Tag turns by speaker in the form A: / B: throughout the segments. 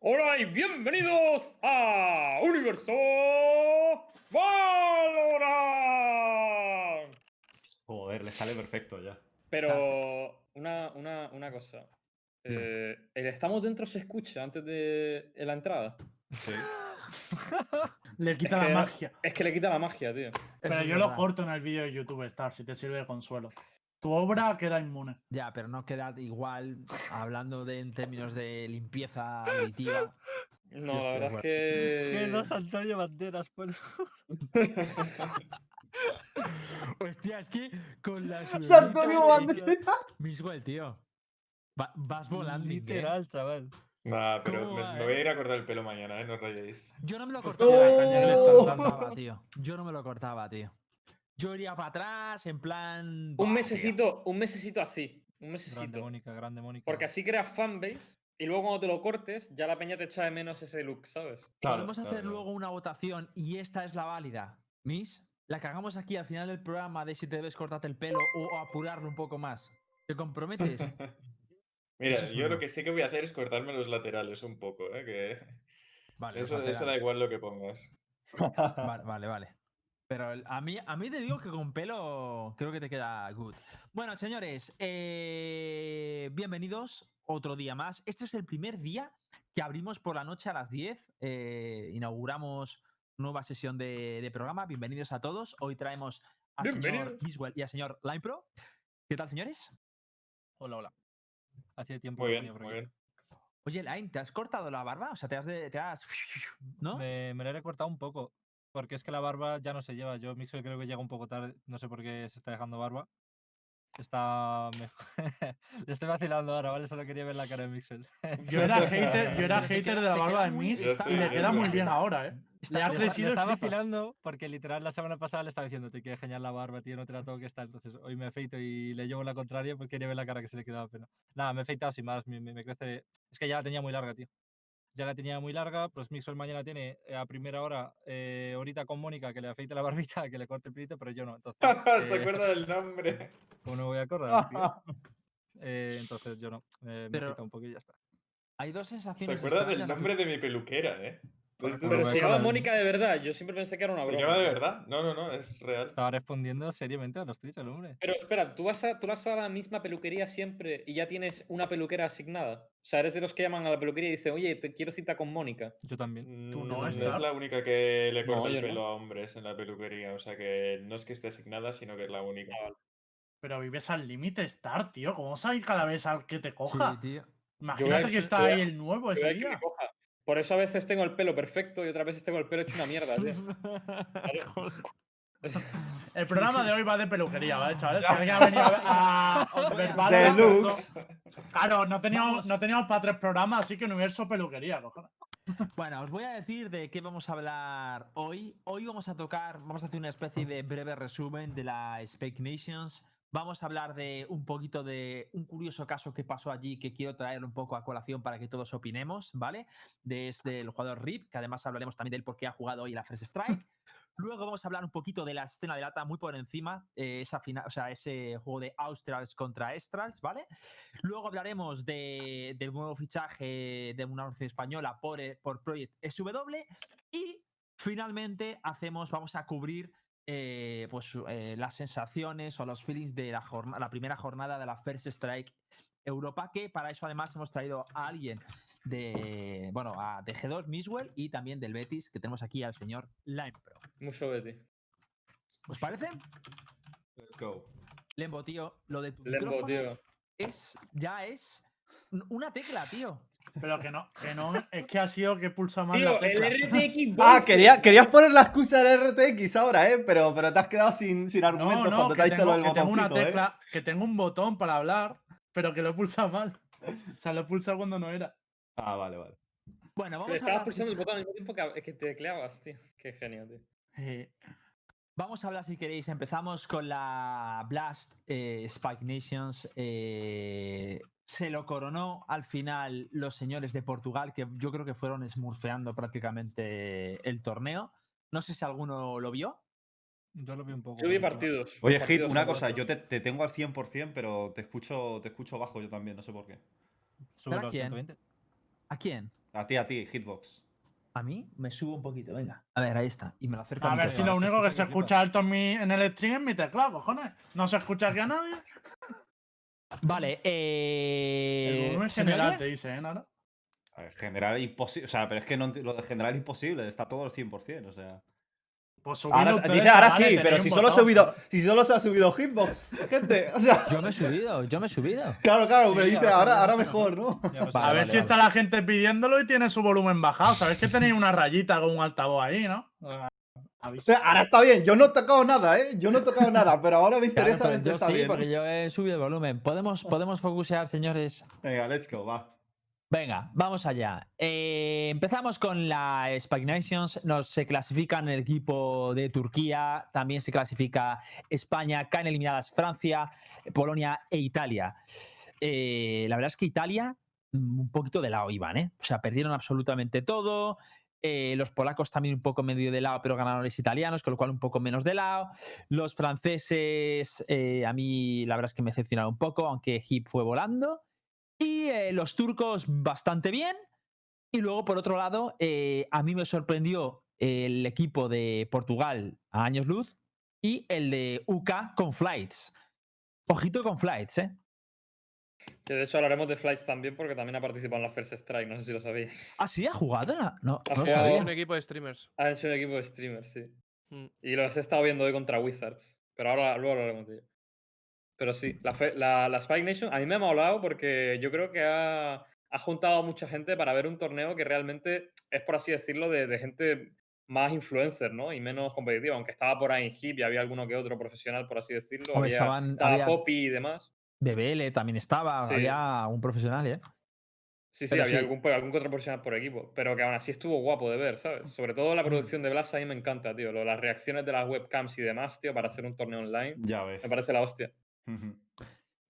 A: Hola y bienvenidos a Universo Valorant.
B: Joder, le sale perfecto ya.
A: Pero una, una, una cosa. Eh, ¿El estamos dentro se escucha antes de la entrada?
B: Sí.
C: Le
A: Es
C: quita
A: que-
C: la magia.
A: Es que le quita la magia, tío.
C: Pero
D: es
C: yo lo corto en el vídeo de YouTube Star, si te sirve de consuelo. Tu obra queda inmune.
D: Ya, pero no queda igual hablando de en términos de limpieza auditiva.
A: No, la
D: estoy
A: verdad es
D: de
A: que.
E: G2 Antonio Banderas, por
D: Hostia, es que con las.
F: Antonio Banderas.
D: Miswell, tío. Va- vas volando. ¿eh?
E: Literal, chaval.
B: Nah, pero
D: ¿Cómo
B: me, voy a ir a cortar el pelo mañana, ¿eh? No os rayéis.
D: Yo no me lo
F: Pues
D: cortaba, que tío. Yo no me lo cortaba, tío. Yo iría para atrás, en plan.
A: Un mesecito, un mesecito así. Un
E: Grande
A: mesecito.
E: Mónica, grande Mónica.
A: Porque así creas fanbase y luego cuando te lo cortes, ya la peña te echa de menos ese look, ¿sabes?
B: Claro,
D: Podemos hacer
B: claro,
D: luego una votación y esta es la válida. Miss, la cagamos aquí al final del programa de si te debes cortarte el pelo o, apurarlo un poco más. ¿Te comprometes?
B: Mira,
D: es
B: yo
D: bueno.
B: lo que sí que voy a hacer es cortarme los laterales un poco, ¿eh? Que
D: Vale,
B: eso, eso da igual lo que pongas.
D: Vale, vale, vale. Pero a mí, a mí te digo que con pelo creo que te queda good. Bueno, señores, eh, bienvenidos otro día más. Este es el primer día que abrimos por la noche a las 10. eh, inauguramos nueva sesión de, de programa. Bienvenidos a todos. Hoy traemos al señor. Kiswell y al señor Linepro. ¿Qué tal, señores?
E: Hola, hola. Hacía tiempo
B: Muy
E: que
B: bien,
E: venía por
B: muy
E: aquí.
B: bien.
D: Oye, Line, ¿te has cortado la barba? O sea, te has... de- te has ¿No?
E: Me, me lo he recortado un poco. Porque es que la barba ya no se lleva. Yo, Mixel, creo que llega un poco tarde. No sé por qué se está dejando barba. Está. me- Le estoy vacilando ahora, ¿vale? Solo quería ver la cara de Mixel.
C: Yo era hater, yo era
D: Te
C: hater de la barba de
B: Ya
C: y le queda muy bien ahora, ¿eh?
D: Está-
C: Le ha
E: está-
C: crecido
E: estaba vacilando porque literal la semana pasada le estaba diciendo te queda genial la barba, tío, no te la toques, tal. Entonces hoy me afeito y le llevo la contraria porque quería ver la cara que se le quedaba pena. Nada, me he afeitado sin más, me, me- me crece. Es que ya la tenía muy larga, tío. Ya la tenía muy larga, pues Mixel mañana tiene eh, a primera hora, eh, ahorita con Mónica, que le afeite la barbita, que le corte el pelito, pero yo no. Entonces,
B: Se
E: eh,
B: acuerda del nombre.
E: ¿cómo no voy a acordar, tío? Eh, entonces yo no. eh, me
D: Pero-
E: un poquillo y ya está.
D: Hay dos
B: Se
D: sensaciones.
B: acuerda del nombre de mi peluquera, ¿eh?
E: Por-
B: Esto
E: por
B: es-
A: Pero se llama. Mónica de verdad. Yo siempre pensé que era una
B: ¿Se
A: broma.
B: llama de verdad? No, no, no, es real.
E: Estaba respondiendo seriamente a los tweets, el hombre.
A: Pero espera, ¿tú vas, a, ¿tú vas a la misma peluquería siempre y ya tienes una peluquera asignada? O sea, eres de los que llaman a la peluquería y dicen, oye, te quiero cita con Mónica.
E: Yo también.
C: Tú
B: Mm,
C: no,
B: es la única que le
A: No,
B: corta el
A: no.
B: pelo a hombres en la peluquería. O sea que no es que esté asignada, sino que es la única.
C: Pero vives al límite, Star, tío. ¿Cómo vas a ir cada vez al que te
D: Sí,
C: coja?
D: tío.
C: Imagínate que está ahí el nuevo ese
A: que me
C: día.
A: coja. Por eso a veces tengo el pelo perfecto y otras veces tengo el pelo hecho una mierda, tío.
C: El programa de hoy va de peluquería, ¿vale, chavales? Si alguien ha venido a
F: Deluxe.
C: Claro, no teníamos,
D: Vamos.
C: no teníamos para tres programas, así que universo peluquería, cojones.
D: Bueno, os voy a decir de qué vamos a hablar hoy. Hoy vamos a tocar, vamos a hacer una especie de breve resumen de la Spake Nations. Vamos a hablar de un poquito de un curioso caso que pasó allí que quiero traer un poco a colación para que todos opinemos, ¿vale? Desde el jugador RIP, que además hablaremos también del por qué ha jugado hoy la First Strike. Luego vamos a hablar un poquito de la escena de lata muy por encima, eh, esa final, o sea, ese juego de Australs contra Estrals, ¿vale? Luego hablaremos de, del nuevo fichaje de una organización española por, eh, por Project SW. Y finalmente hacemos, vamos a cubrir eh, pues, eh, las sensaciones o los feelings de la, jorna- la primera jornada de la First Strike Europa, que para eso además hemos traído a alguien de, bueno, a, de G2, Miswell, y también del Betis, que tenemos aquí al señor Limepro.
A: Mucho Betty.
D: ¿Os parece?
B: Let's go.
D: Lembo, tío, lo de tu
A: Lembo,
D: micrófono
A: tío.
D: es, ya es un- una tecla, tío.
C: Pero que no, que no, es que ha sido que pulsa mal
A: Tío,
C: la tecla.
A: el RTX
F: Ah, quería, querías poner la excusa del RTX ahora, ¿eh? Pero, pero te has quedado sin, sin argumentos
C: no,
F: cuando te
C: que
F: ha dicho lo del
C: que tengo una
F: ¿eh?
C: tecla, que tengo un botón para hablar, pero que lo he pulsado mal. O sea, lo he pulsado cuando no era.
F: Ah, vale, vale.
D: Bueno, vamos a
A: estabas
D: hablar,
A: pulsando
D: si,
A: el botón al mismo tiempo que, que tecleabas, tío. Qué genio, tío.
C: Eh,
D: vamos a hablar si queréis. Empezamos con la Blast eh, Spike Nations. eh, se lo coronó al final los señores de Portugal, que yo creo que fueron smurfeando prácticamente el torneo. No sé si alguno lo vio.
E: Yo lo vi un poco.
A: Yo vi partidos.
F: Oye, Hit, una cosa, yo te, te tengo al 100%, pero te escucho, te escucho bajo yo también, no sé por qué.
E: Súbelo
D: ¿Para
E: al
D: quién?
E: 120.
D: ¿A quién?
F: A ti, a ti, Hitbox.
D: A mí me subo un poquito, venga. A ver, ahí está. Y me lo acerco
C: A ver si lo único que se escucha alto en, mi, en el stream es mi teclado, cojones. No se escucha aquí a nadie.
D: Vale,
C: El
D: eh.
C: volumen
D: ¿se me
C: general te dice, ¿eh, Nara?
F: General imposible. O sea, pero es que no, lo de general imposible. Está todo al 100%. O sea.
C: Pues
F: Ahora, dice ahora sí, pero si solo, ha
C: botón.
F: subido, si solo se ha subido Hitbox, gente. O sea,
D: Yo me he subido, yo me he subido.
F: claro, claro,
E: Sí,
F: me dice
E: ahora
F: ahora, mejor, ¿no?
E: Sé.
C: A ver
D: vale,
C: si
D: vale.
C: está la gente pidiéndolo y tiene su volumen bajado. Sabéis que tenéis una rayita con un altavoz ahí, ¿no?
F: O
C: avisa.
F: sea, ahora está bien. Yo no he tocado nada, ¿eh? Yo no he tocado nada, pero ahora
D: Claro,
F: misteriosamente
D: pero yo
F: está
D: sí,
F: bien.
D: porque yo he subido el volumen. ¿Podemos, podemos focusear, señores?
F: Venga, let's go, va.
D: Venga, vamos allá. Eh, empezamos con la Spike Nations. Nos se clasifica en el equipo de Turquía. También se clasifica España. Caen eliminadas Francia, Polonia e Italia. Eh, la verdad es que Italia, mm, un poquito de lado iban, ¿eh? O sea, perdieron absolutamente todo. Eh, los polacos también un poco medio de lado, pero ganaron los italianos, con lo cual un poco menos de lado. Los franceses, eh, a mí la verdad es que me decepcionaron un poco, aunque Hip fue volando. Y eh, los turcos bastante bien. Y luego, por otro lado, a mí me sorprendió el equipo de Portugal a años luz y el de UK con Flights. Ojito con Flights, ¿eh?
A: Que de hecho hablaremos de Flights también porque también ha participado en la First Strike, no sé si lo sabéis.
D: ¿Ah, sí? ¿Ha jugado? en la- No,
A: Ha
D: no
A: jugado-
D: sabía.
G: Un equipo de streamers.
A: Ha hecho un equipo de streamers, sí.
G: Mm.
A: Y los he estado viendo hoy contra Wizards. Pero ahora luego hablaremos de ello. Pero sí, la, la, la Spike Nation a mí me ha molado porque yo creo que ha, ha juntado a mucha gente para ver un torneo que realmente es, por así decirlo, de, de gente más influencer, ¿no? Y menos competitiva. Aunque estaba por ahí en Hip y había alguno que otro profesional, por así decirlo.
D: Hombre,
A: había,
D: estaban-
A: estaba
D: había-
A: Poppy y demás.
D: BBL también estaba,
A: Sí.
D: había un profesional, ¿eh?
A: Sí, sí,
D: Pero
A: había
D: sí.
A: algún, pues, algún otro profesional por equipo, pero que aún así estuvo guapo de ver, ¿sabes? Sobre todo la producción de Blast a mí me encanta, tío. Lo- las reacciones de las webcams y demás, tío, para hacer un torneo online,
F: Ya ves.
A: me parece la hostia.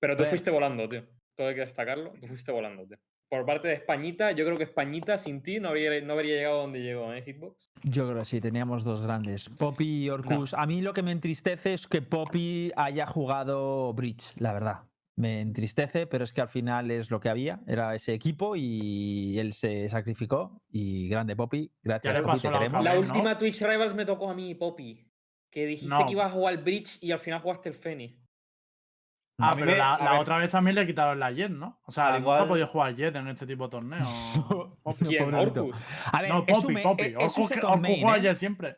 A: Pero tú fuiste volando, tío. Todo hay que destacarlo, tú fuiste volando, tío. Por parte de Españita, yo creo que Españita sin ti no habría, no habría llegado donde llegó, ¿eh? Hitbox.
D: Yo creo que sí, teníamos dos grandes. Poppy y Orcus. A mí lo que me entristece es que Poppy haya jugado Bridge, la verdad. Me entristece, pero es que al final es lo que había, era ese equipo y él se sacrificó. Y grande Poppy, gracias
C: le
D: Poppy, te
C: la
D: queremos.
A: La
C: ¿no?
A: última Twitch Rivals me tocó a mí, Poppy. Que dijiste
C: No.
A: que ibas a jugar Bridge y al final jugaste el Fenix.
C: Ah, pero
F: me-
C: la, otra vez también le quitaron la Jet, ¿no? O sea,
F: Al
C: nunca ha
F: igual-
C: podido jugar Jet en este tipo de torneos. Poppy.
A: ¿Quién?
D: Orcus. A ver,
C: No,
D: es su
C: Poppy, Poppy.
D: es- es su
C: Orcus juega
D: ¿eh?
C: Jet siempre.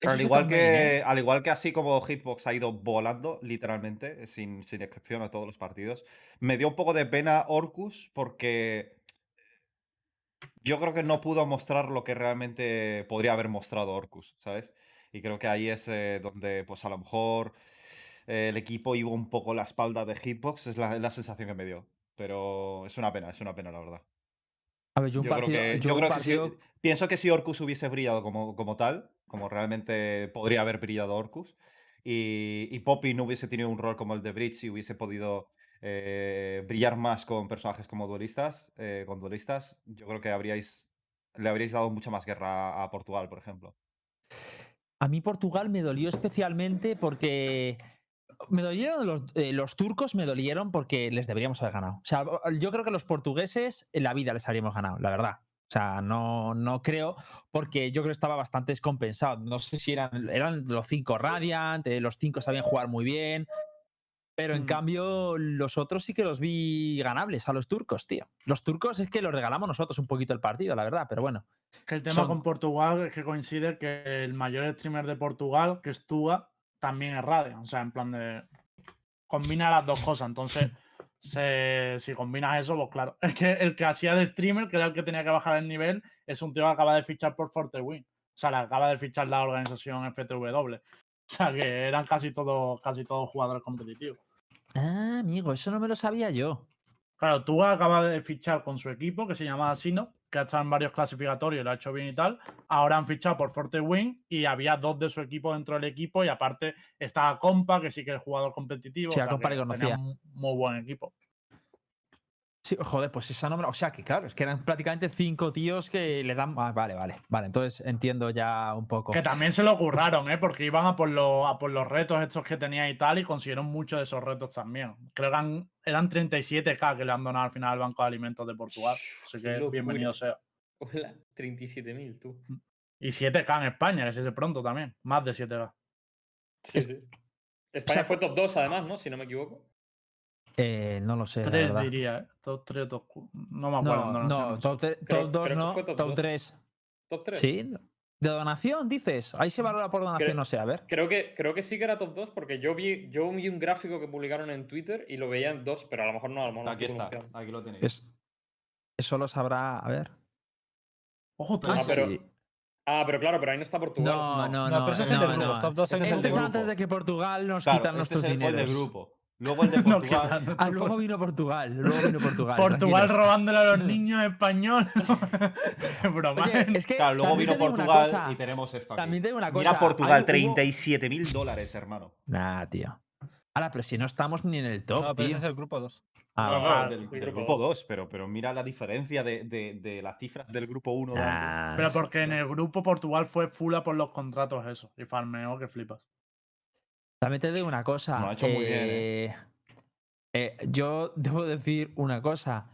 D: Es
F: Al igual,
D: ¿eh?
F: que, al igual que así como Hitbox ha ido volando, literalmente, sin, sin excepción a todos los partidos, me dio un poco de pena Orcus porque yo creo que no pudo mostrar lo que realmente podría haber mostrado Orcus, ¿sabes? Y creo que ahí es eh, donde, pues a lo mejor eh, el equipo iba un poco la espalda de Hitbox, es la, la sensación que me dio. Pero es una pena, es una pena, la verdad.
D: A ver, yo un
F: Yo creo
D: partido.
F: que,
D: yo
F: yo
D: un
F: creo que si-
D: partido-
F: pienso que si Orcus hubiese brillado como, como tal, como realmente podría haber brillado Orcus, y, Poppy no hubiese tenido un rol como el de Bridge y hubiese podido eh, brillar más con personajes como duelistas, eh, con duelistas, yo creo que le habríais dado mucha más guerra a Portugal, por ejemplo.
D: A mí Portugal me dolió especialmente porque me dolieron los, eh, los turcos, me dolieron porque les deberíamos haber ganado. O sea, yo creo que los portugueses en la vida les habríamos ganado, la verdad. O sea, no, no creo, porque yo creo que estaba bastante descompensado. No sé si eran, eran los cinco Radiant, eh, los cinco sabían jugar muy bien, pero en
C: Mm.
D: cambio los otros sí que los vi ganables a los turcos, tío. Los turcos es que los regalamos nosotros un poquito el partido, la verdad, pero bueno.
C: Que el tema
D: Son-
C: con Portugal es que coincide que el mayor streamer de Portugal, que es Tua, también es Radiant. O sea, en plan de. Combina las dos cosas. Entonces, se- si combinas eso, pues claro. Es que el que hacía de streamer, que era el que tenía que bajar el nivel, es un tío que acaba de fichar por Forte Win. O sea, le acaba de fichar la organización FTW. O sea, que eran casi todos, casi todos jugadores competitivos.
D: Ah, amigo, eso no me lo sabía yo.
C: Claro, Tua acaba de fichar con su equipo, que se llama Sino, que ha estado en varios clasificatorios y lo ha hecho bien y tal. Ahora han fichado por Forte Win y había dos de su equipo dentro del equipo y aparte estaba Compa, que sí que es jugador competitivo.
D: Sí,
C: o
D: a
C: sea,
D: Compa
C: que
D: le
C: tenía
D: conocía.
C: un muy buen equipo.
D: Sí, joder, pues esa no me la- O sea, que claro, es que eran prácticamente cinco tíos que le dan. ah, vale, vale, vale. Entonces entiendo ya un poco.
C: Que también se lo curraron, ¿eh? Porque iban a por, los, a por los retos estos que tenía y tal y consiguieron muchos de esos retos también. Creo que eran, eran 37k que le han donado al final al Banco de Alimentos de Portugal. Así que bienvenido sea.
A: Hola, 37.000, tú.
C: Y 7K en España, que se dice pronto también. Más de 7K.
A: Sí,
D: Es-
A: sí. España
D: sea,
A: fue top 2 además, ¿no? Si no me equivoco.
D: Eh, no lo sé, la
C: 3
D: verdad.
C: diría, ¿eh? Top 3, top 4. No me acuerdo.
D: No,
C: No,
D: no,
C: mucho.
D: top, tre-
A: Creo-
D: top 2
A: creo que
D: no,
A: top
D: top
A: dos.
D: 3.
A: Top 3.
D: ¿Sí? ¿De donación dices? Ahí se valora por donación,
A: Creo-
D: no sé, a ver.
A: Creo que, creo que sí que era top 2 porque yo vi, yo vi un gráfico que publicaron en Twitter y lo veía en 2, pero a lo mejor no, a lo mejor no
F: Aquí está,
A: pronunciando.
F: aquí lo tenéis.
D: Es- eso lo sabrá, a ver.
C: Ojo,
D: Ah,
A: Ah,
C: tres.
A: pero-
D: sí.
A: Ah, pero claro, pero ahí no está Portugal.
D: No, no,
E: No,
D: no.
E: pero eso es
D: no, no,
E: grupos.
D: no.
E: Top 2 en
F: Este es
D: antes de que Portugal nos
F: Claro,
D: quitan
F: este
D: nuestros
F: es el, el de
D: dineros.
F: grupo. Luego el de Portugal.
D: Ah, luego vino Portugal. Luego vino Portugal.
C: Portugal robándole a los niños españoles. Es broma.
D: Oye, es que
F: Claro, luego vino Portugal
D: cosa.
F: y tenemos esto aquí.
D: También te digo una cosa.
F: Mira Portugal,
D: hay- hubo-
F: 37 mil dólares, hermano.
D: Nah, tío. Ahora, pero si no estamos ni en el top,
E: No, pero
D: tío.
E: ese es el grupo 2.
D: Ah,
F: No, del,
A: el
F: del
A: grupo
F: grupo
A: dos.
F: 2, pero, pero mira la diferencia de, de- de las cifras del grupo 1 de antes.
D: nah,
C: Pero porque en el grupo Portugal fue fula por los contratos eso. Y farmeó que flipas.
D: También te digo una cosa.
F: Lo ha hecho muy bien,
D: eh, eh, yo debo decir una cosa.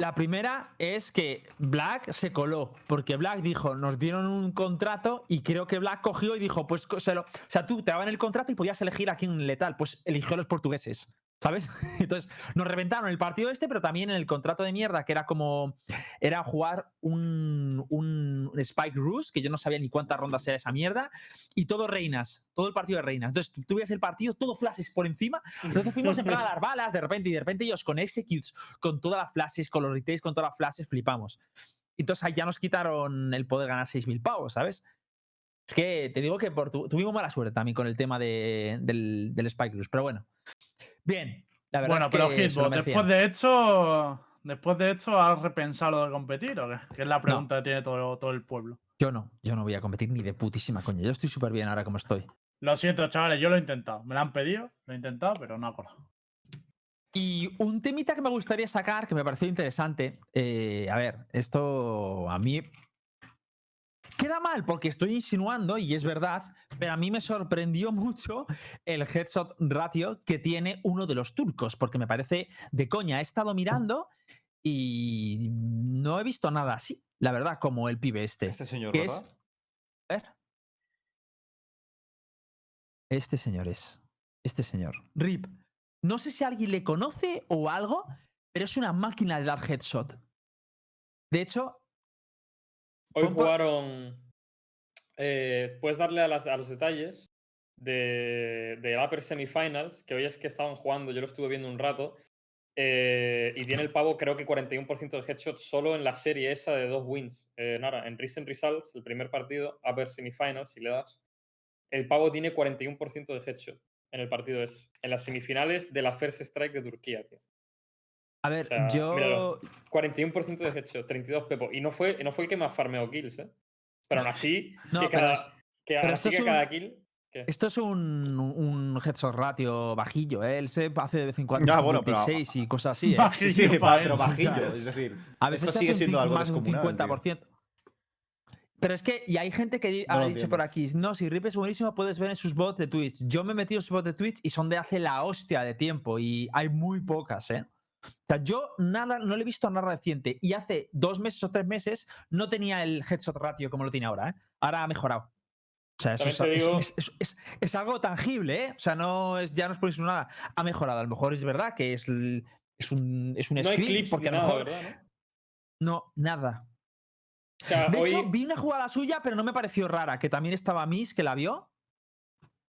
D: La primera es que Black se coló, porque Black dijo, nos dieron un contrato y creo que Black cogió y dijo, pues se lo- o sea, tú te daban el contrato y podías elegir a quién letal, pues eligió a los portugueses, ¿sabes? Entonces nos reventaron el partido este, pero también en el contrato de mierda, que era como, era jugar un, un Spike Ruse, que yo no sabía ni cuántas rondas era esa mierda, y todo reinas, todo el partido de reinas. Entonces tú, veías el partido, todo flashes por encima. Nosotros fuimos en plan a dar balas de repente y de repente ellos con executes, con todas las flashes, con los retails, con todas las flashes, flipamos. Entonces ahí ya nos quitaron el poder ganar 6.000 pavos, ¿sabes? Es que te digo que por tu- tuvimos mala suerte también con el tema de- del, del Spike Rush, pero bueno. Bien, la verdad
C: Bueno,
D: es que
C: pero Hitbox, después de hecho. Después de esto, ¿has repensado de competir o qué? Que es la pregunta que tiene todo, todo el pueblo.
D: Yo no, yo no voy a competir ni de putísima coña. Yo estoy súper bien ahora como estoy.
C: Lo siento, chavales, yo lo he intentado. Me lo han pedido, lo he intentado, pero no ha colado.
D: Y un temita que me gustaría sacar, que me pareció interesante. eh, a ver, esto a mí queda mal porque estoy insinuando, y es verdad, pero a mí me sorprendió mucho el headshot ratio que tiene uno de los turcos, porque me parece de coña. He estado mirando y no he visto nada así, la verdad, como el pibe este.
F: Este señor,
D: que
F: ¿verdad?
D: es- A ver. Este señor es. Este señor. Rip. No sé si alguien le conoce o algo, pero es una máquina de dar headshot. De hecho,
A: Hoy jugaron. eh, puedes darle a, las- a los detalles de, de Upper Semifinals, que hoy es que estaban jugando, yo lo estuve viendo un rato. eh, y tiene el pavo, creo que 41% de headshots solo en la serie esa de dos wins. Eh, nada, en Recent Results, el primer partido, Upper Semifinals, si le das, el pavo tiene 41% de headshot en el partido ese. En las semifinales de la First Strike de Turquía, tío.
D: A ver,
A: sea,
D: yo.
A: míralo. 41% de headshot, 32 pepo. Y no fue, no fue el que más farmeó kills, ¿eh? Pero aún así,
D: No,
A: que
D: pero
A: cada,
D: es-
A: que
D: pero esto es
A: que cada
D: un-
A: kill. ¿qué?
D: Esto es un, un headshot ratio bajillo, ¿eh? Él se hace de vez en cuando un
F: bueno, pero-
D: 56 y cosas así, ¿eh?
F: Sí, sí,
C: Bajillo
F: pa-
C: pa'
F: pero
C: él.
F: bajillo. Es decir,
D: A veces
F: esto sigue siendo algo
D: más de un
F: descomunal. tío.
D: 50%. Pero es que, y hay gente que
F: No
D: ha dicho
F: entiendo.
D: por aquí, no, si Rip es buenísimo, puedes ver en sus bots de Twitch. Yo me he metido en sus bots de Twitch y son de hace la hostia de tiempo y hay muy pocas, ¿eh? O sea, yo nada, no le he visto nada reciente y hace dos meses o tres meses no tenía el headshot ratio como lo tiene ahora, ¿eh? Ahora ha mejorado. O sea, eso es,
A: digo-
D: algo tangible, ¿eh? O sea, no es, ya no es por eso nada. Ha mejorado. A lo mejor es verdad que es, un, es un
A: No hay
D: script,
A: clips
D: porque a lo
A: nada,
D: mejor.
A: ¿verdad?
D: No,
A: no?
D: nada.
A: O sea,
D: De
A: hoy.
D: hecho, vi una jugada suya, pero no me pareció rara, que también estaba Miss, que la vio.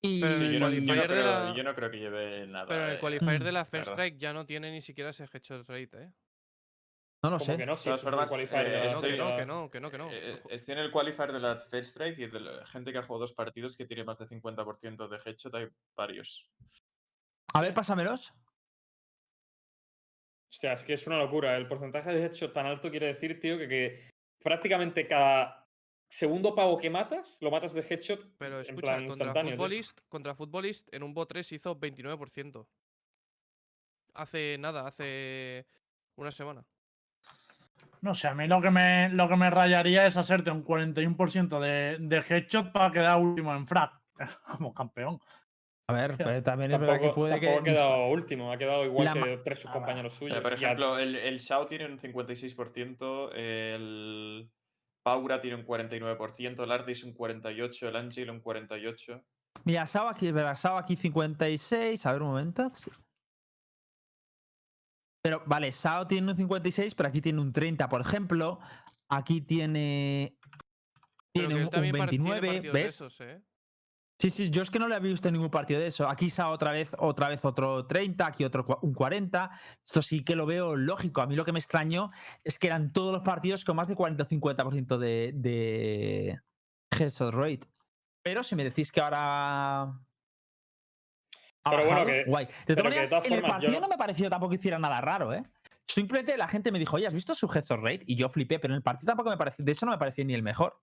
D: Y
B: Sí,
G: Pero
B: yo,
G: el
B: no, yo creo,
G: la-
B: yo no creo que lleve nada.
G: Pero en el
B: eh,
G: qualifier de la First. Strike ya no tiene ni siquiera ese headshot rate, ¿eh?
D: no lo sé.
A: que no, si
B: formas,
A: de
B: eh,
A: la-
G: Que no,
B: estoy-
G: que no, que
A: la-
G: no, que no, que no.
B: Eh, estoy en el qualifier de la First Strike y de la gente que ha jugado dos partidos que tiene más de 50% de headshot hay varios.
D: A ver, pásamelos.
A: Hostia, es que es una locura. El porcentaje de headshot tan alto quiere decir, tío, que, que prácticamente cada segundo pavo que matas, lo matas de headshot
G: Pero
A: en
G: escucha,
A: plan
G: contra
A: tío.
G: Futbolist, contra Futbolist en un bot 3 hizo 29%. Hace nada, hace una semana.
C: No sé, a mí lo que me, lo que me rayaría es hacerte un 41% de, de headshot para quedar último en frag. Como campeón.
D: A ver, pues también es verdad que puede
A: tampoco ha
D: que.
A: quedado último, ha quedado igual
D: La
A: que tres sus
C: Ah,
A: compañeros
B: Pero,
A: suyos.
B: por ejemplo, el, el Shao tiene un 56%, el Paura tiene un 49%, el Ardis un 48%, el Angel un 48%.
D: Mira, Sao aquí, verá, Sao aquí 56. A ver, un momento. Pero, vale, Sao tiene un 56, pero aquí tiene un 30, por ejemplo. Aquí tiene. Tiene un, un
G: también par- tiene
D: 29,
G: partidos de
D: ¿ves?
G: esos, ¿eh?
D: Sí, sí, yo es que no le había visto en ningún partido de eso. Aquí Sao otra vez, otra vez otro 30, aquí otro un 40. Esto sí que lo veo lógico. A mí lo que me extrañó es que eran todos los partidos con más de 40 o 50% de, de headshot rate. Pero si me decís que ahora.
A: Pero bueno, que-
D: guay. De todas maneras, en el partido
A: yo-
D: no me pareció tampoco que hiciera nada raro, ¿eh? Simplemente la gente me dijo, oye, ¿has visto su headshot rate? Y yo flipé, pero en el partido tampoco me pareció. De hecho, no me pareció ni el mejor.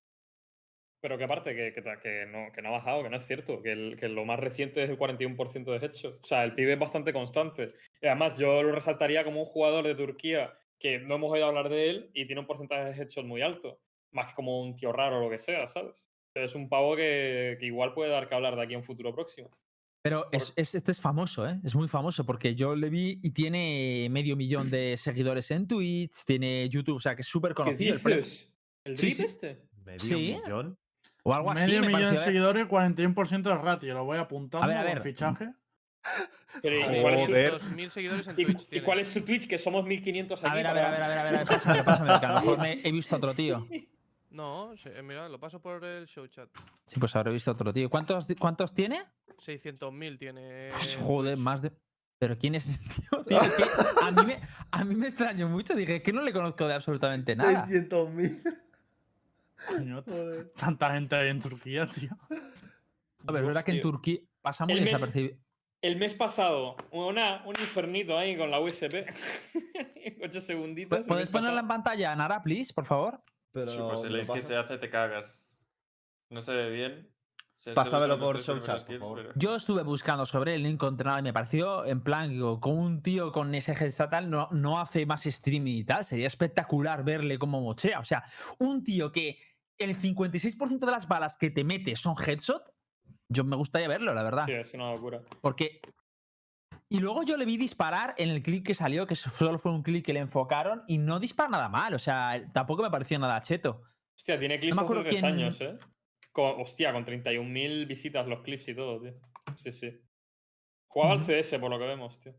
A: Pero que aparte, que, que, no, que no ha bajado, que no es cierto, que, el- que lo más reciente es el 41% de hecho. O sea, el pibe es bastante constante. Y además, yo lo resaltaría como un jugador de Turquía que no hemos oído hablar de él y tiene un porcentaje de headshot muy alto. Más que como un tío raro o lo que sea, ¿sabes? Pero es un pavo que, que igual puede dar que hablar de aquí a un futuro próximo.
D: Pero es, es- este es famoso, ¿eh? Es muy famoso porque yo le vi y tiene medio millón de seguidores en Twitch, tiene YouTube, o sea que es súper
A: ¿Qué
D: conocido. El
A: dices? ¿El
D: Sí,
A: drip
D: sí.
A: este?
H: Medio
D: Sí.
H: millón.
D: O algo así.
C: Medio
D: me
C: millón de
D: ¿eh?
C: seguidores, 41% de ratio. Lo voy apuntando
D: a ver.
C: fichaje.
A: Pero, ¿y,
G: Sí,
A: cuál es su,
F: Joder.
G: 2.000 seguidores en
A: y-
G: Twitch.
A: y
G: tiene.
A: cuál es su Twitch? Que somos 1500 aquí.
D: A ver, a ver, a ver, a ver, a ver, a ver, pásame, pásame, que a lo mejor me he visto otro tío.
G: No, mira, lo paso por el show chat.
D: Sí, pues habré visto otro tío. ¿Cuántos, cuántos tiene?
G: 600.000 tiene.
D: Pues, Joder,
G: Twitch.
D: más de. ¿Pero quién es ese tío? Tío, es que a mí, me, a mí me extrañó mucho. Dije, es que no le conozco de absolutamente nada.
F: 600.000.
C: Coño, tanta gente hay en Turquía, tío.
D: A ver, es verdad que en. Turquía pasa muy
A: El mes-
D: desapercibido.
A: El mes pasado, una, un infernito ahí con la USP. 8 segunditos.
D: ¿Puedes ponerla en pantalla, Nara, please, por favor?
F: Pero
B: Sí, pues el
F: ¿lo
B: ace que se hace te cagas. No se ve bien. Se-
F: Pásamelo por
B: tres
F: show
B: primeros
F: chat, por
B: kills,
F: favor.
B: pero-
D: Yo estuve buscando sobre él, no encontré nada y me pareció, en plan, digo, con un tío con ese headset tal, no, no hace más streaming y tal. Sería espectacular verle cómo mochea. O sea, un tío que el 56% de las balas que te mete son headshot, yo me gustaría verlo, la verdad.
A: Sí, es una locura.
D: Porque. Y luego yo le vi disparar en el clip que salió, que solo fue un clip que le enfocaron, y no dispara nada mal. O sea, tampoco me pareció nada cheto.
A: Hostia, tiene clips
D: me
A: hace tres
D: quién-
A: años, ¿eh? Con, hostia, con 31.000 visitas los clips y todo, tío. Sí, sí. Jugaba al. CS, por lo que vemos, tío.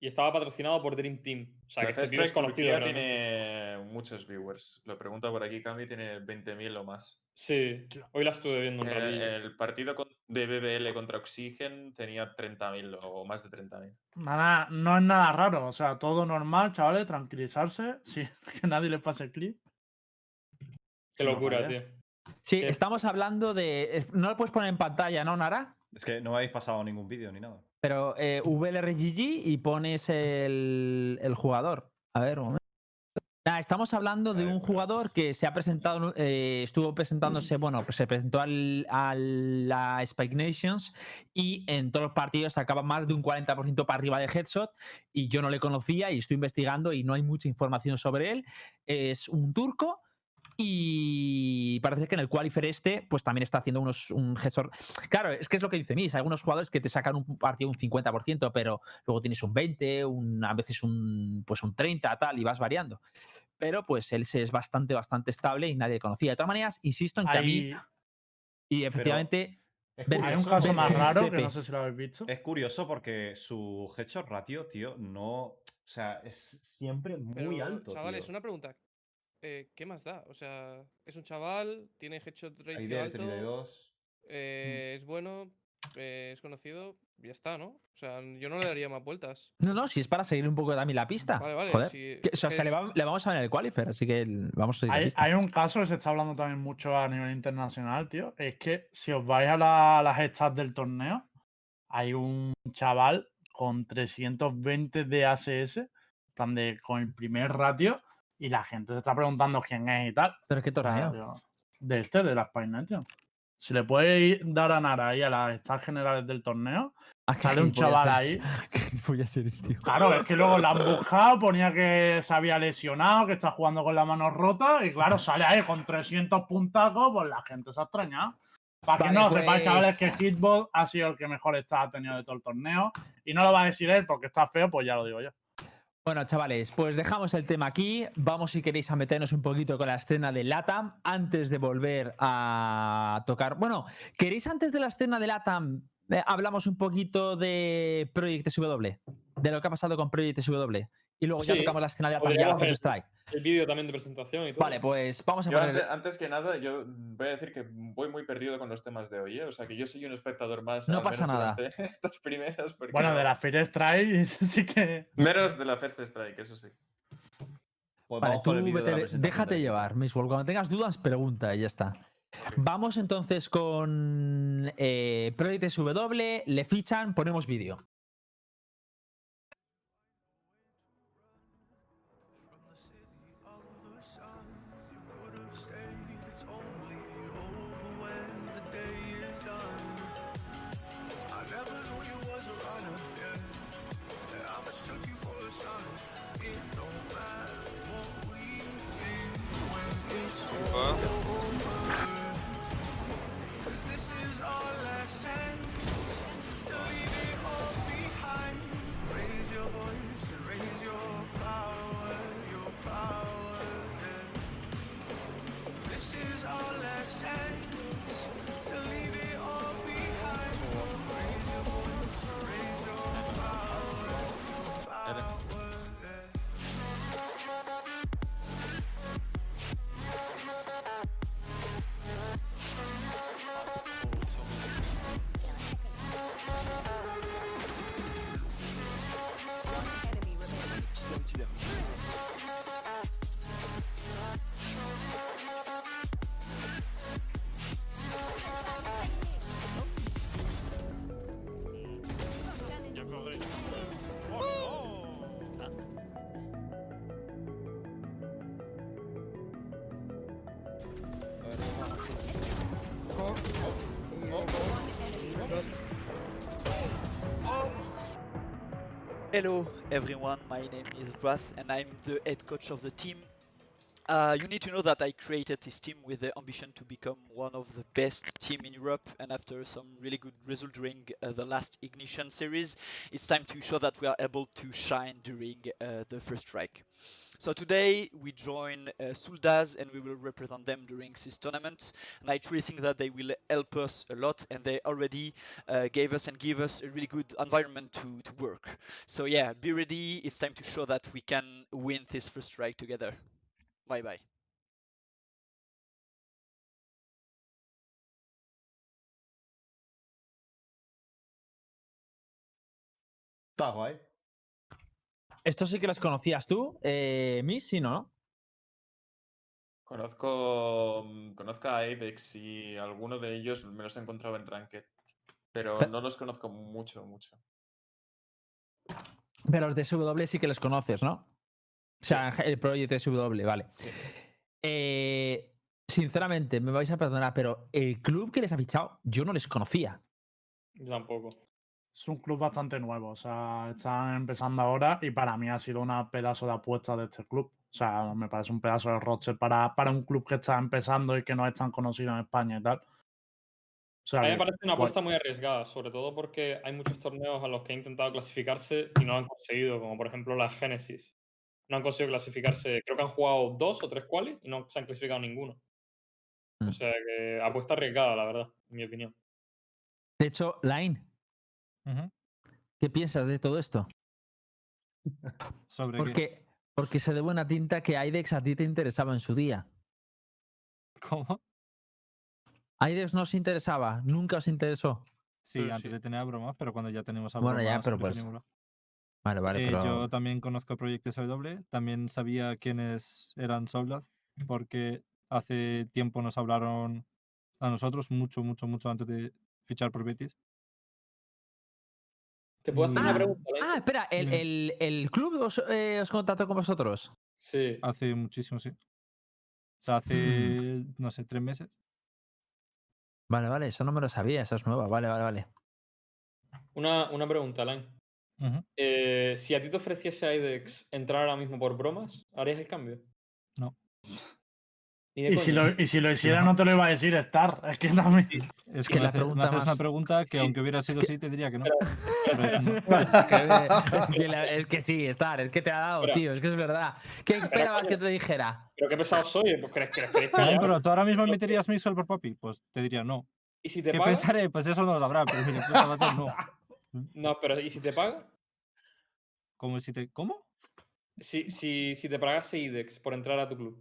A: Y estaba patrocinado por Dream Team. O sea, que este tío es conocido.
B: Tiene muchos viewers. Lo pregunta por aquí, Cami, tiene 20.000 o más.
A: Sí, hoy la estuve viendo un ratillo.
B: el partido de BBL contra Oxygen tenía 30.000 o más de 30.000.
C: Nada, no es nada raro. O sea, todo normal, chavales, tranquilizarse. Sí, que nadie le pase el clip.
A: Qué locura, tío.
D: Sí,
A: ¿Qué?
D: estamos hablando de. eh, No lo puedes poner en pantalla, ¿no, Nara?
F: Es que no me habéis pasado ningún vídeo ni nada.
D: Pero eh, VLRGG y pones el, el jugador. A ver, un momento. Nada, estamos hablando de un jugador que se ha presentado, eh, estuvo presentándose, bueno, pues se presentó al- a la Spike Nations y en todos los partidos sacaba más de un 40% para arriba de headshot y yo no le conocía y estoy investigando y no hay mucha información sobre él. Es un turco y parece que en el qualifier este pues también está haciendo unos un headshot. Claro, es que es lo que dice Miss, hay algunos jugadores que te sacan un partido un 50%, pero luego tienes un 20, un, a veces un pues un 30 tal y vas variando. Pero pues él se es bastante bastante estable y nadie le conocía. De todas maneras, insisto en que a mí y efectivamente
F: Es
C: hay un caso más raro que no sé si lo habéis visto.
F: Es curioso porque su headshot ratio, tío, no. O sea, es siempre muy
G: Pero,
F: alto.
G: Chavales,
F: tío.
G: una pregunta. Eh, ¿Qué más da? O sea, es un chaval, tiene headshot
F: Ahí
G: ratio
F: del
G: alto,
F: 32.
G: eh, es bueno, eh, es conocido, ya está, ¿no? O sea, yo no le daría más vueltas.
D: no, no, si es para seguir un poco también la pista.
G: Vale, vale.
D: Joder.
G: si-
D: o sea, se le,
G: es-
D: va- le vamos a ver en el qualifier, así que vamos a seguir la
C: Hay,
D: pista.
C: hay un caso que se está hablando también mucho a nivel internacional, tío. Es que si os vais a la- las stats del torneo, hay un chaval con 320 de ASS, plan de, con el primer ratio, y la gente se está preguntando quién es y tal.
D: Pero
C: O sea,
D: torneo.
C: de este, de las Spine Nation. Si le puedes dar a Nara ahí a las stats generales del torneo,
D: Ah,
C: sale un chaval ahí.
D: Qué eres, tío.
C: Claro, es que luego la han buscado, ponía que se había lesionado, que está jugando con la mano rota, y claro, sale ahí con 300 puntacos, pues la gente se ha extrañado. Para que no lo sepáis, chavales, que
D: pues-
C: Hitbox ha sido el que mejor está ha tenido de todo el torneo. Y no lo va a decir él porque está feo, pues ya lo digo yo.
D: Bueno, chavales, pues dejamos el tema aquí. Vamos, si queréis, a meternos un poquito con la escena de LATAM antes de volver a tocar. Bueno, ¿queréis antes de la escena de LATAM eh, hablamos un poquito de Project SW? De lo que ha pasado con Project SW. Y luego ya
A: Sí,
D: tocamos la escena de
A: podríamos
D: First. Strike.
A: El vídeo también de presentación y todo.
D: Vale, pues vamos a
B: Yo
D: poner.
B: antes, antes que nada, yo voy a decir que voy muy perdido con los temas de hoy, ¿eh? O sea, que yo soy un espectador más.
D: No pasa nada.
B: Estas primeras. Porque
C: Bueno,
B: no-
C: de la Fire Strike sí que.
B: Menos de la First Strike, eso sí.
F: Pues
D: Vale, tú
F: de
D: vete-
F: presentación
D: déjate llevar, Miss World. Cuando tengas dudas, pregunta y ya está. Vamos entonces con eh, Project SW, le fichan, ponemos vídeo.
H: Hello everyone, my name is Wrath and I'm the head coach of the team. Uh, you need to know that I created this team with the ambition to become one of the best team in Europe and after some really good result during uh, the last Ignition series, it's time to show that we are able to shine during uh, the first strike. So today we join uh, Suldaz and we will represent them during this tournament. And I truly think that they will help us a lot and they already uh, gave us and give us a really good environment to, to work. So yeah, be ready. It's time to show that we can win this first strike together. Bye bye.
F: Está guay.
D: Esto sí que los conocías tú, eh, Miss, sí, ¿no?
B: Conozco, mm, conozco a Apex y alguno de ellos me los he encontrado en Ranked. Pero
D: Pe-
B: no los conozco mucho, mucho.
D: Pero los de SW sí que los conoces, ¿no? O sea, el Project SW, vale.
B: Sí.
D: Eh, sinceramente, me vais a perdonar, pero el club que les ha fichado, yo no les conocía.
A: Yo tampoco.
C: Es un club bastante nuevo, o sea, están empezando ahora y para mí ha sido una pedazo de apuesta de este club. O sea, me parece un pedazo de roster para, para un club que está empezando y que no es tan conocido en España y tal. O sea,
A: A mí me parece una apuesta muy arriesgada, sobre todo porque hay muchos torneos a los que he intentado clasificarse y no han conseguido, como por ejemplo la Genesis. No han conseguido clasificarse, creo que han jugado dos o tres quali y no se han clasificado ninguno.
D: Mm.
A: O sea que apuesta arriesgada, la verdad, en mi opinión.
D: De hecho, Line, ¿qué piensas de todo esto?
E: ¿Sobre qué?
D: Porque, se de buena tinta que Aidex a ti te interesaba en su día.
E: ¿Cómo?
D: Aidex no os interesaba, nunca os interesó.
E: Sí,
F: Pero
E: antes
F: sí.
E: de tener bromas, pero cuando ya tenemos a
D: Bueno, ya, pero pues, Vale, vale,
E: Eh,
D: pero.
E: Yo también conozco Project SW, también sabía quiénes eran Soulblad, porque hace tiempo nos hablaron a nosotros, mucho, mucho, mucho antes de fichar por Betis.
A: ¿Te puedo hacer una
D: Ah,
A: pregunta?
D: Ah, espera, ¿el, el- el club os, eh, os contactó con vosotros?
A: Sí.
E: Hace muchísimo, sí. O sea, hace, no sé, tres meses.
D: Vale, vale, eso no me lo sabía, eso es nueva. Vale, vale, vale.
A: Una, una pregunta.
E: Ujú.
A: Eh, si a ti te ofreciese IDEX entrar ahora mismo por bromas, ¿harías el cambio?
E: No.
C: Y si, lo, y si lo hiciera, no te lo iba a decir Star. Es que también.
E: Es
D: que la pregunta
E: haces una pregunta que
A: Sí,
E: aunque hubiera sido
D: que-
E: así te diría que no.
A: Pero-
E: Pero es
D: que, es que la- es que sí, Star, es que te ha dado,
A: Pero-
D: tío, es que es verdad. ¿Qué esperabas que te dijera?
A: Pero qué pesado soy, pues crees que queréis
E: No, pero tú ahora mismo meterías Mixwell por Poppy. Pues te diría no.
A: ¿Y si te
E: ¿Qué
A: paga?
E: pensaré? Pues eso no lo sabrá, pero mi respuesta va a ser no.
A: No, pero ¿y si te paga?
E: Como si te. ¿Cómo?
A: Si, si, si te pagase IDEX por entrar a tu club.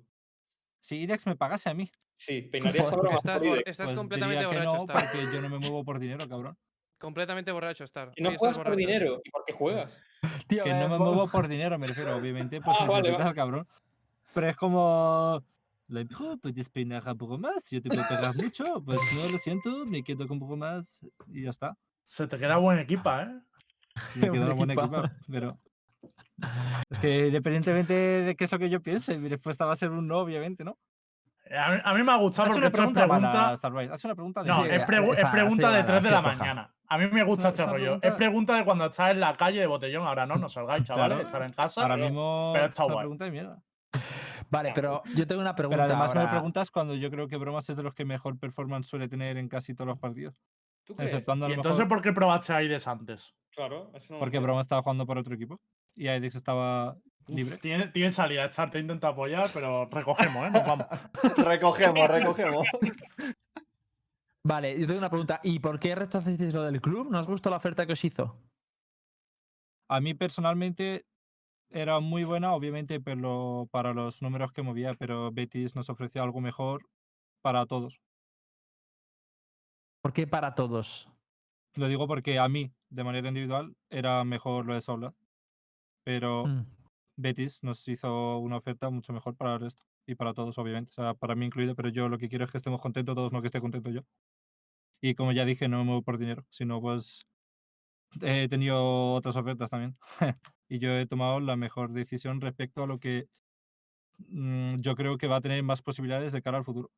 E: Si IDEX me pagase a mí.
A: Sí, peinarías a
D: Porque
A: broma
G: Estás,
A: por
G: estás
E: pues
G: completamente
E: diría que
G: borracho,
E: no,
G: Star.
E: porque yo no me muevo por dinero, cabrón.
G: Completamente borracho, Star.
A: Y no
G: Hoy estás
A: juegas por
G: borracho.
A: dinero. ¿Y por qué juegas?
D: Tío,
E: Que
D: eh,
E: no me muevo por dinero, me refiero, obviamente, pues
A: Ah, vale,
E: necesitas,
A: vale.
E: cabrón. Pero es como. Like, oh, puedes peinar a poco más, yo te puedo pegar mucho, pues no, lo siento, me quedo con un poco más y ya está.
C: Se te queda buen equipa, ¿eh?
E: Me
D: Un
E: quedo una buena equipa, pero. Es que independientemente de qué es lo que yo piense, mi respuesta va a ser un no, obviamente, ¿no?
C: A mí, a mí me ha gustado
E: Haz
C: porque
E: una pregunta
C: pregunta.
E: mala, Starbright, haz una pregunta de
C: No,
D: Sí,
C: es, pregu-
D: está-
C: es pregunta
D: sí,
C: de
D: mala,
C: 3 de la
D: floja.
C: mañana. A mí me gusta este rollo. Es
E: pregunta-
C: pregunta de cuando estás en la calle de botellón. Ahora no, no salgáis, chavales.
E: Claro.
C: Estar en casa.
E: Ahora mismo
C: pero
E: es
C: está
E: una
C: guay.
E: pregunta de mierda.
D: Vale, pero yo tengo una pregunta.
E: Pero además me
D: ahora.
E: lo preguntas cuando yo creo que Bromas es de los que mejor performance suele tener en casi todos los partidos.
A: ¿Tú crees?
E: Exceptuando a
C: ¿Y
E: lo
C: entonces
E: mejor
C: por qué probaste a Ides antes?
A: Claro, eso no
E: porque. Bromas estaba jugando por otro equipo y Aidex estaba libre.
C: Uf, tiene, tiene salida. Star te intenta apoyar, pero recogemos, ¿eh? Nos vamos.
F: recogemos, recogemos.
D: Vale, yo tengo una pregunta. ¿Y por qué rechazasteis lo del club? ¿No os gustó la oferta que os hizo?
E: A mí personalmente era muy buena, obviamente por lo- para los números que movía, pero Betis nos ofreció algo mejor para todos.
D: ¿Por qué para todos?
E: Lo digo porque a mí, de manera individual, era mejor lo de Soula. Pero
D: Mm.
E: Betis nos hizo una oferta mucho mejor para el resto. Y para todos, obviamente. O sea, para mí incluido, pero yo lo que quiero es que estemos contentos todos, no que esté contento yo. Y como ya dije, no me muevo por dinero, sino pues he tenido otras ofertas también. y yo he tomado la mejor decisión respecto a lo que mm, yo creo que va a tener más posibilidades de cara al futuro.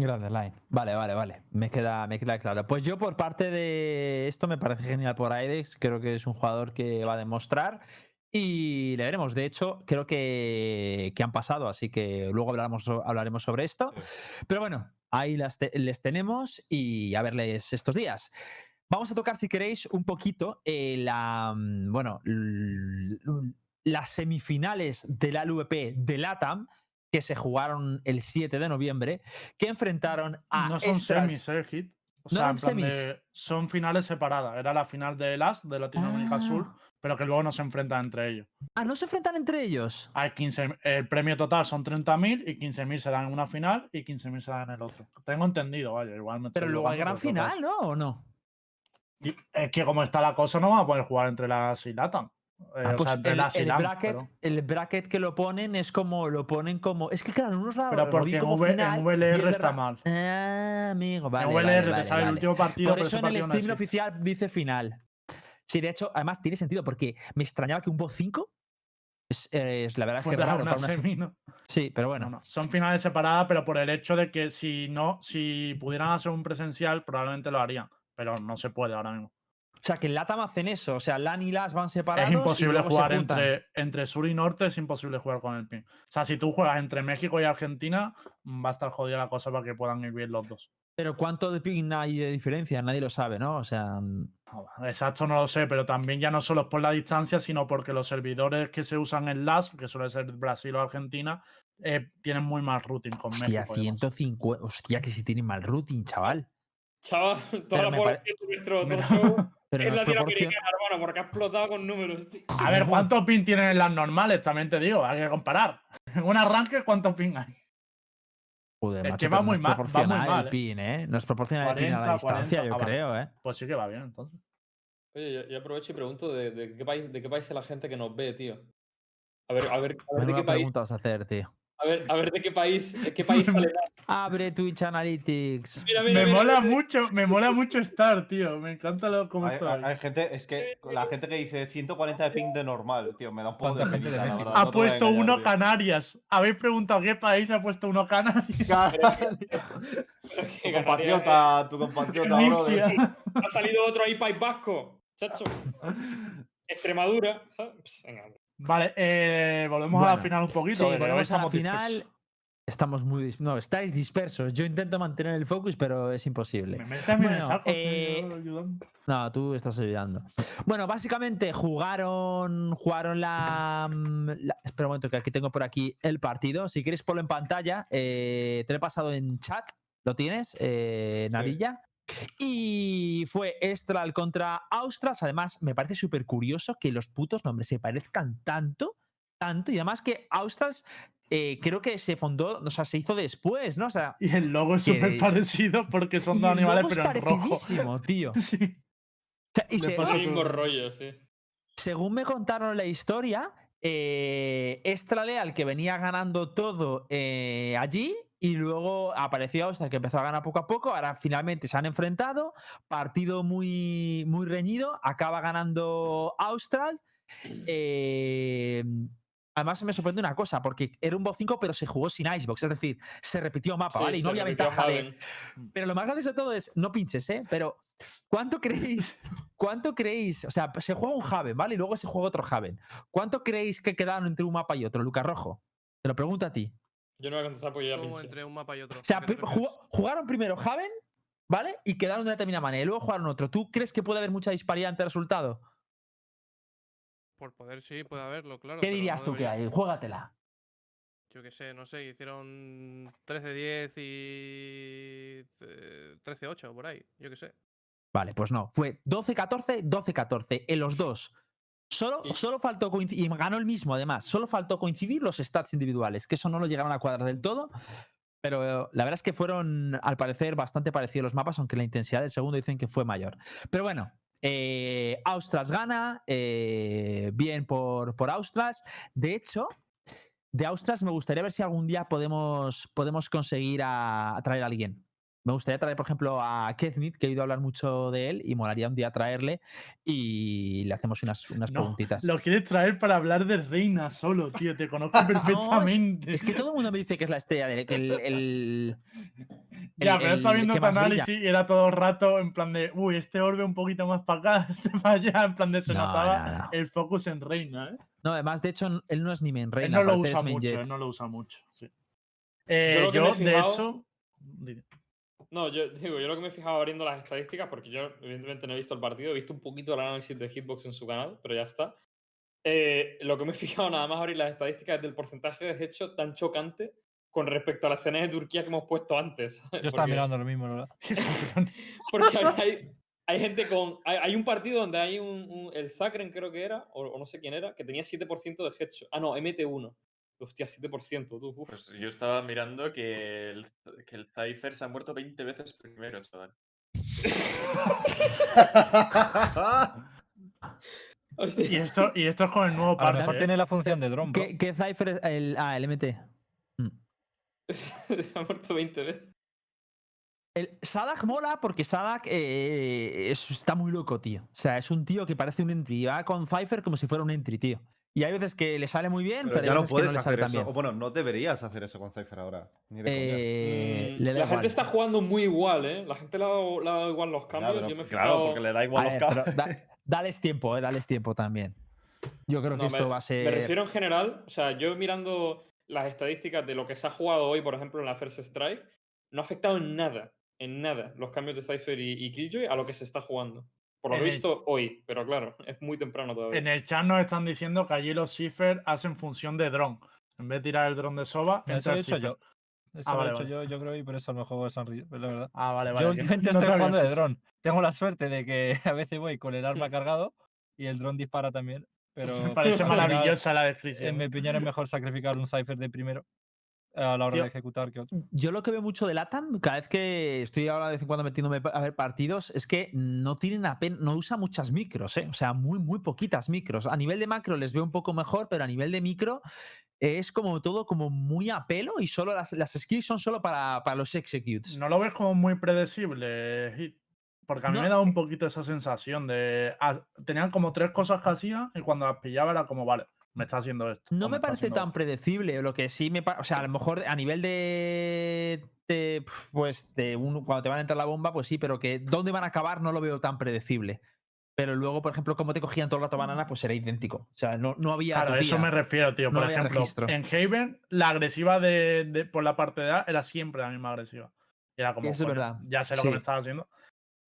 D: Grande line. Vale, vale, vale. Me queda, me queda claro. Pues yo, por parte de esto, me parece genial por Aidex. Creo que es un jugador que va a demostrar. Y le veremos. De hecho, creo que, que han pasado, así que luego hablaremos, hablaremos sobre esto. Pero bueno, ahí las te- les tenemos y a verles estos días. Vamos a tocar, si queréis, un poquito eh, la, mm, bueno, las semifinales de la LVP de LATAM que se jugaron el 7 de noviembre, que enfrentaron a
C: no son semis, ¿eh, Hit? O
D: No
C: sea,
D: eran semis.
C: de- son finales separadas. Era la final de LAS, de Latinoamérica Sur,
D: Ah.
C: pero que luego no se enfrentan entre ellos.
D: Ah, no se enfrentan entre ellos.
C: Hay 15, el premio total son 30.000 y 15.000 se dan en una final y 15.000 se dan en el otro. Tengo entendido, vaya, igual me
D: Pero luego hay gran final, ¿no? ¿O no?
C: Es que como está la cosa, no van a poder jugar entre las y LATAM. Eh,
D: Ah,
C: o
D: pues
C: sea, entre
D: el, bracket,
C: pero-
D: el bracket que lo ponen es como lo ponen como. Es que claro, en unos lados
C: Pero
D: lo
C: porque en,
D: como
C: V- en
D: final, y es
C: VLR está mal.
D: Ah, amigo, vale.
C: en
D: vale,
C: VLR te
D: vale,
C: sale el último partido,
D: Por eso en el stream oficial dice final. Sí, de hecho, además tiene sentido porque me extrañaba que un bot 5 es, eh, es la verdad es que raro
C: una
D: para una
C: semi, ¿no?
D: Sí, pero bueno.
C: No, no, Son finales separadas, pero por el hecho de que si no, si pudieran hacer un presencial, probablemente lo harían. Pero no se puede ahora mismo.
D: O sea, que en LATAM hacen eso. O sea, LAN y LAS van separados.
C: Es
D: y
C: imposible
D: luego
C: jugar entre, entre sur y norte, es imposible jugar con el PIN. O sea, si tú juegas entre México y Argentina, mm, va a estar jodida la cosa para que puedan ir bien los dos.
D: Pero ¿cuánto de ping hay de diferencia? Nadie lo sabe, ¿no? O sea. mm,
C: Exacto, no lo sé, pero también ya no solo es por la distancia, sino porque los servidores que se usan en LAS, que suele ser Brasil o Argentina, eh, tienen muy mal routing con
D: Hostia,
C: México. y demás.
D: 150. Hostia, que si tienen mal routing, chaval.
A: Chaval,
D: Pero
A: toda la
D: me
A: población
D: pare-
A: nuestro show
D: Pero
A: es
D: no es proporcion-
A: latinoamericana, hermano, porque ha explotado con números, tío.
C: A ver, ¿cuántos ping tienen en las normales? También te digo, hay que comparar. En un arranque, ¿cuántos ping hay?
D: Joder, macho,
C: que va muy
D: nos
C: mal- va muy mal,
D: el
C: ¿eh?
D: pin, ¿eh? Nos proporciona el pin a la
C: 40,
D: distancia,
C: 40,
D: yo
C: ah,
D: creo, ¿eh?
C: Pues sí que va bien, entonces.
A: Oye, yo, yo aprovecho y pregunto de, de qué país, de qué país es la gente que nos ve, tío. A ver, a ver, a ver de qué país,
D: vas a hacer, tío.
A: A ver, a ver de qué país, de qué país sale.
D: Abre Twitch Analytics.
A: Mira, mira,
C: Me
A: mira,
C: mola
A: mira.
C: mucho, me mola mucho estar, tío. Me encanta lo, cómo
F: Hay,
C: está.
F: hay- hay gente, es que la gente que dice 140 de ping de normal, tío, me da un poco de
E: ¿Cuánta gente
F: la
E: México?
F: verdad,
C: Ha
F: no
C: puesto
F: engañar,
C: uno
F: tío.
C: Canarias. Habéis preguntado qué país ha puesto uno Canarias.
F: Tu
A: Canarias,
F: compatriota, tu compatriota.
A: Ha salido otro ahí, País Vasco, chacho. Extremadura. Pss, Venga, hombre.
C: Vale, eh, volvemos a la
D: Bueno,
C: final un poquito.
D: Sí, volvemos a la
C: estamos
D: final.
C: dispersos.
D: Estamos muy. dis- No, estáis dispersos. Yo intento mantener el focus, pero es imposible.
C: Me metes mí en el
D: Bueno,
C: saco,
D: eh. No, tú estás ayudando. Bueno, básicamente jugaron, jugaron la, la- Espera un momento, que aquí tengo por aquí el partido. Si quieres ponlo en pantalla, eh, te lo he pasado en chat. ¿Lo tienes, eh, Narilla? Y fue Estral contra Austras. Además, me parece súper curioso que los putos nombres se parezcan tanto, tanto. Y además que Austras eh, creo que se fundó, o sea, se hizo después, ¿no? O sea,
C: Y el logo es súper parecido porque son dos animales,
D: es
C: pero en rojo.
D: parecidísimo, tío.
C: Sí.
D: O sea, y
C: Le
D: se-
C: pasa
A: el mismo rollo, sí.
D: según me contaron la historia, eh, Estrale al que venía ganando todo eh, allí y luego apareció Austral que empezó a ganar poco a poco. Ahora finalmente se han enfrentado. Partido muy, muy reñido. Acaba ganando Austral. Eh, además me sorprende una cosa, porque era un bot 5 pero se jugó sin Icebox. Es decir, se repitió mapa,
A: Sí,
D: ¿vale? Y no había ventaja de, pero lo más gracioso de todo es, no pinches, ¿eh? Pero, ¿cuánto creéis? ¿Cuánto creéis? O sea, se juega un Haven, ¿vale? Y luego se juega otro Haven. ¿Cuánto creéis que quedaron entre un mapa y otro, Lucas Rojo? Te lo pregunto a ti.
A: Yo no voy a contestar porque yo ya pinché.
G: entre un mapa y otro.
D: O sea, jugó- jugaron primero Haven, ¿vale? Y quedaron de una determinada manera. Y luego jugaron otro. ¿Tú crees que puede haber mucha disparidad entre el resultado?
G: Por poder, sí, puede haberlo, claro.
D: ¿Qué dirías
G: no
D: tú que
G: debería.
D: hay? Juégatela.
G: Yo qué sé, no sé, hicieron 13-10 y eh, 13-8 por ahí, yo qué sé.
D: Vale, pues no. Fue 12-14, 12-14 en los dos. Solo, solo faltó coincidir, y ganó el mismo además, solo faltó coincidir los stats individuales, que eso no lo llegaron a cuadrar del todo, pero la verdad es que fueron, al parecer, bastante parecidos los mapas, aunque la intensidad del segundo dicen que fue mayor. Pero bueno, eh, Austras gana, eh, bien por, por Austras. De hecho, de Austras me gustaría ver si algún día podemos, podemos conseguir a, a traer a alguien. Me gustaría traer, por ejemplo, a Keznit, que he oído hablar mucho de él, y molaría un día traerle y le hacemos unas, unas
C: No,
D: preguntitas.
C: Lo quieres traer para hablar de Reina solo, tío. Te conozco perfectamente.
D: Es que todo el mundo me dice que es la estrella del. que el, el-
C: Ya,
D: el-
C: pero
D: el
C: viendo tu análisis y era todo el rato en plan de, uy, este orbe un poquito más para acá, este para allá, en plan de se
D: No,
C: notaba
D: no, no.
C: el focus en Reina, ¿eh?
D: No, además, de hecho, él no es ni main
C: Él
D: reina,
C: no lo usa mucho, él no lo usa mucho. sí. Eh,
A: lo que
C: yo, de
A: fijado-
C: hecho.
A: No, yo digo, yo lo que me he fijado abriendo las estadísticas, porque yo evidentemente no he visto el partido, he visto un poquito el análisis de Hitbox en su canal, pero ya está. Eh, lo que me he fijado nada más abrir las estadísticas es del porcentaje de hecho tan chocante con respecto a la escena de Turquía que hemos puesto antes. ¿sabes?
E: Yo estaba
A: Porque-
E: mirando lo mismo, verdad.
A: Porque hay, hay- hay gente con. Hay, hay un partido donde hay un. un- el Zakren, creo que era, o, o no sé quién era, que tenía 7% de headshot. Ah, no, MT1. Hostia, 7%, tú. uf.
B: Pues yo estaba mirando que el, que el Cypher se ha muerto 20 veces primero, chaval.
C: Y esto, y esto es con el nuevo
E: A lo
C: parche.
E: mejor
C: ¿eh?
E: tiene la función de drone, bro.
D: ¿Qué, qué Cypher es el. Ah, el MT. Mm.
A: se ha muerto 20 veces.
D: El Sadak mola porque Sadak eh, es- está muy loco, tío. O sea, es un tío que parece un entry. y Va con Cypher como si fuera un entry, tío. Y hay veces que le sale muy bien, pero,
F: Pero
D: hay
F: ya no
D: veces que no
F: puedes
D: le sale
F: hacer
D: tan
F: eso.
D: bien.
F: O bueno, no deberías hacer eso con Cypher ahora. Ni de coña.
D: Eh,
A: Mm, la
D: igual.
A: gente está jugando muy igual, ¿eh? La gente le ha dado, le ha dado igual los cambios.
F: pero
A: yo me he
F: claro,
A: fijado-
F: porque le da
D: A
F: igual los cambios.
D: da- dales tiempo, eh, dales tiempo también. Yo creo
A: No,
D: que esto
A: me,
D: va a ser.
A: me refiero en general, o sea, yo mirando las estadísticas de lo que se ha jugado hoy, por ejemplo, en la First Strike, no ha afectado en nada, en nada, los cambios de Cypher y, y Killjoy a lo que se está jugando. Por lo
C: En
A: que he
C: el-
A: visto hoy, pero claro, es muy temprano todavía.
C: En el chat nos están diciendo que allí los Cipher hacen función de dron. En vez de tirar el dron de Soba,
E: Eso lo he
C: el
E: hecho yo. Eso
C: Ah,
E: lo
C: vale,
E: he hecho
C: vale.
E: yo, yo creo, y por eso a lo mejor es Unreal, la verdad.
C: Ah, vale, vale.
E: Yo últimamente
C: no
E: estoy jugando de dron. Tengo la suerte de que a veces voy con el arma cargado y el dron dispara también. Pero
C: Me parece maravillosa la
E: En
C: descripción.
E: mi opinión es mejor sacrificar un cipher de primero a la hora
C: Tío,
E: de ejecutar que otro.
D: Yo lo que veo mucho de LATAM, cada vez que estoy ahora de vez en cuando metiéndome a ver partidos, es que no tienen apenas, no usa muchas micros, ¿eh? o sea, muy, muy poquitas micros. A nivel de macro les veo un poco mejor, pero a nivel de micro es como todo como muy a pelo y solo las, las skills son solo para, para los executes.
C: ¿No lo ves como muy predecible, Hit? Porque a mí
D: No,
C: me da un poquito esa sensación de. Tenían como tres cosas que hacían y cuando las pillaba era como, vale, me está haciendo esto.
D: No me parece tan
C: esto.
D: predecible. Lo que sí me. O sea, a lo mejor a nivel de. pues de un, cuando te van a entrar la bomba, pues sí, pero que dónde van a acabar no lo veo tan predecible. Pero luego, por ejemplo, como te cogían todo el rato banana, pues era idéntico. O sea, no, no había.
C: Claro, a eso me refiero, tío.
D: No
C: Por ejemplo,
D: registro.
C: en Haven, la agresiva de, de- por la parte de A era siempre la misma agresiva. Era como,
D: Eso es verdad.
C: ya sé lo
D: Sí.
C: que me estás haciendo.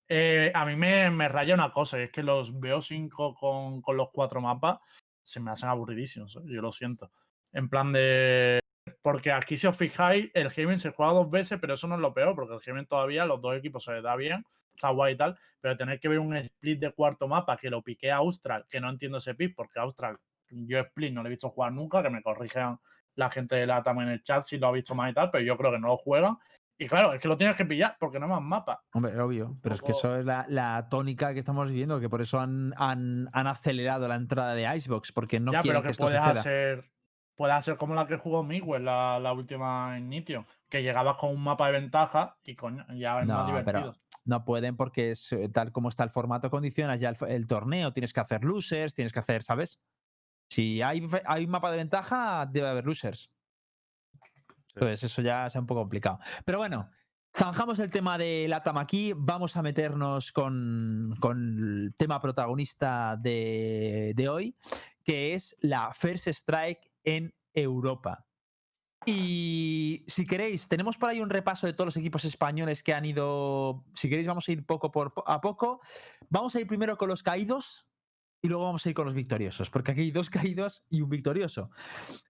C: Eh, a mí me, me raya una cosa, y es que los BO5 con, con los cuatro mapas se me hacen aburridísimos, ¿eh? yo lo siento. En plan de... Porque aquí, si os fijáis, el Haven se juega dos veces, pero eso no es lo peor, porque el Haven todavía, los dos equipos se les da bien, está guay y tal, pero tener que ver un split de cuarto mapa que lo piqué a Austral, que no entiendo ese pick, porque Austral, yo split no lo he visto jugar nunca, que me corrijan la gente de la en el chat si lo ha visto más y tal, pero yo creo que no lo juegan. Y claro, es que lo tienes que pillar porque no más mapa.
D: Hombre, obvio. Pero es que eso es la, la tónica que estamos viviendo, que por eso han, han, han acelerado la entrada de Icebox, porque no
C: ya,
D: quieren
C: pero
D: que,
C: que,
D: esto
C: puedes
D: suceda.
C: hacer, puedes hacer como la que jugó Miguel, la, la última en Nitio, que llegabas con un mapa de ventaja y coño, ya es más
D: No, pero
C: divertido.
D: no pueden porque es, eh, tal como está el formato, condicionas ya el, el torneo, tienes que hacer losers, tienes que hacer, ¿sabes? Si hay, hay mapa de ventaja, debe haber losers. Entonces eso ya es un poco complicado. Pero bueno, zanjamos el tema de Latam aquí, vamos a meternos con, con el tema protagonista de, de hoy, que es la First Strike en Europa. Y si queréis, tenemos por ahí un repaso de todos los equipos españoles que han ido. Si queréis, vamos a ir poco a poco. Vamos a ir primero con los caídos y luego vamos a ir con los victoriosos, porque aquí hay dos caídos y un victorioso.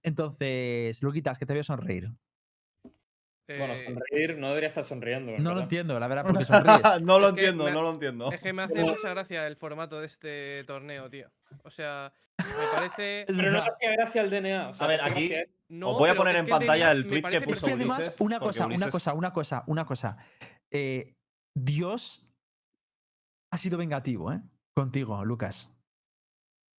D: Entonces, Luquitas, que te veo sonreír.
A: Bueno,
G: Eh,
A: sonreír no debería estar sonriendo. en
D: No lo entiendo, la verdad, porque sonríes.
F: no lo
G: Es
F: entiendo,
G: me-
F: no lo entiendo.
G: Es que me hace mucha gracia el formato de este torneo, tío. O sea, me parece.
A: Pero no hacía gracia el DNA. o sea,
F: A ver, aquí-
G: No,
F: Os voy a poner en pantalla
G: DNA
F: el tweet que puso
D: Es que además,
F: Ulises,
D: una cosa, una
F: Ulises-
D: cosa, una cosa, una cosa. Eh, Dios ha sido vengativo, ¿eh? Contigo, Lucas.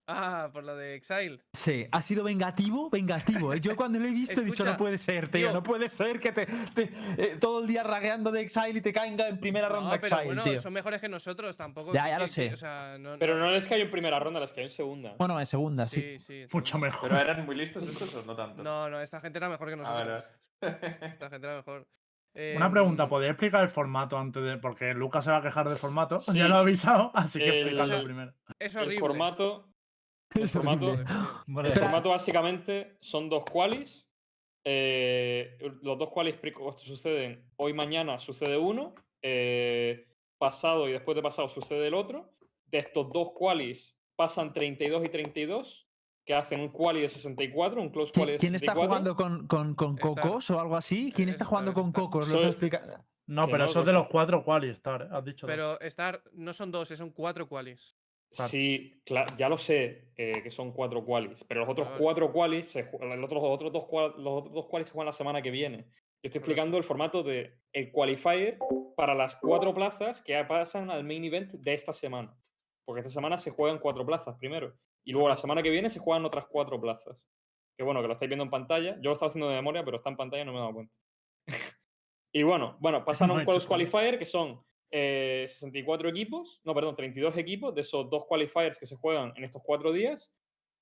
G: Ah, por lo de Exile.
D: Sí, ha sido vengativo, vengativo. ¿eh? Yo cuando lo he visto he dicho, no puede ser, tío,
G: tío.
D: no puede ser que te, te- eh, todo el día ragueando de Exile y te caiga en primera
G: No,
D: ronda
G: pero
D: Exile,
G: bueno,
D: tío.
G: son mejores que nosotros, tampoco.
D: Ya,
G: que-
D: ya lo
G: que-
D: sé.
G: o sea, no,
A: Pero no les cayó en primera ronda, les cayó en segunda.
D: Bueno, en segunda, sí.
G: Sí, sí.
C: Mucho mejor.
B: ¿Pero eran muy listos estos o no tanto?
G: No, no, esta gente era mejor que
B: Ah,
G: nosotros.
B: vale.
G: Esta gente era mejor.
C: Una pregunta,
G: Em,
C: ¿podéis explicar el formato antes de.? Porque Lucas se va a quejar del formato.
A: Sí.
C: Ya lo he avisado, así que
A: El-
C: explicadlo
G: o sea,
C: primero.
G: Es
A: el
G: horrible.
A: formato. El formato, el básicamente son dos qualis. eh, los dos qualis suceden hoy, mañana sucede uno. eh, pasado y después de pasado sucede el otro. De estos dos qualis pasan 32 y 32, que hacen un quali de 64, un close quali
D: ¿Qui-
A: de
D: ¿Quién está
A: 64.
D: jugando con, con, con
G: Star.
D: Cocos o algo así? ¿Quién está
G: Star,
D: jugando con
G: Star.
D: Cocos? Lo
A: Soy-
D: está explica-
C: No, pero
A: no,
C: eso es de los cuatro qualis, Star. Has dicho. dos.
G: Pero estar, no son dos, son cuatro qualis.
A: Sí, ya lo sé eh, que son cuatro qualis, pero los otros cuatro qualis, se los otros, los otros dos, los otros dos qualis se juegan la semana que viene. Yo estoy explicando el formato de el qualifier para las cuatro plazas que pasan al main event de esta semana. Porque esta semana se juegan cuatro plazas primero. Y luego la semana que viene se juegan otras cuatro plazas. Que bueno, que lo estáis viendo en pantalla. Yo lo estaba haciendo de memoria, pero está en pantalla y no me he dado cuenta. y bueno, bueno, pasan a un qualifier que son eh, 64 equipos, no, perdón, 32 equipos, de esos dos qualifiers que se juegan en estos cuatro días.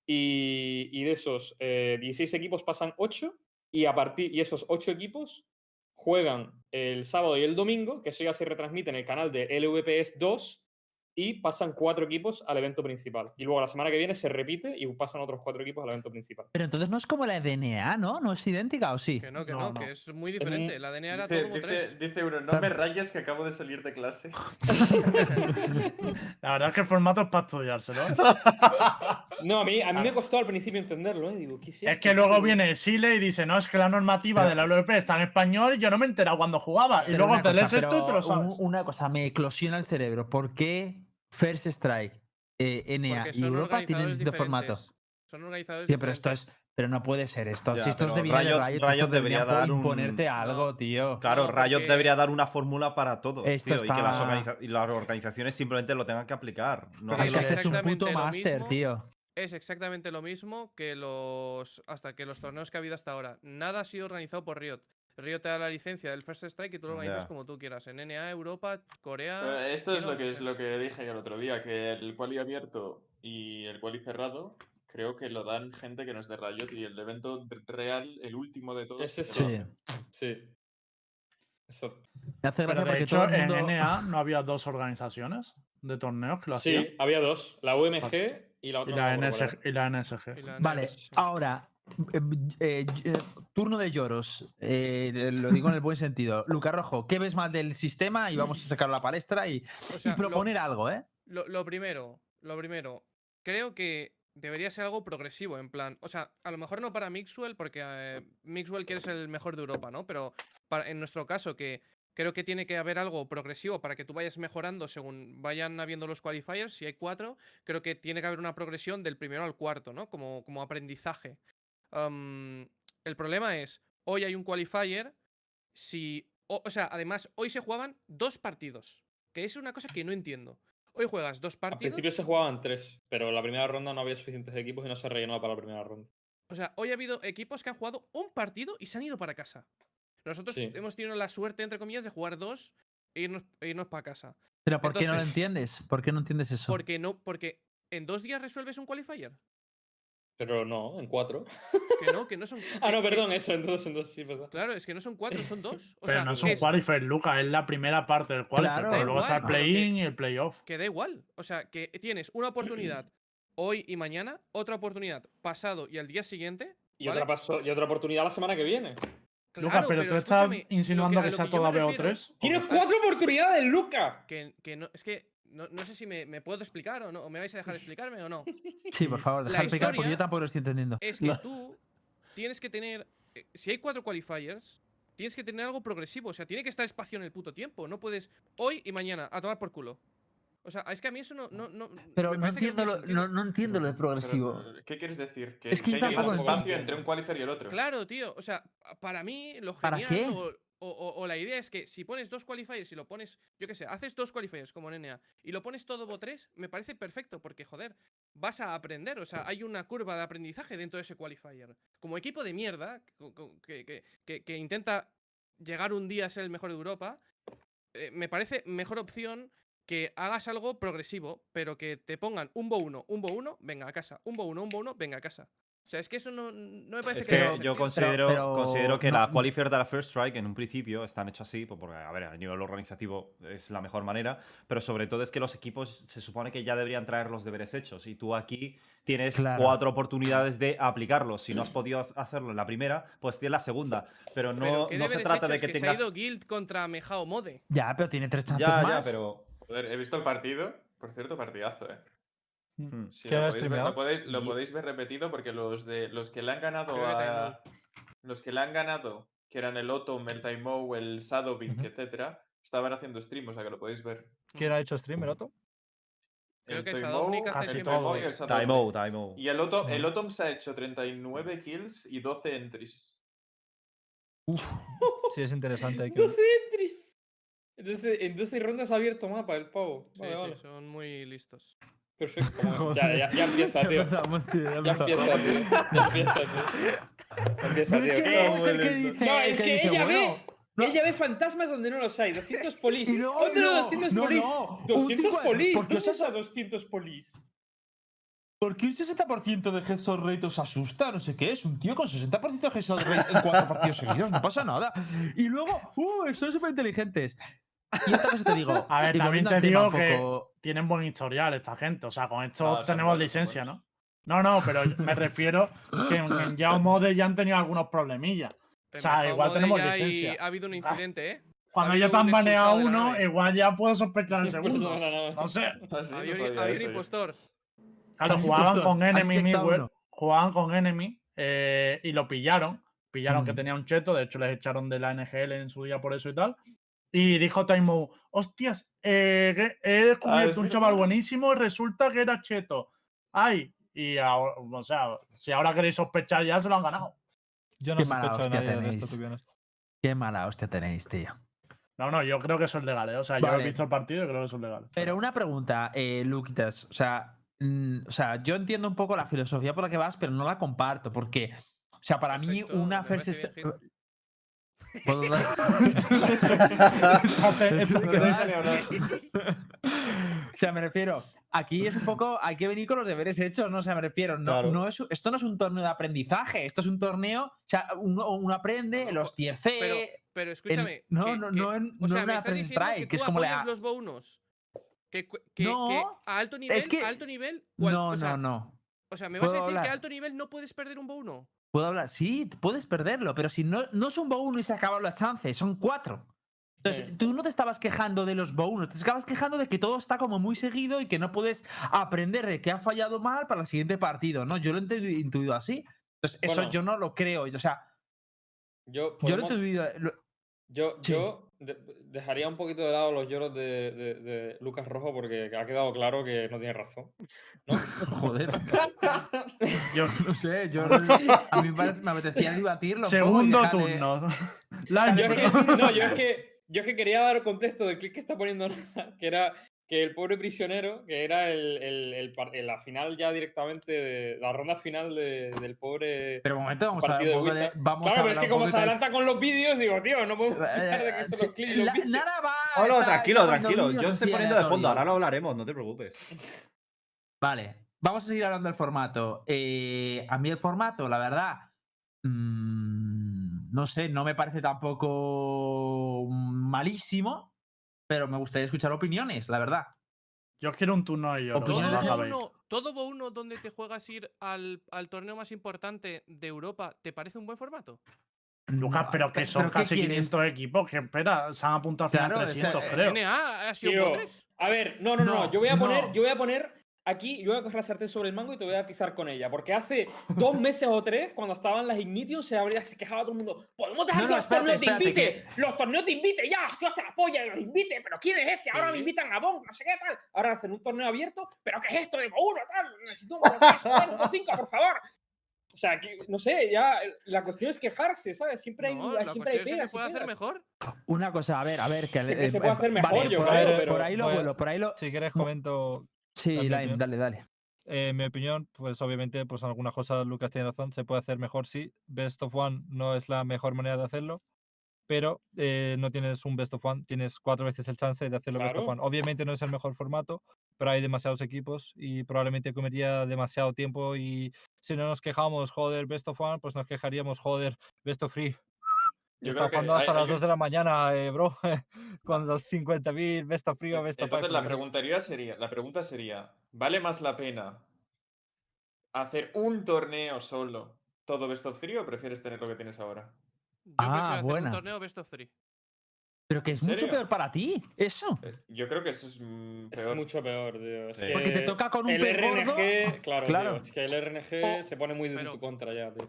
A: Y, y de esos eh, 16 equipos pasan 8 y a partir y esos 8 equipos juegan el sábado y el domingo, que eso ya se retransmite en el canal de LVPS 2 y pasan cuatro equipos al evento principal. Y luego la semana que viene se repite y pasan otros cuatro equipos al evento principal.
D: Pero entonces no es como la DNA, ¿no? ¿No es idéntica o sí?
G: Que no, que
C: No,
G: no,
C: no.
G: que es muy diferente. La DNA era
B: Dice,
G: todo como
B: dice,
G: tres.
B: dice uno, no
D: Claro.
B: me rayes que acabo de salir de clase.
C: La verdad es que el formato es para estudiárselo. ¿eh?
A: No, a mí, a mí me costó al principio entenderlo, ¿eh? Digo, ¿qué es
C: Es que luego viene Sile y dice, no, es que la normativa
D: Pero-
C: de la LVP está en español y yo no me he enterado cuando jugaba. Y luego te lees esto y te
D: pero
C: lo sabes.
D: un- Una cosa, me eclosiona el cerebro. ¿Por qué First Strike, eh, NA y Europa tienen
G: organizadores
D: de formato?
G: diferentes. Son organizadores
D: Tío, pero esto es. Pero no puede ser esto.
F: Ya,
D: si estos
F: pero
D: de
F: Riot-
D: Riot,
F: Riot debería dar un-
D: imponerte algo,
G: No.
D: tío.
F: Claro,
G: No,
F: Riot
G: porque-
F: debería dar una fórmula para todos,
D: Esto
F: tío, y que las,
D: está-
F: organiza- y las organizaciones simplemente lo tengan que aplicar. No
G: es
D: es un
G: exactamente
D: puto
G: lo
D: máster,
G: mismo.
D: tío.
G: Es exactamente lo mismo que los. hasta que los torneos que ha habido hasta ahora. Nada ha sido organizado por Riot. Riot te da la licencia del First Strike y tú lo organizas como tú quieras. En NA, Europa, Corea.
B: Pero esto es lo que, es lo que dije el otro día, que el quali abierto y el quali cerrado creo que lo dan gente que no es de Riot y el evento real, el último de todos.
A: Ese
B: es
A: sí. Sí. Eso-
D: Me hace
C: Pero
D: gracia
C: de
D: porque
C: hecho,
D: todo el
C: en
D: mundo.
C: NA no había dos organizaciones de torneos que lo hacían.
A: Sí, había dos. La UMG y la
C: Y
A: otra.
C: la, NSG, y la NSG.
G: Y
D: Vale, ahora. Eh, eh, eh, turno de lloros. eh, lo digo en el buen sentido. Luca Rojo, ¿qué ves mal del sistema? Y vamos a sacarlo a la palestra y,
G: O
D: y
G: sea, lo-
D: proponer algo, ¿eh?
G: Lo, lo primero, lo primero, creo que debería ser algo progresivo, en plan, o sea, a lo mejor no para Mixwell, porque Mixwell quiere ser el mejor de Europa, ¿no? Pero para, en nuestro caso, que creo que tiene que haber algo progresivo para que tú vayas mejorando según vayan habiendo los qualifiers, si hay cuatro, creo que tiene que haber una progresión del primero al cuarto, ¿no? Como, como aprendizaje. El problema es, hoy hay un qualifier, si... O, o sea, además, hoy se jugaban dos partidos, que es una cosa que no entiendo. Hoy juegas dos
A: Al
G: partidos.
A: principio se jugaban tres, pero la primera ronda no había suficientes equipos y no se rellenó para la primera ronda.
G: O sea, hoy ha habido equipos que han jugado un partido y se han ido para casa. Nosotros
A: Sí.
G: hemos tenido la suerte, entre comillas, de jugar dos e irnos, e irnos para casa.
D: Pero ¿por qué no lo entiendes? ¿Por qué no entiendes eso?
G: Porque no, porque en dos días resuelves un qualifier.
A: Pero no, en cuatro.
G: Que no, que no son.
A: Ah,
G: que-
A: no,
G: que-
A: perdón, eso, entonces, entonces sí, perdón.
G: Claro, es que no son cuatro, son dos. O
C: Pero
G: sea,
C: no es un
G: es-
C: qualifier, Luca, es la primera parte del qualifier.
D: Claro.
C: pero luego está el
G: que-
C: play-in y el playoff.
G: que da igual. O sea, que tienes una oportunidad hoy y mañana, otra oportunidad pasado y al día siguiente.
A: Y,
G: ¿vale?
A: otra paso- y otra oportunidad la semana que viene.
C: Luca,
G: Claro,
C: pero, tú estás insinuando que,
G: lo
C: sea
G: me
C: toda
G: refiero-
C: BO3.
A: ¡Tienes cuatro oportunidades, Luca!
G: Que, que no, es que no, no sé si me, me puedo explicar o no, o me vais a dejar explicarme o no.
D: Sí, por favor,
G: La
D: deja de explicar porque yo tampoco lo estoy entendiendo.
G: Es que tú tienes que tener. eh, Si hay cuatro qualifiers, tienes que tener algo progresivo. O sea, tiene que estar espacio en el puto tiempo. No puedes hoy y mañana a tomar por culo. O sea, es que a mí eso no. no, no
D: Pero
G: me
D: no entiendo, lo, no, no entiendo lo de
B: Pero,
D: progresivo.
B: ¿Qué quieres decir? Que,
D: Es que
B: que más
D: tampoco
B: espacio entre un qualifier y el otro.
G: Claro, tío. O sea, para mí lo
D: ¿Para
G: genial
D: qué?
G: O, o- la idea es que si pones dos qualifiers y lo pones, yo qué sé, haces dos qualifiers como en y lo pones todo BO3, me parece perfecto porque, joder, vas a aprender. O sea, hay una curva de aprendizaje dentro de ese qualifier. Como equipo de mierda que intenta llegar un día a ser el mejor de Europa, eh, me parece mejor opción que hagas algo progresivo, pero que te pongan un BO1, un BO1, venga a casa, un BO1, un BO1, venga a casa. O sea, es que eso no, no me parece
F: Es
G: que
F: que yo
G: sentido.
F: considero,
D: pero
F: considero que
D: no-
F: la qualifier de la First Strike en un principio están hechos así, pues porque, a ver, a nivel organizativo es la mejor manera, pero sobre todo es que los equipos se supone que ya deberían traer los deberes hechos y tú aquí tienes
D: Claro.
F: cuatro oportunidades de aplicarlos. Si no has podido ha- hacerlo en la primera, pues tienes la segunda, pero no,
G: Pero ¿qué
F: no se trata de que,
G: Se
F: tengas...
G: ha ido Guild contra Mejao Mode.
D: Ya, pero tiene tres chances
F: Ya, ya,
D: más.
F: pero...
B: Joder, he visto el partido. Por cierto, partidazo, eh.
F: Hmm.
B: Sí,
E: ¿Qué
B: lo, podéis ver, lo podéis, lo
F: Y-
B: podéis ver repetido porque los de los que le han ganado a. Los que le han ganado, que eran el Autumn, el Taimou, el Shadowbink,
E: Ujú.
B: etcétera, estaban haciendo stream, o sea que lo podéis ver.
E: ¿Quién ha hecho stream, el Otto?
G: Creo
B: el
G: que Shadowbink hace
B: el Taimou y
C: stream.
B: el. Y el Autumn, el se ha hecho 39 kills y 12 entries.
E: Sí, es interesante. hay que ver.
A: 12 entries. Entonces, en 12 rondas ha abierto mapa el pavo.
G: Sí,
A: Vale,
G: sí,
A: vale.
G: son muy listos.
A: Perfecto. Ya, ya, ya empieza, tío.
D: ya
A: empieza, tío. Ya empieza, tío. Empieza, tío. Qué No, es
D: que
A: ella ve. Ella ve fantasmas donde no los hay. 200 polis.
D: Luego
A: Otro
D: no,
A: 200
D: no,
A: polis.
D: no, un
A: 200
D: cincuenta-
A: polis.
D: porque
A: ¿Cómo
D: os
A: es a 200 polis?
D: ¿Por qué un 60% de headshot rate os asusta? No sé qué es. Un tío con 60% de headshot rate en cuatro partidos seguidos. No pasa nada. Y luego, ¡uh! Son súper inteligentes. Y otra cosa te digo.
C: A ver, también te digo que
D: poco-
C: tienen buen historial esta gente. O sea, con esto tenemos licencia. ¿no? No, no, pero me refiero que en, en Yao Mode ya han tenido algunos problemillas. O sea, igual
G: Mode
C: tenemos licencia.
G: ha habido un incidente, ¿eh?
C: Cuando ya te han baneado uno, igual ya puedo sospechar el segundo.
A: no, no, no.
C: No sé.
G: Había un- impostor.
C: Claro, jugaban con Enemy Midwell,
D: uno.
C: jugaban con Enemy eh, y lo pillaron. Pillaron que
D: Mm.
C: tenía un cheto, de hecho les echaron de la NGL en su día por eso y tal. Y dijo Taimo, hostias, eh, he
B: es
C: descubierto un chaval buenísimo y resulta que era cheto. Ay, y ahora, o sea, si ahora queréis sospechar ya se lo han ganado.
E: Yo no
D: Qué mala
E: sospecho de nadie de esto,
D: tenéis.
E: to be honest.
D: Qué mala hostia tenéis, tío.
C: No, no, yo creo que eso es legal, ¿eh? O sea, yo
D: Vale.
C: he visto el partido y creo que eso es legal.
D: Pero una pregunta, eh, Luquitas. O sea, mm, o sea, yo entiendo un poco la filosofía por la que vas, pero no la comparto. Porque, o sea, para mí, una first. o sea, me refiero, aquí es un poco, hay que venir con los deberes hechos, ¿no? O sea, me refiero, no,
F: Claro.
D: no es, esto no es un torneo de aprendizaje, esto es un torneo, o sea, uno, uno aprende, los tier C,
G: pero- Pero escúchame.
D: no,
G: que-
D: no,
G: que-
D: no en-
G: O
D: no
G: sea,
D: en
G: me estás diciendo
D: Strike,
G: que
D: que
G: tú
D: es como la-
G: apoyas los bonos. Que, que- que a alto nivel,
D: que-
G: a alto nivel, cual-
D: No,
G: o sea,
D: no, no.
G: O sea, ¿me vas a decir que a alto nivel no puedes perder un bono?
D: Puedo hablar. Sí, puedes perderlo, pero si no, no son uno y se acaban las chances, son cuatro. Entonces,
A: Sí.
D: tú no te estabas quejando de los bonos, te estabas quejando de que todo está como muy seguido y que no puedes aprender de que ha fallado mal para el siguiente partido, ¿no? Yo lo he intuido así. Entonces, eso yo no lo creo. O sea,
A: Yo,
D: yo lo he
A: podemos-
D: intuido. lo-
A: yo,
D: sí.
A: yo de- dejaría un poquito de lado los lloros de, de- de Lucas Rojo porque ha quedado claro que no tiene razón.
D: Joder. yo no sé, yo a mí me apetecía debatirlo.
C: Segundo
D: dejarle-
C: turno.
A: Yo es, que, no, yo es que yo es que quería dar contexto del clip que está poniendo que era que el pobre prisionero, que era el, el- la final ya directamente, de, la ronda final de- del pobre
D: Pero un momento, vamos a ver un
A: de
D: poco de. Vamos
A: Claro,
D: a
A: pero es que como se adelanta con los vídeos, digo, tío, no podemos fijar de que
D: Eh, sí,
A: los clips.
D: Nara va.
F: Oh, no,
D: está
F: tranquilo, tranquilo. Yo estoy poniendo de fondo, ahora lo hablaremos, no te preocupes.
D: Vale, vamos a seguir hablando del formato. Eh, a mí el formato, la verdad, mm, no sé, no me parece tampoco malísimo, pero me gustaría escuchar opiniones, la verdad.
C: Yo quiero un turno de lloro.
D: Opiniones
G: Todo todo bono donde te juegas ir al, al torneo más importante de Europa, ¿te parece un buen formato?
C: Lucas, pero que son
D: ¿pero
C: casi
D: quieres?
C: 500 equipos. Que espera, se han apuntado al final
D: Claro, o sea,
C: 300,
D: eh,
C: creo.
G: NA ha sido
A: Tío, a ver, no, no, no,
D: No,
A: yo voy a poner,
D: no.
A: yo voy a poner aquí, yo voy a coger la sartén sobre el mango y te voy a atizar con ella, porque hace dos meses o tres, cuando estaban las Ignition, se, habría, se quejaba todo el mundo, podemos dejar
D: No,
A: que
D: no,
A: los
D: espérate,
A: torneos te
D: espérate,
A: invite, los torneos te invite, ya, hostia, hasta la polla, los invite, pero ¿quién es este? Ahora me invitan a Bonk, no sé qué tal, ahora hacen un torneo abierto, pero ¿qué es esto de uno, tal? Necesito un 5, por favor. O sea, que, no sé, ya la cuestión es quejarse, ¿sabes? Siempre hay,
G: No,
A: hay-
G: la
A: siempre hay
G: cuestión es que
A: pegas
G: se puede hacer
A: pegas.
G: mejor.
D: Una cosa, a ver, a ver, que
A: Sí que
D: eh,
A: se puede hacer mejor,
D: vale,
A: yo
D: por,
A: creo,
D: ahí,
A: pero-
D: por ahí lo vuelo, por ahí lo.
E: Si quieres comento
D: Sí,
E: opinión.
D: dale, dale.
E: Eh, mi opinión, pues obviamente, pues en algunas cosas Lucas tiene razón, se puede hacer mejor, sí. Best of One no es la mejor manera de hacerlo, pero eh, no tienes un Best of One, tienes cuatro veces el chance de hacerlo Best of
A: Claro.
E: One. Obviamente no es el mejor formato, pero hay demasiados equipos y probablemente comería demasiado tiempo y si no nos quejamos, joder, Best of One, pues nos quejaríamos, joder, Best of Free.
B: Yo que
E: jugando hasta
B: hay-
E: las
B: hay
E: 2
B: un-
E: de la mañana, eh, bro, con los 50.000 Best of Free o Best of Five,
B: Entonces la, preguntaría sería, la pregunta sería, ¿vale más la pena hacer un torneo solo, todo best of three, o prefieres tener lo que tienes ahora?
G: Yo
D: Ah,
G: prefiero hacer
D: buena.
G: un torneo best of three.
D: Pero que es
B: ¿En
D: mucho peor para ti, eso.
B: Eh, Yo creo que eso es mm,
A: Es
B: peor.
A: mucho peor, tío. Es
F: Sí.
A: que
D: Porque te toca con un
A: el
D: pez gordo.
A: RNG, claro,
D: Claro.
A: tío, es que el RNG
G: O-
A: se pone muy en tu contra ya, tío.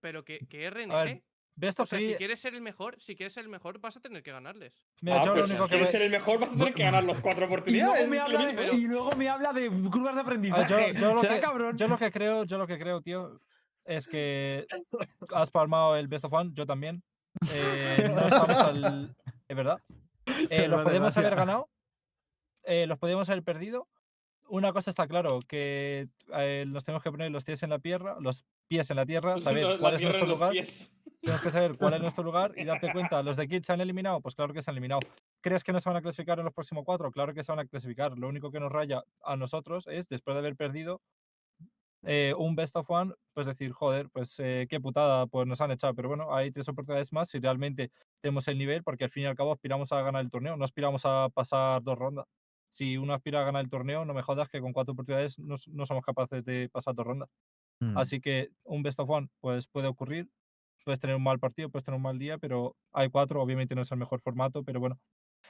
G: Pero que, que RNG.
E: Best
G: o sea, si quieres ser el mejor, si quieres ser el mejor, vas a tener que ganarles.
E: mira,
A: ah,
E: yo lo
A: pues
E: único
A: si
E: que
A: quieres
E: ve-
A: ser el mejor vas a tener que ganar las cuatro
D: Y luego,
A: oportunidades.
D: me habla
A: mismo.
D: de, y luego me habla de curvas de
E: Ah,
D: aprendizaje.
E: yo, yo lo
D: ¿Será
E: que,
D: cabrón?
E: yo lo que creo, yo lo que creo, tío, es que has palmado el Best of One, yo también. Eh, no estamos al. Es verdad. Eh,
D: me
E: los podemos haber ganado. eh, los podemos haber perdido. Una cosa está claro, que eh, nos tenemos que poner los pies en la tierra, los pies en la tierra, saber
A: La- la
E: cuál es nuestro
A: los
E: lugar.
A: pies.
E: Tienes que saber cuál es nuestro lugar y darte cuenta. ¿Los de Kids se han eliminado? Pues claro que se han eliminado. ¿Crees que no se van a clasificar en los próximos cuatro? Claro que se van a clasificar. Lo único que nos raya a nosotros es, después de haber perdido eh, un best of one, pues decir, joder, pues eh, qué putada, pues nos han echado. Pero bueno, hay tres oportunidades más si realmente tenemos el nivel, porque al fin y al cabo aspiramos a ganar el torneo, no aspiramos a pasar dos rondas. Si uno aspira a ganar el torneo, no me jodas que con cuatro oportunidades no, no somos capaces de pasar dos rondas.
D: Mm.
E: Así que un best of one pues puede ocurrir. Puedes tener un mal partido, puedes tener un mal día, pero hay cuatro. Obviamente no es el mejor formato, pero bueno,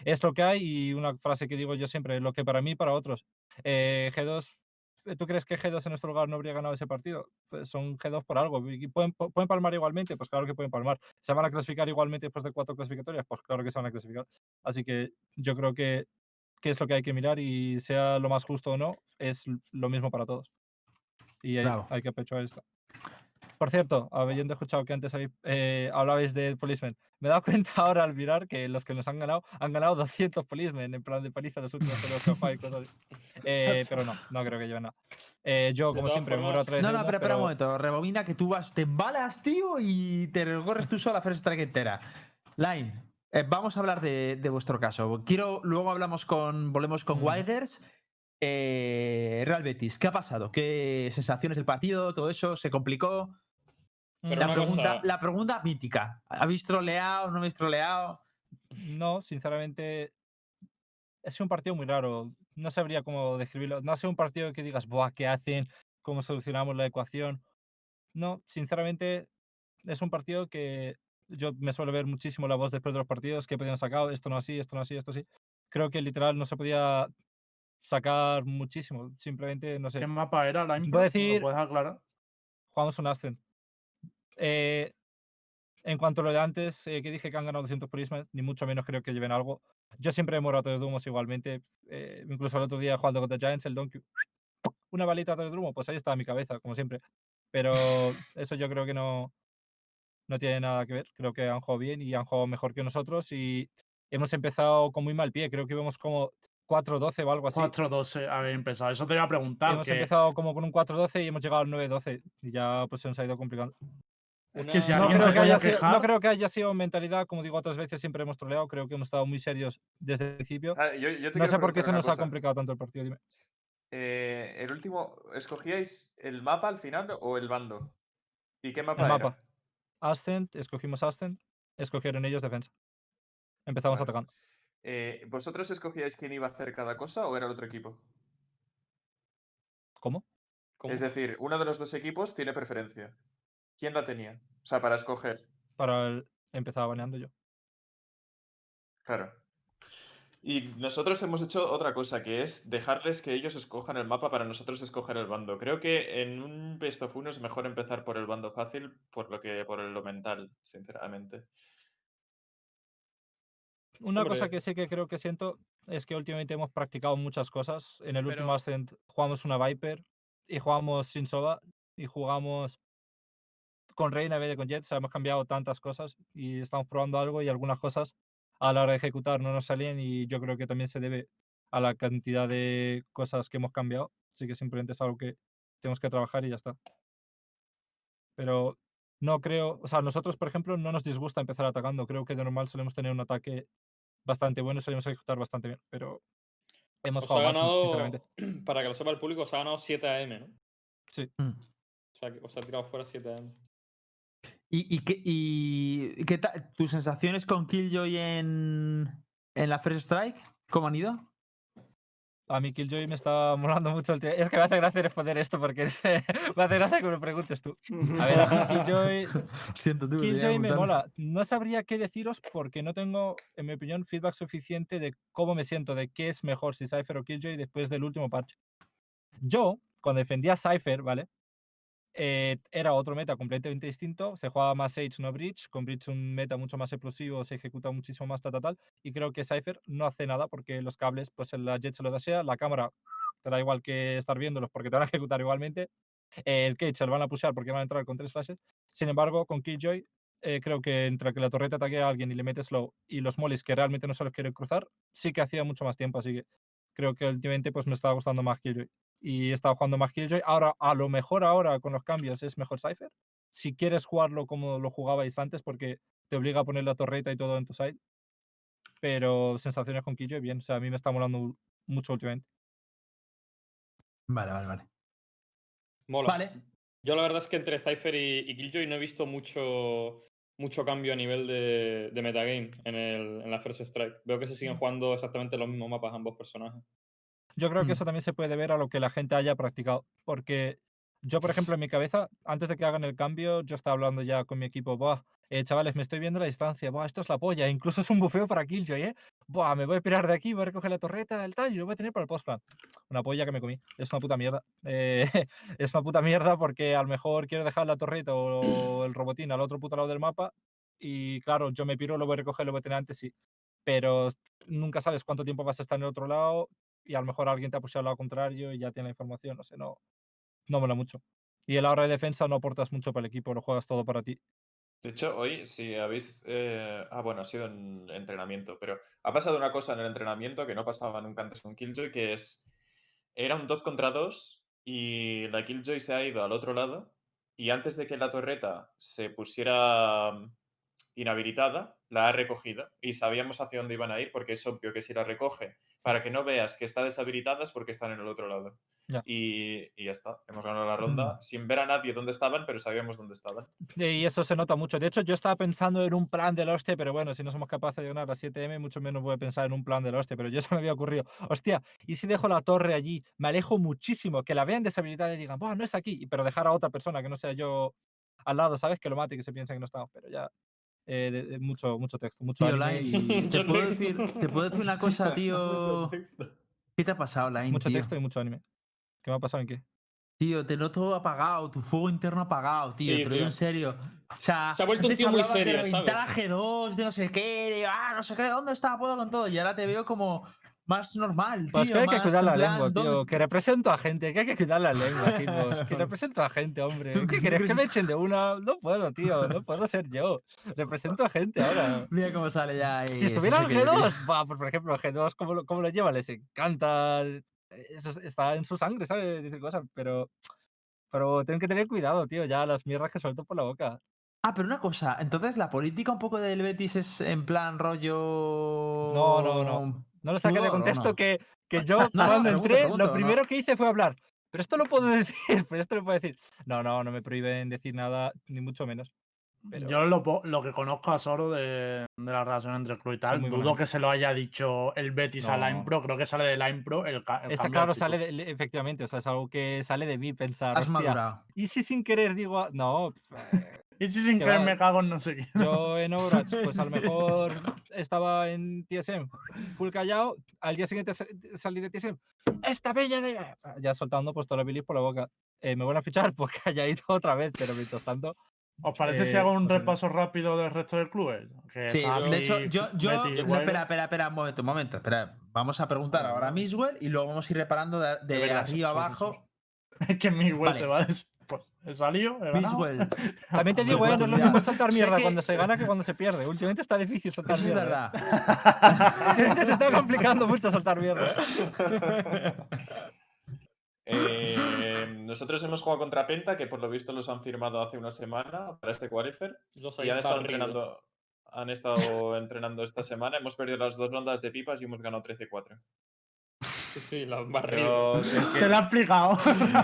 E: es lo que hay. Y una frase que digo yo siempre, lo que para mí, para otros. Eh, G2, eh, ¿tú crees que G2 en nuestro lugar no habría ganado ese partido? Son G2 por algo. ¿Y pueden, pueden palmar igualmente? Pues claro que pueden palmar. ¿Se van a clasificar igualmente después de cuatro clasificatorias? Pues claro que se van a clasificar. Así que yo creo que, que es lo que hay que mirar y sea lo más justo o no, es lo mismo para todos. Y hay, hay que apechar esto. Por cierto, habiendo escuchado que antes habéis, eh, hablabais de policemen, me he dado cuenta ahora al mirar que los que nos han ganado han ganado 200 policemen en plan de paliza los últimos cosas así. Eh, pero no, no creo que lleven nada. Eh, yo,
A: De
E: como
A: todas
E: siempre, me muero a través
D: No, no, pero espera un momento. Rebobina que tú vas, te embalas, tío, y te recorres tú sola la first strike entera. Line, eh, vamos a hablar de, de vuestro caso. Quiero, luego hablamos con, volvemos con
E: Mm.
D: Wilders. Eh, Real Betis, ¿qué ha pasado? ¿Qué sensaciones del partido? ¿Todo eso se complicó?
A: Pero
D: La pregunta,
A: cosa-
D: la pregunta mítica. ¿Habéis troleado? ¿No habéis troleado?
E: No, sinceramente, es un partido muy raro. No sabría cómo describirlo. No ha sido un partido que digas, Buah, ¿qué hacen? ¿Cómo solucionamos la ecuación? No, sinceramente, es un partido que yo me suelo ver muchísimo la voz después de los partidos, que podían sacar, esto no así, esto no así, esto sí. Creo que literal no se podía sacar muchísimo. Simplemente, no sé.
C: ¿Qué mapa era la?
E: Voy a
C: ¿Me
E: decir-
C: ¿Lo puedes aclarar?
E: jugamos un Ascent. Eh, en cuanto a lo de antes, eh, que dije que han ganado 200 por Ismael, ni mucho menos creo que lleven algo. Yo siempre he morado de Dumos igualmente. eh, incluso el otro día jugando contra Giants, el Donkey. Una balita de Drumo, pues ahí está mi cabeza, como siempre. Pero eso yo creo que no, no tiene nada que ver. Creo que han jugado bien y han jugado mejor que nosotros. Y hemos empezado con muy mal pie. Creo que íbamos como 4-12 o algo así.
C: 4-12 habéis empezado. Eso te iba a preguntar.
E: hemos
C: que-
E: empezado como con un 4-12 y hemos llegado al 9-12. Y ya pues se nos ha ido complicando.
C: Es que si
A: Una-
E: No creo, que haya sido, no
C: quejar-
E: creo que haya sido mentalidad, como digo otras veces, siempre hemos troleado. Creo que hemos estado muy serios desde el principio.
B: Ah, yo- yo te
E: No sé por qué se nos ha complicado tanto el partido. Dime.
B: Eh, el último, ¿escogíais el mapa al final o el bando? ¿Y qué mapa
E: El
B: era?
E: mapa. Ascent, escogimos Ascent, escogieron ellos defensa. Empezamos
B: Vale.
E: atacando.
B: Eh, ¿Vosotros escogíais quién iba a hacer cada cosa o era el otro equipo?
E: ¿Cómo?
A: ¿Cómo?
B: Es decir, uno de los dos equipos tiene preferencia. ¿Quién la tenía? O sea, para escoger.
E: Para el... Empezaba baneando yo.
B: Claro. Y nosotros hemos hecho otra cosa, que es dejarles que ellos escojan el mapa para nosotros escoger el bando. Creo que en un Best of Uno es mejor empezar por el bando fácil por lo que por lo mental, sinceramente.
E: Una cosa que sí que creo que siento es que últimamente hemos practicado muchas cosas. En el último Ascent jugamos una Viper y jugamos sin Soda y jugamos con Reina en vez de con Jet. O sea, hemos cambiado tantas cosas y estamos probando algo y algunas cosas a la hora de ejecutar no nos salían y yo creo que también se debe a la cantidad de cosas que hemos cambiado. Así que simplemente es algo que tenemos que trabajar y ya está. Pero no creo, o sea, nosotros, por ejemplo, no nos disgusta empezar atacando. Creo que de normal solemos tener un ataque bastante bueno y solemos ejecutar bastante bien, pero hemos
A: Os ha
E: jugado sin-
A: ganado,
E: sinceramente.
A: para que lo sepa el público, os ha ganado 7 AM, ¿no?
E: Sí.
D: Mm.
A: O sea, que os ha tirado fuera 7 AM.
D: ¿Y, y qué, y qué tal? ¿Tus sensaciones con Killjoy en, en la First Strike? ¿Cómo han ido?
E: A mí Killjoy me está molando mucho el tío. Es que me hace gracia responder esto porque es, me hace gracia que me lo preguntes tú. A ver, a mí Killjoy,
D: Siento tú.
E: Killjoy me mola. No sabría qué deciros porque no tengo, en mi opinión, feedback suficiente de cómo me siento, de qué es mejor, si Cypher o Killjoy después del último parche. Yo, cuando defendía Cypher, ¿vale? Eh, era otro meta completamente distinto. Se jugaba más Sage, no Bridge. Con Bridge un meta mucho más explosivo, se ejecuta muchísimo más tal, tal, tal. Y creo que Cypher no hace nada porque los cables, pues la Jet se lo desea, la cámara te da igual que estar viéndolos porque te van a ejecutar igualmente. Eh, el Cage se lo van a pushar porque van a entrar con tres flashes. Sin embargo, con Killjoy, eh, creo que entre que la torreta ataque a alguien y le metes slow y los mollies que realmente no se los quiere cruzar, sí que hacía mucho más tiempo. Así que creo que últimamente pues me estaba gustando más Killjoy. Y he estado jugando más Killjoy. Ahora, a lo mejor ahora con los cambios es mejor Cypher. Si quieres jugarlo como lo jugabais antes, porque te obliga a poner la torreta y todo en tu side. Pero sensaciones con Killjoy, bien. O sea, a mí me está molando mucho últimamente.
D: Vale, vale, vale.
A: Mola.
D: Vale.
A: Yo la verdad es que entre Cypher y, y Killjoy no he visto mucho, mucho cambio a nivel de, de metagame en, el, en la First Strike. Veo que se siguen jugando exactamente los mismos mapas ambos personajes.
E: Yo creo que
D: Mm.
E: eso también se puede ver a lo que la gente haya practicado. Porque yo, por ejemplo, en mi cabeza, antes de que hagan el cambio, yo estaba hablando ya con mi equipo, Buah, eh, chavales, me estoy viendo la distancia, Buah, esto es la polla, incluso es un bufeo para Killjoy, ¿eh? Buah, me voy a pirar de aquí, voy a recoger la torreta, el tal, y lo voy a tener para el postplan. Una polla que me comí, es una puta mierda. Eh, es una puta mierda porque a lo mejor quiero dejar la torreta o el robotín al otro puto lado del mapa, y claro, yo me piro, lo voy a recoger, lo voy a tener antes, sí. Pero nunca sabes cuánto tiempo vas a estar en el otro lado, y a lo mejor alguien te ha puesto al lado contrario y ya tiene la información, no sé, no, no mola mucho. Y a la hora de defensa no aportas mucho para el equipo, lo juegas todo para ti.
B: De hecho, hoy, si habéis. eh, Ah, bueno, ha sido en entrenamiento, pero ha pasado una cosa en el entrenamiento que no pasaba nunca antes con Killjoy, que es. Era un 2 contra 2 y la Killjoy se ha ido al otro lado. Y antes de que la torreta se pusiera. Inhabilitada, la ha recogido y sabíamos hacia dónde iban a ir porque es obvio que si la recoge para que no veas que está deshabilitada es porque están en el otro lado.
E: Ya.
B: Y, y ya está, hemos ganado la ronda sin ver a nadie dónde estaban, pero sabíamos dónde estaban.
E: Y eso se nota mucho. De hecho, yo estaba pensando en un plan del hostia, pero bueno, si no somos capaces de ganar a 7M, mucho menos voy a pensar en un plan del hostia. Pero yo se me había ocurrido, hostia, ¿y si dejo la torre allí? Me alejo muchísimo, que la vean deshabilitada y digan, Buah, no es aquí, pero dejar a otra persona que no sea yo al lado, ¿sabes? Que lo mate y que se piense que no estamos. Pero ya, eh, de- de- mucho, mucho texto, mucho
D: Tío,
E: anime y
D: ¿te puedo, decir, te puedo decir una cosa, tío. ¿Qué te ha pasado, Line?
E: mucho
D: tío?
E: texto y mucho anime. ¿Qué me ha pasado en qué?
D: Tío, te noto apagado, tu fuego interno apagado, tío.
A: Sí,
D: te lo digo
A: tío.
D: en serio. O sea,
A: Se ha vuelto un tío muy
D: de
A: serio,
D: reventar
A: ¿sabes?
D: a G2, de no sé qué, de ah, no sé qué, ¿dónde está? Puedo con todo. Y ahora te veo como más normal, tío.
E: Pues que hay que cuidar la
D: plan,
E: lengua,
D: ¿dónde
E: tío. Que represento a gente, que hay que cuidar la lengua, Hitbox. Que represento a gente, hombre.
D: ¿Tú
E: ¿Qué querés que me echen de una? No puedo, tío. No puedo ser yo. Represento a gente ahora.
D: Mira cómo sale ya.
E: Si
D: eh,
E: estuviera
D: eso
E: en
D: sí que-
E: G2, va, pues, por ejemplo, G2, ¿cómo lo, cómo lo lleva? Les encanta. Eso es- está en su sangre, ¿sabes? Decir cosas, pero. Pero tienen que tener cuidado, tío. Ya las mierdas que suelto por la boca.
D: Ah, pero una cosa, entonces la política un poco del Betis es en plan rollo.
E: No, no, no. No lo saques de
D: ¿Sudor o
E: contexto
D: no?
E: que, que yo
D: No,
E: cuando entré,
D: pregunto,
E: lo
D: no.
E: primero que hice fue hablar. Pero esto lo puedo decir, pero esto lo puedo decir. No, no, no me prohíben decir nada, ni mucho menos. Pero-
C: Yo lo, lo que conozco a Soro de, de la relación entre el club y tal, dudo que se lo haya dicho el Betis a Line
E: No.
C: Pro, creo que sale de Line Pro el, el
E: Esa, claro, sale de, efectivamente, o sea, es algo que sale de mí pensar,
D: Has
E: hostia,
D: madurado.
E: y si sin querer digo, a- no, eh,
C: Y si sin
E: que
C: querer
E: va-
C: me cago en no sé qué.
E: yo en Overwatch, pues a lo mejor estaba en TSM full callado, al día siguiente sa- salí de TSM, esta bella de... Ya soltando pues toda la bilis por la boca. Eh, ¿Me van a fichar? Pues calladito otra vez, pero mientras tanto...
C: ¿Os parece si
E: Eh,
C: hago un
E: pues,
C: repaso rápido del resto del club? Que
D: Sí, de hecho, yo, yo no, espera, espera, espera, un momento, un momento, espera. Vamos a preguntar ahora a Miswell y luego vamos a ir reparando de, de arriba abajo.
C: Es que mi
D: Vale.
C: vuelta va a des- pues, he salido, he ganado.
D: Miswell,
E: También te digo, eh, no es lo mismo soltar
D: sé
E: mierda
D: que-
E: cuando se gana que cuando se pierde. Últimamente está difícil
D: eso es
E: mierda. eh.
D: verdad.
E: Últimamente se está complicando mucho soltar mierda. Eh.
B: Nosotros hemos jugado contra Penta, que por lo visto los han firmado hace una semana para este qualifier.
A: Los
B: Y han estado entrenando. Han estado entrenando esta semana. Hemos perdido las dos rondas de pipas y hemos ganado 13-4.
A: Sí, sí, los han barrido.
F: Pero es que
C: Te lo he explicado.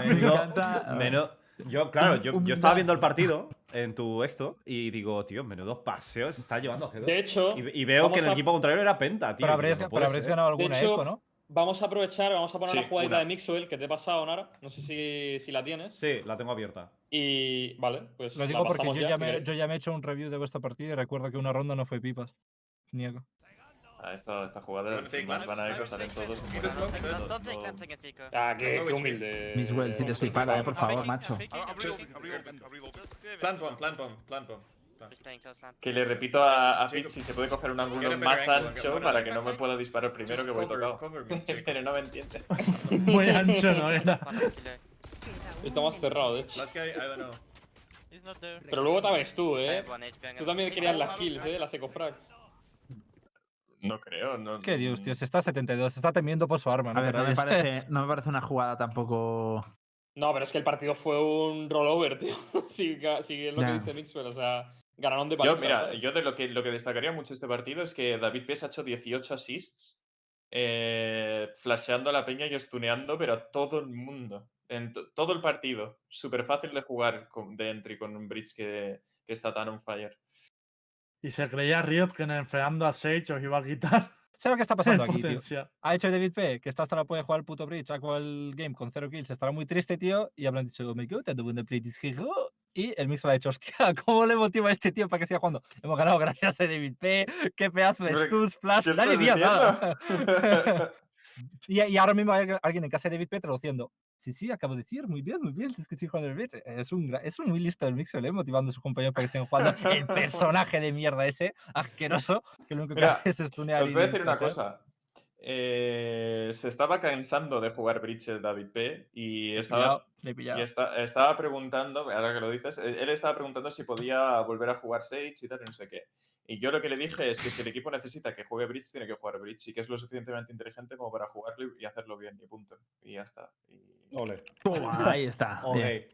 D: encanta-
F: menudo- yo, claro, yo, yo estaba viendo el partido en tu esto y digo, tío, menudo paseo se está llevando G2.
A: De hecho,
F: y, y veo que en el
A: a-
F: equipo contrario era Penta, tío.
E: Pero habréis,
F: no
E: pero
F: puede
E: habréis
F: ser.
E: ganado alguna
A: hecho,
E: eco, ¿no?
A: Vamos a aprovechar, vamos a poner
B: Sí,
A: la jugadita
B: una.
A: de Mixwell que te he pasado, Nara. No sé si, si la tienes.
F: Sí, la tengo abierta.
A: Y vale, pues.
E: Lo
A: la
E: digo porque yo
A: ya,
E: me, yo ya me he hecho un review de vuestra partida y recuerdo que una ronda no fue pipas. Ni eco.
B: Ah, esta, esta jugada, más salen todos.
A: Ah, qué, qué
I: which
A: humilde.
D: Miswell, si te estoy para, eh, por favor, macho.
I: Plant bomb, plant bomb, plant bomb.
B: Que le repito a, a si se puede coger un
I: a
B: ángulo más ancho para que no me pueda disparar primero que voy tocado. Pero no me entiende.
C: Muy ancho, ¿no? Era.
A: Está más cerrado, de hecho. Pero luego también tú, eh.
J: I'm
A: Tú también querías las kills, eh, las ecofrags.
B: No creo, no.
E: Qué Dios, tío. Se está a 72. Se está temiendo por su arma,
D: A
E: ¿no?
D: ver,
E: te
D: no me, parece, no me parece una jugada tampoco.
A: No, pero es que el partido fue un rollover, tío. si, si es lo
D: Ya.
A: que dice Mixwell, o sea, ganaron de
B: Yo,
A: paliza.
B: mira,
A: ¿sabes?
B: yo de lo que, lo que destacaría mucho este partido es que David Pes ha hecho 18 assists, eh, flasheando a la peña y stuneando, pero a todo el mundo. En to- todo el partido. Súper fácil de jugar con, de entry con un bridge que, que está tan on fire.
C: Y se creía Riot que enfriando a Sage os iba a quitar
E: ¿Sabes lo que está pasando aquí, tío? Ha hecho David P, que esta hasta la puede jugar el puto Bridge, ha jugado el game con cero kills, estará muy triste, tío, y habrán dicho, me quedo tanto bueno play this hero", Y el mix le ha dicho, hostia, ¿cómo le motiva a este tío para que siga jugando? Hemos ganado gracias a David P, qué pedazo de stuns, flash,
B: ¿qué
E: nadie vio nada. y, y ahora mismo hay alguien en casa de David P traduciendo. Sí, sí, acabo de decir, muy bien, muy bien, es que. Es un, es un muy listo el Mixel, ¿eh? motivando a sus compañeros para que sigan jugando el personaje de mierda ese, asqueroso, que lo único que
B: Mira,
E: hace es stunear
B: Os voy a decir una cosa. Eh, se estaba cansando de jugar bridge el David P. Y estaba,
E: pillado,
B: y
E: pillado.
B: esta- estaba preguntando, ahora que lo dices, eh, él estaba preguntando si podía volver a jugar Sage y tal, y no sé qué. Y yo lo que le dije es que si el equipo necesita que juegue Bridge, tiene que jugar Bridge y que es lo suficientemente inteligente como para jugarlo y hacerlo bien, y punto. Y ya está. Y,
F: Ole.
D: Toma, ahí está. bien.
F: Ole.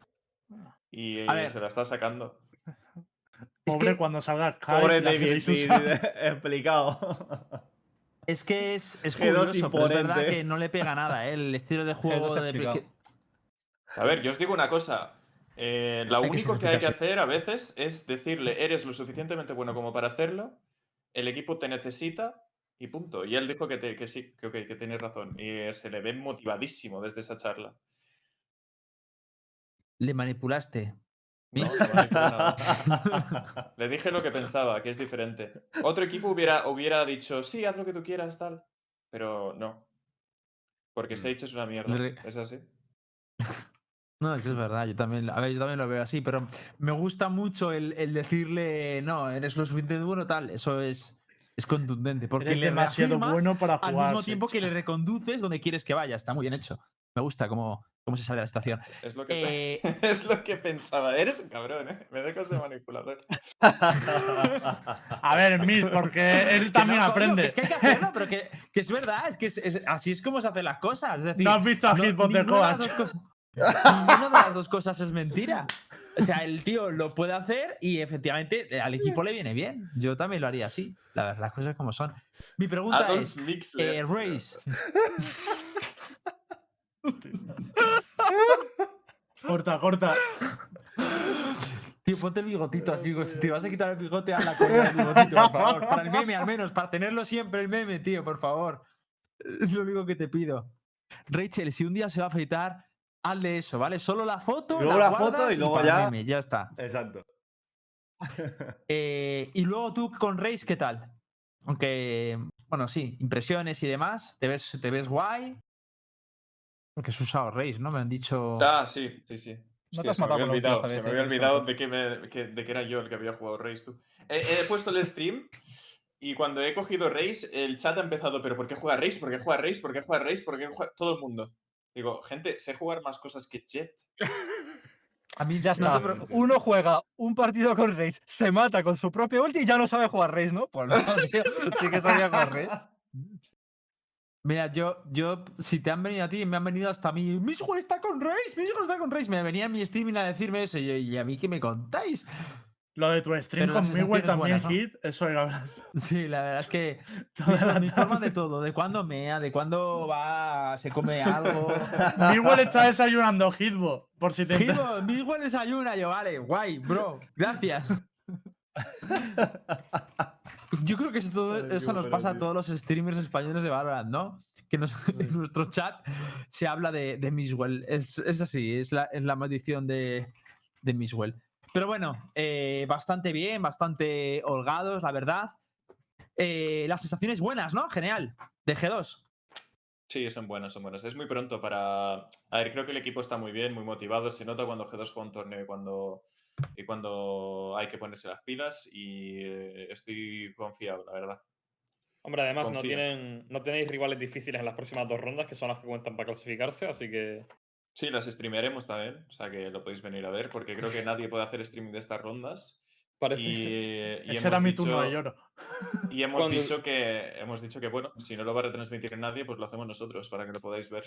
B: y,
D: ver.
B: se la está sacando.
D: Es
C: Pobre
D: que-
C: cuando salga.
F: Pobre David explicado.
D: Es que es, es
F: G2
D: curioso, pero es verdad que no le pega nada, ¿eh? El estilo de juego de... que-
B: A ver, yo os digo una cosa. eh, lo
D: Hay
B: único que hay que hacer a veces es decirle, eres lo suficientemente bueno como para hacerlo, el equipo te necesita y punto. Y él dijo que, te- que sí, que, ok, que tienes razón. Y eh, se le ve motivadísimo desde esa charla.
D: Le manipulaste.
B: No. Le dije lo que pensaba, que es diferente. Otro equipo hubiera, hubiera dicho, sí, haz lo que tú quieras, tal. Pero no. Porque
F: Mm.
B: Sage es una mierda. Es así.
D: No, es que es verdad, yo también, a ver, yo también lo veo así, pero me gusta mucho el, el decirle, no, eres lo suficientemente bueno, tal, eso es, es contundente, porque
C: Eres
D: le
C: demasiado bueno para
D: al
C: jugar.
D: mismo tiempo que le reconduces donde quieres que vaya, está muy bien hecho. Me gusta cómo, cómo se sale de la situación.
B: Es lo que,
D: Eh,
B: es lo que pensaba. Eres un cabrón, ¿eh? Me dejas de manipulador.
C: A ver, Miss, porque él también
D: no, coño,
C: aprende.
D: que es que hay que hacerlo, pero que, que es verdad, es que es- es- así es como se hacen las cosas. Es decir,
C: No has visto a
D: no-
C: Hitbox de Coach.
D: ninguna de las dos cosas es mentira. O sea, el tío lo puede hacer y efectivamente al equipo le viene bien. Yo también lo haría así. La verdad, las cosas como son. Mi pregunta
B: Adolf
D: es,
B: Mixler.
D: eh, Race,
C: Corta, corta.
D: tío, ponte el bigotito así. Si te vas a quitar el bigote, hazla con el bigotito, por favor. Para el meme, al menos, para tenerlo siempre el meme, tío, por favor. Es lo único que te pido. Rachel, si un día se va a afeitar, hazle eso, ¿vale? Solo la foto,
F: Luego
D: la
F: la foto y luego ya-
D: meme, ya está.
F: Exacto.
D: Eh, y luego tú con Race, ¿qué tal? Aunque, bueno, sí, impresiones y demás. ¿Te ves, te ves guay? Porque has usado Race, ¿no? Me han dicho.
B: Ah, sí, sí, sí.
E: No te has matado con
B: olvidado,
E: esta
B: se
E: vez,
B: me
E: eh,
B: había olvidado
E: vez.
B: de que, me- que- de que era yo el que había jugado Race, tú. He, he puesto el stream y cuando he cogido Race, el chat ha empezado, pero ¿por qué juega Race? ¿Por qué juega Race? ¿Por qué juega Race? ¿Por qué juega...? Todo el mundo. Digo, gente, sé jugar más cosas que Jet.
D: A mí
E: Ya
D: no
E: está.
D: preocupes.
E: Uno juega un partido con Raze, se mata con su propio ulti y ya no sabe jugar Raze, ¿no? Pues no, tío, sí que sabía jugar Raze.
D: Mira, yo, yo, si te han venido a ti, me han venido hasta a mí. Misuel está con Race, Misuel está con Race. Me venía a mi streaming a decirme eso. Y, yo, ¿y a mí qué me contáis?
C: Lo de tu stream
D: Pero
C: con Miguel también,
D: ¿no?
C: hit, eso era verdad.
D: Sí, la verdad es que
C: Toda tarde.
D: de todo, de cuándo mea, de cuándo va, se come algo.
C: Miguel está desayunando Hitbo, por si te.
D: Gibo, Miguel desayuna, yo, vale, guay, bro, gracias. Yo creo que eso, todo- nos pasa a todos los streamers españoles de Valorant, ¿no? Que nos- en nuestro chat se habla de, de Miswell. Es, es así, es la, es la maldición de, de Miswell. Pero bueno, eh, bastante bien, bastante holgados, la verdad. Eh, las sensaciones buenas, ¿no? Genial. De G2.
B: Sí, son buenas, son buenas. Es muy pronto para... A ver, creo que el equipo está muy bien, muy motivado. Se nota cuando G2 juega un torneo y cuando, y cuando hay que ponerse las pilas y eh, estoy confiado, la verdad.
A: Hombre, además no, tienen, no tenéis rivales difíciles en las próximas dos rondas, que son las que cuentan para clasificarse, así que
B: Sí, las streamearemos también, o sea que lo podéis venir a ver, porque creo que nadie puede hacer streaming de estas rondas.
A: Parece...
B: Y, y
C: Ese era mi turno de lloro.
B: Y hemos
A: Cuando-
B: dicho que hemos dicho que bueno, si no lo va a retransmitir nadie, pues lo hacemos nosotros para que lo podáis ver.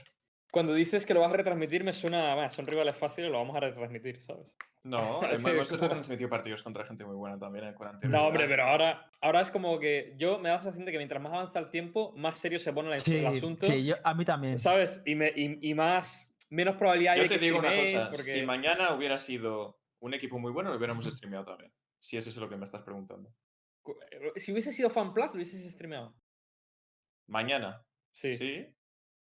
A: Cuando dices que lo vas a retransmitir, me suena. "Bah, son rivales fáciles, lo vamos a retransmitir, ¿sabes?
B: No,
A: Sí,
B: hemos,
A: como-
B: retransmitido partidos contra gente muy buena también eh, con
A: No,
B: anterioridad.
A: hombre, pero ahora, ahora es como que yo me da la sensación de que mientras más avanza el tiempo, más serio se pone el, el asunto.
D: sí, yo- a mí también.
A: ¿Sabes? Y, me- y- y más. Menos probabilidad hay
B: Yo
A: de
B: te
A: que
B: digo una cosa,
A: porque-
B: si mañana hubiera sido un equipo muy bueno, lo hubiéramos streameado también. Si eso es lo que me estás preguntando.
A: eh, Si hubiese sido FanPlus, lo hubieses streameado.
B: Mañana.
A: Sí.
B: Sí.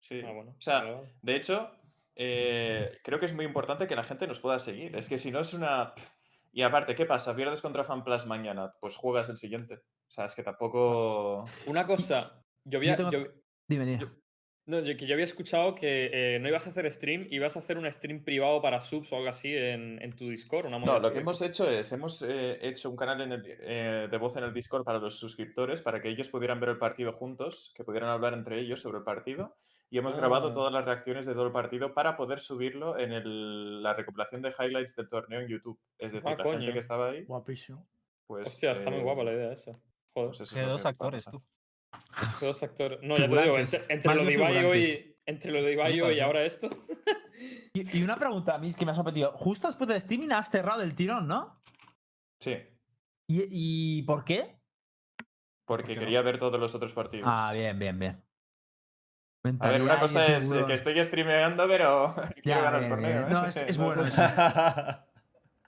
B: Sí.
A: Ah, bueno.
B: O sea, de hecho, eh, creo que es muy importante que la gente nos pueda seguir. Es que si no es una... Y aparte, ¿qué pasa? ¿Pierdes contra FanPlus mañana? Pues juegas el siguiente. O sea, es que tampoco...
A: Una cosa. Yo
D: tengo-
A: yo-
D: Dime, dime.
A: yo- no, yo- que yo había escuchado que eh, no ibas a hacer stream, ibas a hacer un stream privado para subs o algo así en, en tu Discord. Una
B: No, lo
A: así.
B: que hemos hecho es, hemos eh, hecho un canal en el di- eh, de voz en el Discord para los suscriptores, para que ellos pudieran ver el partido juntos, que pudieran hablar entre ellos sobre el partido. Y hemos grabado
A: Ah.
B: todas las reacciones de todo el partido para poder subirlo en el- la recopilación de highlights del torneo en YouTube. Es decir,
A: Ah,
B: la gente
A: coño.
B: que estaba ahí,
C: Guapísimo.
B: pues...
A: Hostia, está muy guapa la idea esa. Joder.
B: pues eso es lo
E: G2
B: que va a
E: actores,
B: pasar.
E: tú.
A: Dos actores. No, ya te digo, entre, lo de
D: figurantes.
A: hoy, entre lo de y ahora esto.
D: Y, y una pregunta a mí es que me ha sorprendido. Justo después del streaming has cerrado el tirón, ¿no?
B: Sí.
D: ¿Y, y por qué?
B: Porque
E: qué no?
B: quería ver todos los otros partidos.
D: Ah, bien, bien, bien.
B: A ver, una cosa es eh, que estoy streameando, pero quiero ganar el torneo. ¿eh?
D: No, es- es
B: No
D: bueno.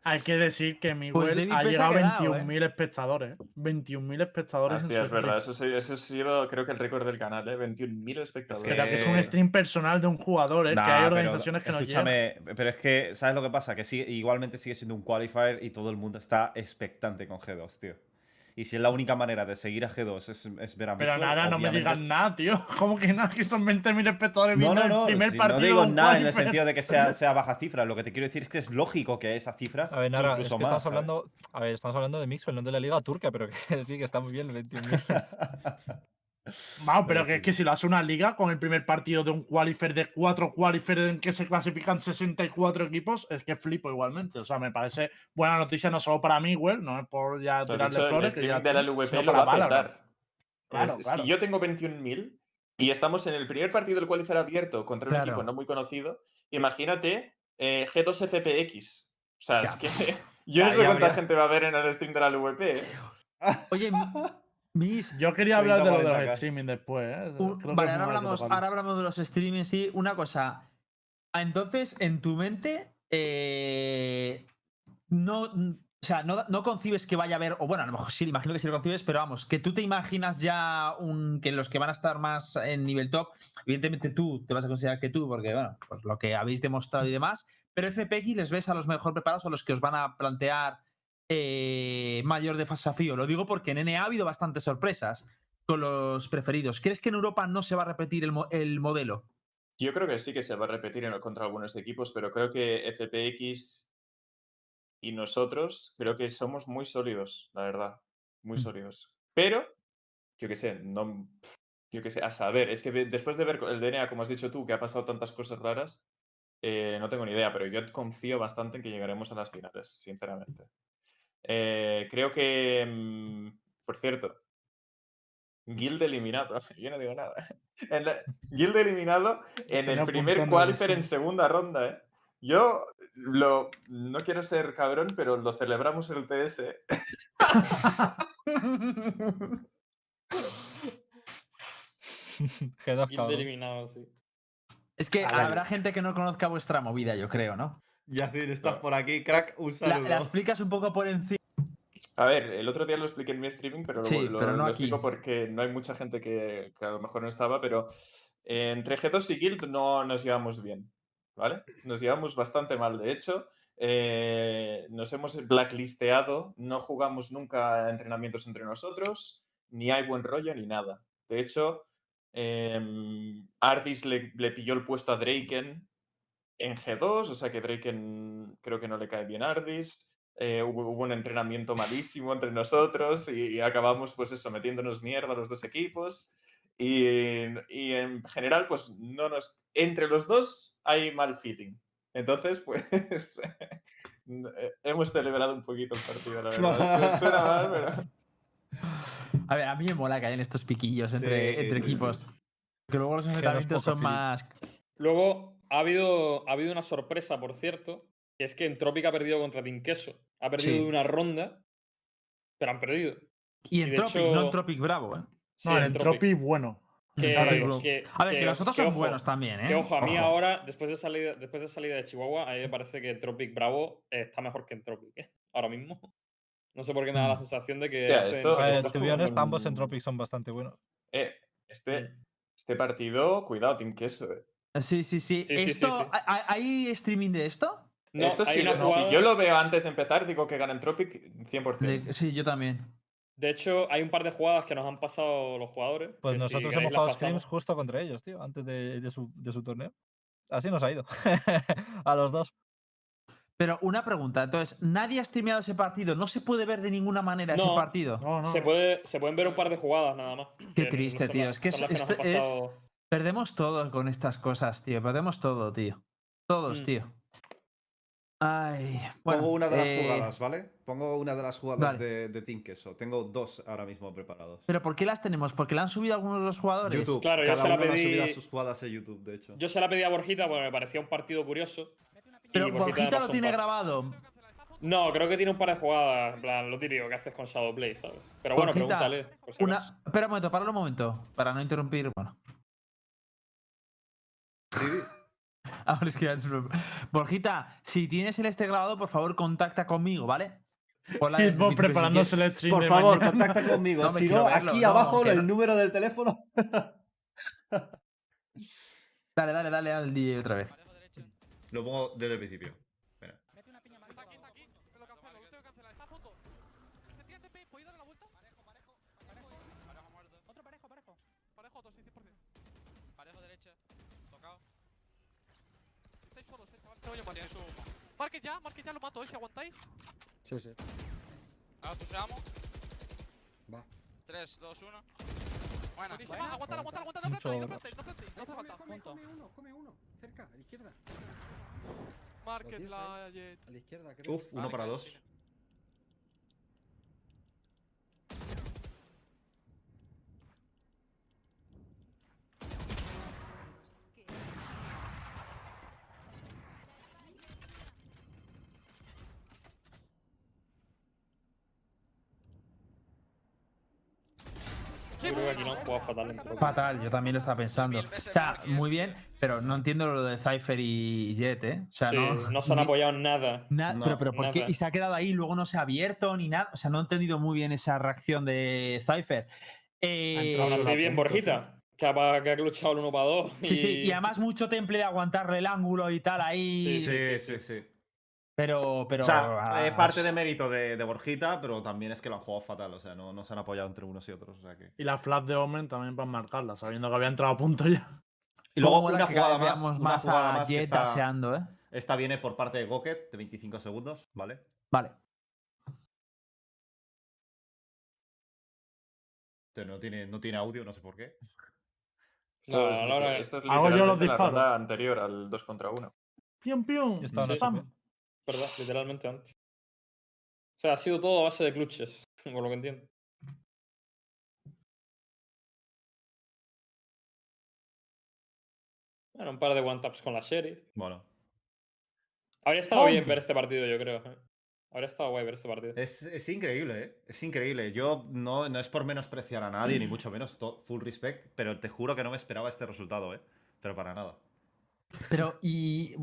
C: Hay que decir que Miguel
D: David
C: ha llegado a
D: ha quedado, ¿eh?
C: 21.000 espectadores. 21.000 espectadores. en
B: Hostia,
C: su
B: es verdad, eso, eso ha sido creo que el récord del canal, ¿eh? 21.000 espectadores.
C: Pero que es un stream personal de un jugador, ¿eh? que hay
F: pero
C: organizaciones que no llegan.
F: Escúchame, pero es que, ¿sabes lo que pasa? Que igualmente sigue siendo un qualifier y todo el mundo está expectante con G2, tío. Y si es la única manera de seguir a G2 es, es ver a
C: Pero
F: Mixwell,
C: nada, no me digan nada, tío. ¿Cómo que nada? Que son 20.000 espectadores
F: No, no, no,
C: el primer
F: si
C: partido.
F: no digo nada en el sentido de que sea, sea baja cifra. Lo que te quiero decir es que es lógico que esas cifras,
E: A ver, Nara, es que
F: incluso
E: estamos
F: más,
E: hablando. A ver, estamos hablando de Mixwell, no de la Liga Turca, pero que sí, que está muy bien el 21.000.
C: Vamos, pero
F: Pero
C: que
F: sí,
C: es que
F: sí.
C: si lo hace una liga con el primer partido de un qualifier de cuatro qualifiers en que se clasifican 64 equipos, es que flipo igualmente. O sea, me parece buena noticia no solo para Miguel, no es por ya
B: De
C: tirarle
B: hecho, el
C: flores. que ya
B: de la LVP lo va a petar.
C: Claro, claro.
B: Si yo tengo 21.000 y estamos en el primer partido del qualifier abierto contra un
D: Claro.
B: equipo no muy conocido, imagínate eh, G2 FPX. O sea, es que yo no sé
D: ya
B: cuánta
D: habría-
B: gente va a ver en el stream de la LVP. ¿eh?
D: Oye,
C: Yo quería hablar de lo de
F: 30,
C: los
F: 40K.
C: streaming después. ¿eh?
D: Un-
C: que
D: vale, ahora hablamos, ahora hablamos de los streamings y una cosa. Ah, Entonces, en tu mente, eh, no, o sea, no, no concibes que vaya a haber, o bueno, a lo mejor sí, imagino que sí lo concibes, pero vamos, que tú te imaginas ya un, que los que van a estar más en nivel top, evidentemente tú te vas a considerar que tú, porque bueno, pues lo que habéis demostrado y demás, pero FPX les ves a los mejor preparados, a los que os van a plantear eh, mayor desafío. Lo digo porque en NA ha habido bastantes sorpresas con los preferidos. ¿Crees que en Europa no se va a repetir el, mo- el modelo?
B: Yo creo que sí que se va a repetir en- contra algunos equipos, pero creo que FPX y nosotros creo que somos muy sólidos, la verdad. Muy
D: Mm.
B: sólidos. Pero, yo qué sé, no. Yo qué sé, a saber, es que después de ver el DNA, como has dicho tú, que ha pasado tantas cosas raras, eh, no tengo ni idea, pero yo confío bastante en que llegaremos a las finales, sinceramente. Eh, creo que, mm, por cierto, Guild eliminado, yo no digo nada. En la- Guild eliminado en el primer qualifier en segunda ronda, ¿eh? Yo lo, no quiero ser cabrón, pero lo celebramos en el TS.
E: G2,
A: Guild eliminado, sí.
D: Es que habrá gente que no conozca vuestra movida, yo creo, ¿no?
F: Yacir, estás por aquí, crack, un
D: La,
F: saludo.
D: la explicas un poco por encima.
B: A ver, el otro día lo expliqué en mi streaming, pero lo,
D: Sí,
B: lo-
D: pero no
B: lo explico porque no hay mucha gente que, que a lo mejor no estaba, pero eh, entre G2 y Guild no nos llevamos bien, ¿vale? Nos llevamos bastante mal, de hecho. eh, nos hemos blacklisteado, no jugamos nunca entrenamientos entre nosotros, ni hay buen rollo ni nada. De hecho, em, Ardis le, le pilló el puesto a Draken en G2, o sea que Draken creo que no le cae bien a Ardis. eh, hubo, hubo un entrenamiento malísimo entre nosotros y, y acabamos, pues eso, metiéndonos mierda a los dos equipos. Y, y en general, pues no nos. Entre los dos hay mal feeling. Entonces, pues. eh, hemos celebrado un poquito el partido, la verdad. Su- Suena mal, pero.
D: A ver, a mí me mola que hayan estos piquillos entre,
F: Sí,
D: entre
F: sí, sí.
D: equipos. Que luego los
E: G2
D: enfrentamientos son más.
A: Luego, ha habido, ha habido una sorpresa, por cierto, que es que Entropic ha perdido contra Team Queso. Ha perdido
D: Sí.
A: de una ronda, pero han perdido.
D: Y
A: Y
D: en
A: de
D: Tropic, no en
A: hecho-
D: Tropic Bravo, ¿eh?
A: Sí,
C: No, el
A: Entropic.
C: Entropi bueno.
A: Que, que-
D: A ver, que,
A: que-
D: los otros
A: que
D: son
A: ojo,
D: buenos también, ¿eh?
A: Que ojo, a mí
D: Ojo.
A: ahora, después de, salida, después de salida de Chihuahua, a mí me parece que Tropic Bravo está mejor que Entropic. ¿eh? Ahora mismo. No sé por qué me da la
D: Mm.
A: sensación de que.
B: Hostia,
A: hacen-
B: esto-
E: A ver,
B: esto
E: to be
B: como
E: honest, ambos
B: un-
E: en Tropic son bastante buenos.
B: Eh, este, este partido, cuidado, Team Queso. eh.
D: Sí, sí, sí.
A: Sí, sí, sí,
D: ¿Esto,
A: sí.
D: ¿hay- ¿Hay streaming de esto?
A: No,
B: Esto
A: una
B: lo- si yo lo veo antes de empezar, digo que gana en Tropic 100%.
D: De- sí, yo también.
A: De hecho, hay un par de jugadas que nos han pasado los jugadores.
E: Pues
A: que si
E: nosotros hemos jugado scrims justo contra ellos, tío, antes de, de su, de su torneo. Así nos ha ido. a los dos.
D: Pero una pregunta, entonces, ¿nadie ha streameado ese partido? ¿No se puede ver de ninguna manera ese
A: No,
D: partido?
C: No, no.
A: Se, puede, se pueden ver un par de jugadas nada más.
D: Qué
A: que
D: triste,
A: son
D: tío,
A: las-
D: es que es-
A: han
D: este es-
A: pasado.
D: Perdemos todo con estas cosas, tío. Perdemos todo, tío. Todos,
A: Mm.
D: tío. Ay. Bueno,
F: Pongo una de las
D: eh,
F: jugadas, ¿vale? Pongo una de las jugadas
D: vale.
F: de, de Team Queso. Tengo dos ahora mismo preparados.
D: ¿Pero por qué las tenemos? ¿Porque la han subido algunos de los jugadores?
F: YouTube.
A: Claro, yo
F: Cada
A: se la
F: le ha subido
A: pedí-
F: sus jugadas en YouTube, de hecho.
A: Yo se la pedí a Borjita porque me parecía un partido curioso.
D: Pero Borjita lo tiene
A: par.
D: grabado.
A: No, creo que tiene un par de jugadas, en plan, lo típico que haces con Shadowplay, ¿sabes? Pero bueno,
D: Borjita,
A: pregúntale. si
D: Una... Espera un momento, para un momento, para no interrumpir. Bueno. Ahora es que es broma. Borjita, si tienes el este grabado, por favor, contacta conmigo, ¿vale?
C: Preparándose el stream
F: Por
C: de
F: favor,
C: mañana.
F: contacta conmigo.
D: No,
F: si no,
D: verlo,
F: aquí
D: no,
F: abajo el
D: no.
F: número del teléfono.
D: Dale, dale, dale al DJ otra vez.
F: Lo pongo desde el principio. Espera.
G: Está aquí, está aquí. Me lo cancelo, lo tengo que cancelar. Está a foto. Se tira TP, ¿podéis darle la vuelta? Parejo, parejo.
J: Parejo muerto.
G: Otro parejo, parejo. Parejo, otro, sí, 100%.
J: Parejo derecha. Tocado.
G: Estáis solos, eh, a matar. Market ya, market ya, lo mato, eh, si aguantáis.
E: Sí, sí.
J: Ahora pulsamos.
E: Va.
J: 3, 2, 1. Buena.
G: Buenísima. Aguantar, aguantar, aguantar. No plantéis, no plantéis, no plantéis. No hace falta.
E: come, come uno, come uno. Cerca, a la izquierda.
G: Market la Jet.
E: A la izquierda, creo.
F: Uf, uno
J: Vale,
F: para dos.
A: Fatal en pro.
D: Fatal, yo también lo estaba pensando. O sea, muy bien, pero no entiendo lo de Cypher y Jet, ¿eh? O sea,
A: Sí,
D: no.
A: no se han apoyado en nada.
D: na-
F: No,
D: pero, pero ¿por qué?
A: nada.
D: Y se ha quedado ahí, luego no se ha abierto ni nada. O sea, no he entendido muy bien esa reacción de Cypher. Eh,
A: Aún así, bien, Borjita. Que ha, que ha luchado el 1 para 2.
D: Sí, sí, y además mucho temple de aguantarle el ángulo y tal ahí.
A: Sí,
F: Sí, sí, sí.
D: Pero, pero.
F: O sea,
D: ah,
F: es parte de mérito de, de Borjita, pero también es que lo han jugado fatal. O sea, no, no se han apoyado entre unos y otros. O sea que...
C: Y la flash de Omen también para marcarla, sabiendo que había entrado a punto ya.
F: Y luego una jugada más,
D: veamos
F: una
D: más
F: jugada
D: a
F: más que
D: Jet
F: está-
D: ¿eh?
F: Esta viene por parte de Goket de 25 segundos, ¿vale?
D: Vale.
F: Pero no tiene, no tiene audio, no sé por qué.
A: No, la hora de-
B: esto es
C: Hago yo los
B: la
C: disparos.
B: ronda anterior al 2 contra 1.
C: ¡Pium, pium!
E: Ya estaba
A: Sí. ¿Verdad? Literalmente antes. O sea, ha sido todo a base de clutches, por lo que entiendo. Bueno, un par de one-taps con la Sherry.
F: Bueno.
A: Habría estado bien ver este partido, yo creo. ¿eh? Habría estado guay ver este partido.
F: Es, es increíble, ¿eh? Es increíble. Yo no, no es por menospreciar a nadie, ni mucho menos, full respect, pero te juro que no me esperaba este resultado, ¿eh? Pero para nada.
D: Pero, y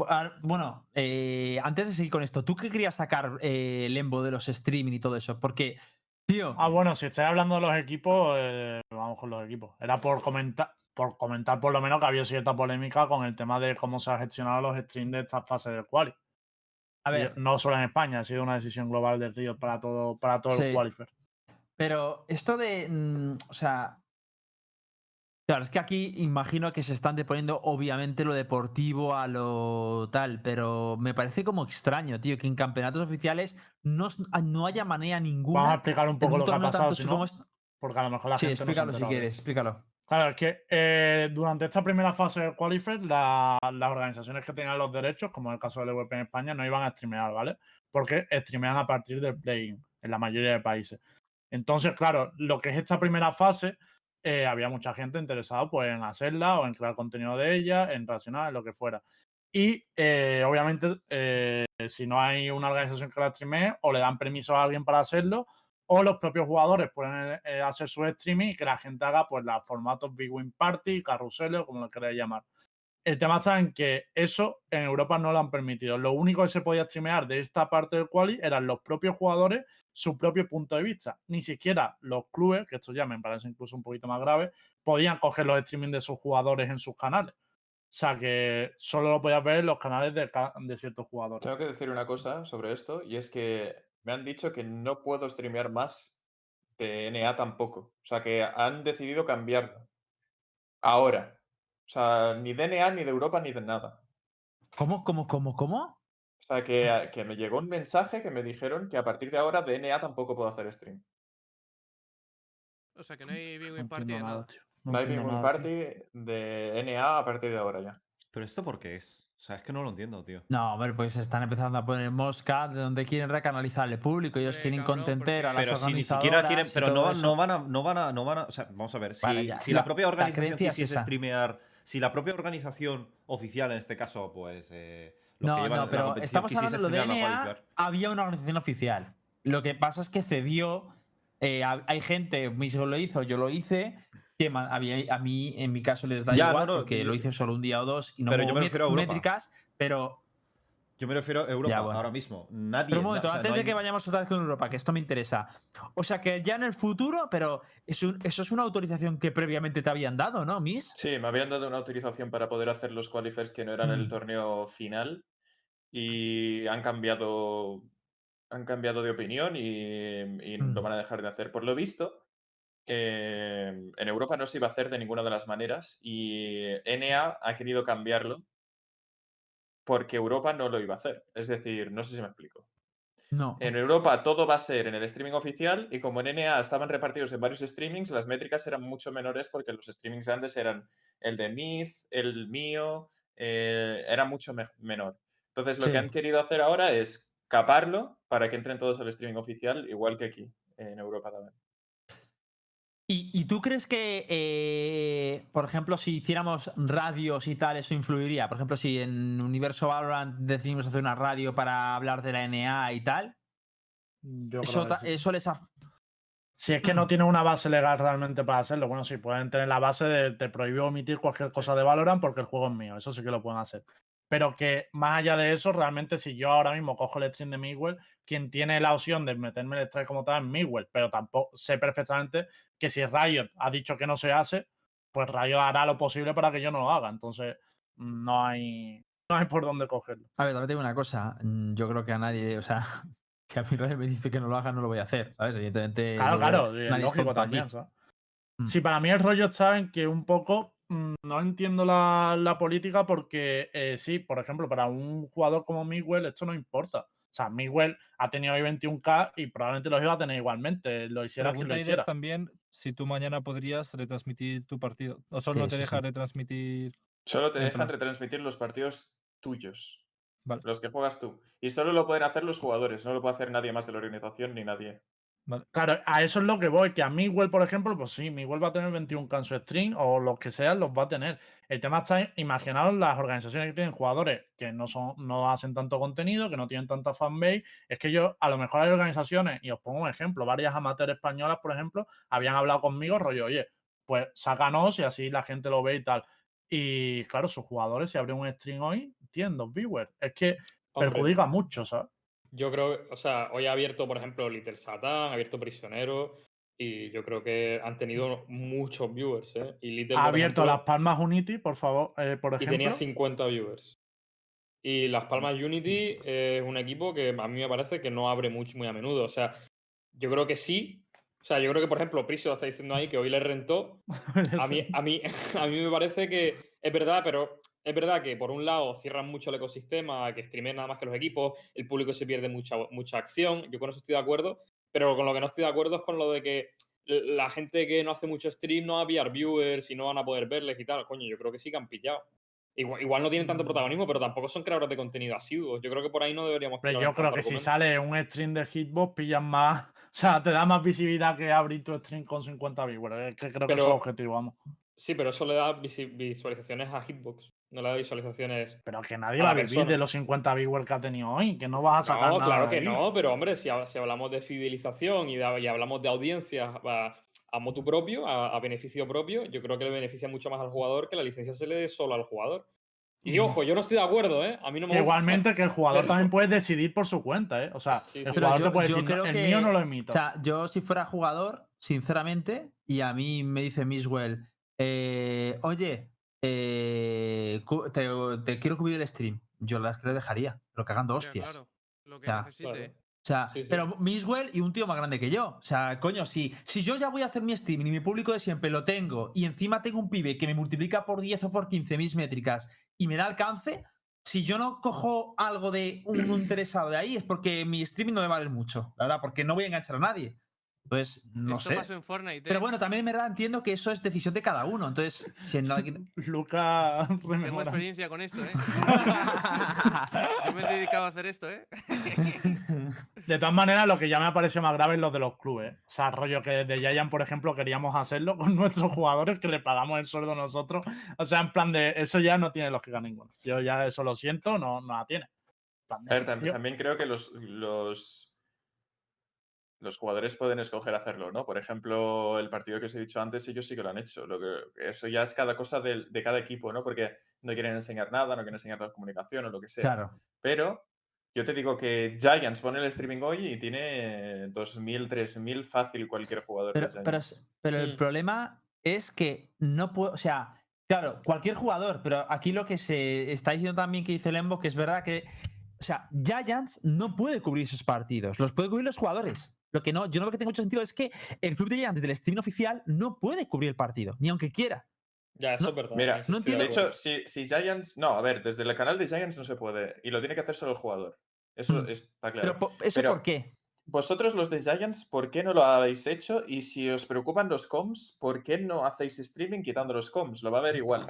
D: bueno, eh, antes de seguir con esto, ¿tú qué querías sacar eh, Lembo de los streaming y todo eso? Porque, tío,
C: Ah, bueno, si estáis hablando de los equipos, eh, vamos con los equipos. Era por comentar, por comentar por lo menos que había cierta polémica con el tema de cómo se han gestionado los streams de esta fase del quali.
D: a ver,
C: No solo en España, ha sido una decisión global del Río para todo, para todo
D: Sí.
C: el qualifier.
D: pero esto de, mm, o sea, claro, es que aquí imagino que se están deponiendo obviamente lo deportivo a lo tal, pero me parece como extraño, tío, que en campeonatos oficiales no, s- no haya manera ninguna.
C: Vamos a explicar un poco lo que ha pasado,
D: tanto
C: si no,
D: es-
C: porque a lo mejor la
D: Sí,
C: gente no se
D: explícalo si quieres, explícalo.
C: Claro, es que eh, durante esta primera fase del Qualifier, la- las organizaciones que tenían los derechos, como en el caso del EVP en España, no iban a streamear, ¿vale? Porque streamean a partir del play-in en la mayoría de países. Entonces, claro, lo que es esta primera fase, eh, había mucha gente interesada pues, en hacerla o en crear contenido de ella, en reaccionar, en lo que fuera. Y eh, obviamente, eh, si no hay una organización que la streamee, o le dan permiso a alguien para hacerlo, o los propios jugadores pueden eh, hacer su streaming y que la gente haga pues los formatos Big Win Party, carruseles como lo queráis llamar. El tema está en que eso en Europa no lo han permitido. Lo único que se podía streamear de esta parte del quali eran los propios jugadores, su propio punto de vista. Ni siquiera los clubes, que esto ya me parece incluso un poquito más grave, podían coger los streaming de sus jugadores en sus canales. O sea que solo lo podías ver en los canales de, de ciertos jugadores.
B: Tengo que decir una cosa sobre esto, y es que me han dicho que no puedo streamear más de NA tampoco. O sea, que han decidido cambiarlo. Ahora. O sea, ni de NA, ni de Europa, ni de nada.
D: ¿Cómo, cómo, cómo, cómo?
B: O sea, que, a- que me llegó un mensaje que me dijeron que a partir de ahora de NA tampoco puedo hacer stream.
G: O sea, que no hay Big
C: No
G: Win Party de nada.
C: nada, tío.
B: No, hay ningún
C: nada, tío.
B: party de NA a partir de ahora ya.
F: Pero esto por qué es? O sea, es que no lo entiendo, tío.
D: No, hombre, pues están empezando a poner mosca de donde quieren recanalizar el público. Ellos quieren
G: cabrón,
D: contentar a
G: porque-
D: las
F: Pero si ni siquiera quieren,
D: organizadoras
F: pero no, no van a, no van a, no van a, o sea, vamos a ver, si,
D: Vale, ya,
F: si la
D: la-
F: propia
D: la
F: organización
D: es
F: quisiese
D: esa.
F: streamear, si la propia organización oficial en este caso, pues eh, los que
D: No,
F: llevan
D: no,
F: la
D: pero
F: competición,
D: estamos hablando de lo de
F: streamear, no
D: NA.
F: qualificar.
D: Había una organización oficial. Lo que pasa es que cedió. eh, ha- hay gente, Miso lo hizo, yo lo hice. Que a mí, en mi caso, les da
F: Ya,
D: igual
F: no, no,
D: porque
F: yo-
D: lo hice solo un día o dos y no
F: Pero yo me refiero a
D: métricas, pero
F: Yo me refiero a Europa
D: Ya, bueno.
F: ahora mismo. Nadie.
D: Pero un momento,
F: o sea,
D: antes
F: no
D: de que vayamos otra vez con Europa, que esto me interesa. O sea que ya en el futuro, pero es un- eso es una autorización que previamente te habían dado, ¿no, Miss?
B: Sí, me habían dado una autorización para poder hacer los qualifiers que no eran el
D: Mm.
B: torneo final y han cambiado, han cambiado de opinión y, y lo
D: Mm.
B: van a dejar de hacer. Por lo visto, eh, en Europa no se iba a hacer de ninguna de las maneras y NA ha querido cambiarlo porque Europa no lo iba a hacer. Es decir, no sé si me explico.
D: No.
B: En Europa todo va a ser en el streaming oficial y como en NA estaban repartidos en varios streamings, las métricas eran mucho menores porque los streamings grandes eran el de Myth, el mío, eh, era mucho me- menor. Entonces lo
D: Sí.
B: que han querido hacer ahora es caparlo para que entren todos al streaming oficial, igual que aquí, en Europa también.
D: ¿Y, y tú crees que, eh, por ejemplo, si hiciéramos radios y tal, eso influiría? Por ejemplo, si en Universo Valorant decidimos hacer una radio para hablar de la NA y tal,
C: Yo creo
D: eso,
C: que
D: ta-
C: sí.
D: eso les ha...
C: Si es que no tiene una base legal realmente para hacerlo, bueno, sí, pueden tener la base de te prohíbo omitir cualquier cosa de Valorant porque el juego es mío, eso sí que lo pueden hacer. Pero que más allá de eso, realmente si yo ahora mismo cojo el stream de Miguel, quien tiene la opción de meterme el strike como tal es Miguel, pero tampoco sé perfectamente que si Riot ha dicho que no se hace, pues Riot hará lo posible para que yo no lo haga. Entonces, no hay, no hay por dónde cogerlo.
D: A ver, también te digo una cosa. mm, Yo creo que a nadie, o sea, si a mí Radio me dice que no lo haga, no lo voy a hacer, ¿sabes? Evidentemente.
C: Claro, claro, es lógico también, ¿sabes?
D: Mm.
C: Sí, para mí el rollo está en que un poco no entiendo la, la política porque eh, sí, por ejemplo, para un jugador como Miguel esto no importa. O sea, Miguel ha tenido hoy 21k y probablemente los iba a tener igualmente, lo hiciera quien lo hiciera.
E: También si tú mañana podrías retransmitir tu partido. O solo
D: Sí,
E: te
D: sí,
E: deja
D: sí.
E: retransmitir.
B: Solo te
E: En
B: dejan
E: plan-
B: retransmitir los partidos tuyos,
E: Vale.
B: los que juegas tú. Y solo lo pueden hacer los jugadores, no lo puede hacer nadie más de la organización ni nadie.
C: Claro, a eso es lo que voy, que a Miguel, por ejemplo, pues sí, Miguel va a tener 21k en su stream o los que sean los va a tener. El tema está, imaginaos las organizaciones que tienen jugadores que no son, no hacen tanto contenido, que no tienen tanta fanbase. Es que yo, a lo mejor hay organizaciones, y os pongo un ejemplo, varias amateurs españolas, por ejemplo, habían hablado conmigo, rollo, oye, pues sácanos y así la gente lo ve y tal. Y claro, sus jugadores, si abren un stream hoy, tienen dos viewers. Es que
A: Hombre,
C: perjudica mucho, ¿sabes?
A: Yo creo, o sea, hoy ha abierto, por ejemplo, Little Satan, ha abierto Prisionero y yo creo que han tenido muchos viewers, ¿eh? Y Little,
C: Ha abierto
A: ejemplo,
C: Las Palmas Unity, por favor, eh, por
A: y
C: ejemplo.
A: tenía 50 viewers. Y Las Palmas Unity es un equipo que a mí me parece que no abre mucho, muy a menudo. O sea, yo creo que sí. O sea, yo creo que, por ejemplo, Prisio lo está diciendo ahí que hoy le rentó. A mí, a mí, a mí me parece que es verdad, pero es verdad que por un lado cierran mucho el ecosistema, que streamen nada más que los equipos, el público se pierde mucha, mucha acción. Yo con eso estoy de acuerdo, pero con lo que no estoy de acuerdo es con lo de que la gente que no hace mucho stream no va a pillar viewers y no van a poder verles y tal. Coño, yo creo que sí que han pillado. Igual, igual no tienen tanto protagonismo, pero tampoco son creadores de contenido asiduos. Yo creo que por ahí no deberíamos
C: Pero yo creo que si sale un stream de Hitbox, pillan más. O sea, te da más visibilidad que abrir tu stream con 50 viewers. Es que creo que es
A: Pero-
C: objetivo, vamos.
A: Sí, pero eso le da visualizaciones a Hitbox. No le da visualizaciones
C: Pero que nadie
A: a
C: va a
A: la
C: vivir de los 50 viewers que ha tenido hoy, que no vas a sacar
A: No,
C: nada
A: claro
C: de
A: que
C: ahí.
A: no, pero hombre, si, si hablamos de fidelización y, de- y hablamos de audiencias a, a motu propio, a, a beneficio propio, yo creo que le beneficia mucho más al jugador que la licencia se le dé solo al jugador. Y ojo, yo no estoy de acuerdo, ¿eh? A mí no me
C: Que
A: gusta.
C: igualmente que el jugador
A: pero-
C: también puede decidir por su cuenta, ¿eh? O sea,
A: Sí,
C: el
A: sí.
C: Jugador
D: yo,
C: te puede
D: yo
C: decir, "No,
D: creo
C: el
D: que.
C: mío no lo emito.
D: O sea, yo si fuera jugador, sinceramente, y a mí me dice Miswell, eh, oye, eh, te, te quiero cubrir el stream. Yo la verdad es que le dejaría, pero cagando
G: Hostia,
D: hostias.
G: Claro, lo que
D: Ya.
G: necesite.
A: Claro.
D: O sea,
A: Sí, sí.
D: pero Miswell y un tío más grande que yo. O sea, coño, si, si yo ya voy a hacer mi streaming y mi público de siempre lo tengo y encima tengo un pibe que me multiplica por 10 o por 15 mis métricas y me da alcance, si yo no cojo algo de un, un interesado de ahí es porque mi streaming no me vale mucho, la verdad, porque no voy a enganchar a nadie. Entonces, no
G: Esto
D: sé.
G: pasó en Fortnite. ¿eh?
D: Pero bueno, también me da, entiendo que eso es decisión de cada uno. Entonces, si no alguien-
C: Luca
G: Tengo
C: rememora.
G: experiencia con esto, ¿eh? Yo me he dedicado a hacer esto, ¿eh?
C: De todas maneras, lo que ya me ha parecido más grave es lo de los clubes. O sea, rollo que desde Giant, por ejemplo, queríamos hacerlo con nuestros jugadores, que le pagamos el sueldo nosotros. O sea, en plan de eso ya no tiene lógica ninguna. Yo ya eso lo siento, no, no la tiene. Plan
B: A ver, tam-
C: tío,
B: también creo que los, los, los jugadores pueden escoger hacerlo, ¿no? Por ejemplo, el partido que os he dicho antes, ellos sí que lo han hecho. Lo que, eso ya es cada cosa del- de, cada equipo, ¿no? Porque no quieren enseñar nada, no quieren enseñar la comunicación o lo que sea.
D: Claro.
B: Pero yo te digo que Giants pone el streaming hoy y tiene 2.000, 3.000 fácil cualquier jugador
D: Pero, pero, pero el
A: Mm.
D: problema es que no puedo. O sea, claro, cualquier jugador, pero aquí lo que se está diciendo también que dice Lembo, que es verdad que. O sea, Giants no puede cubrir esos partidos, los puede cubrir los jugadores. Lo que no, yo no veo que tenga mucho sentido es que el club de Giants del streaming oficial no puede cubrir el partido, ni aunque quiera.
A: Ya, eso
D: No,
A: es verdad.
B: Mira,
D: no
B: De
D: entiendo-
A: acuerdo.
B: hecho, si, si Giants. No, a ver, desde el canal de Giants no se puede. Y lo tiene que hacer solo el jugador. Eso
D: Mm.
B: está claro.
D: Pero ¿eso
B: Pero-
D: por qué?
B: Vosotros, los de Giants, ¿por qué no lo habéis hecho? Y si os preocupan los comms, ¿por qué no hacéis streaming quitando los comms? Lo va a ver igual.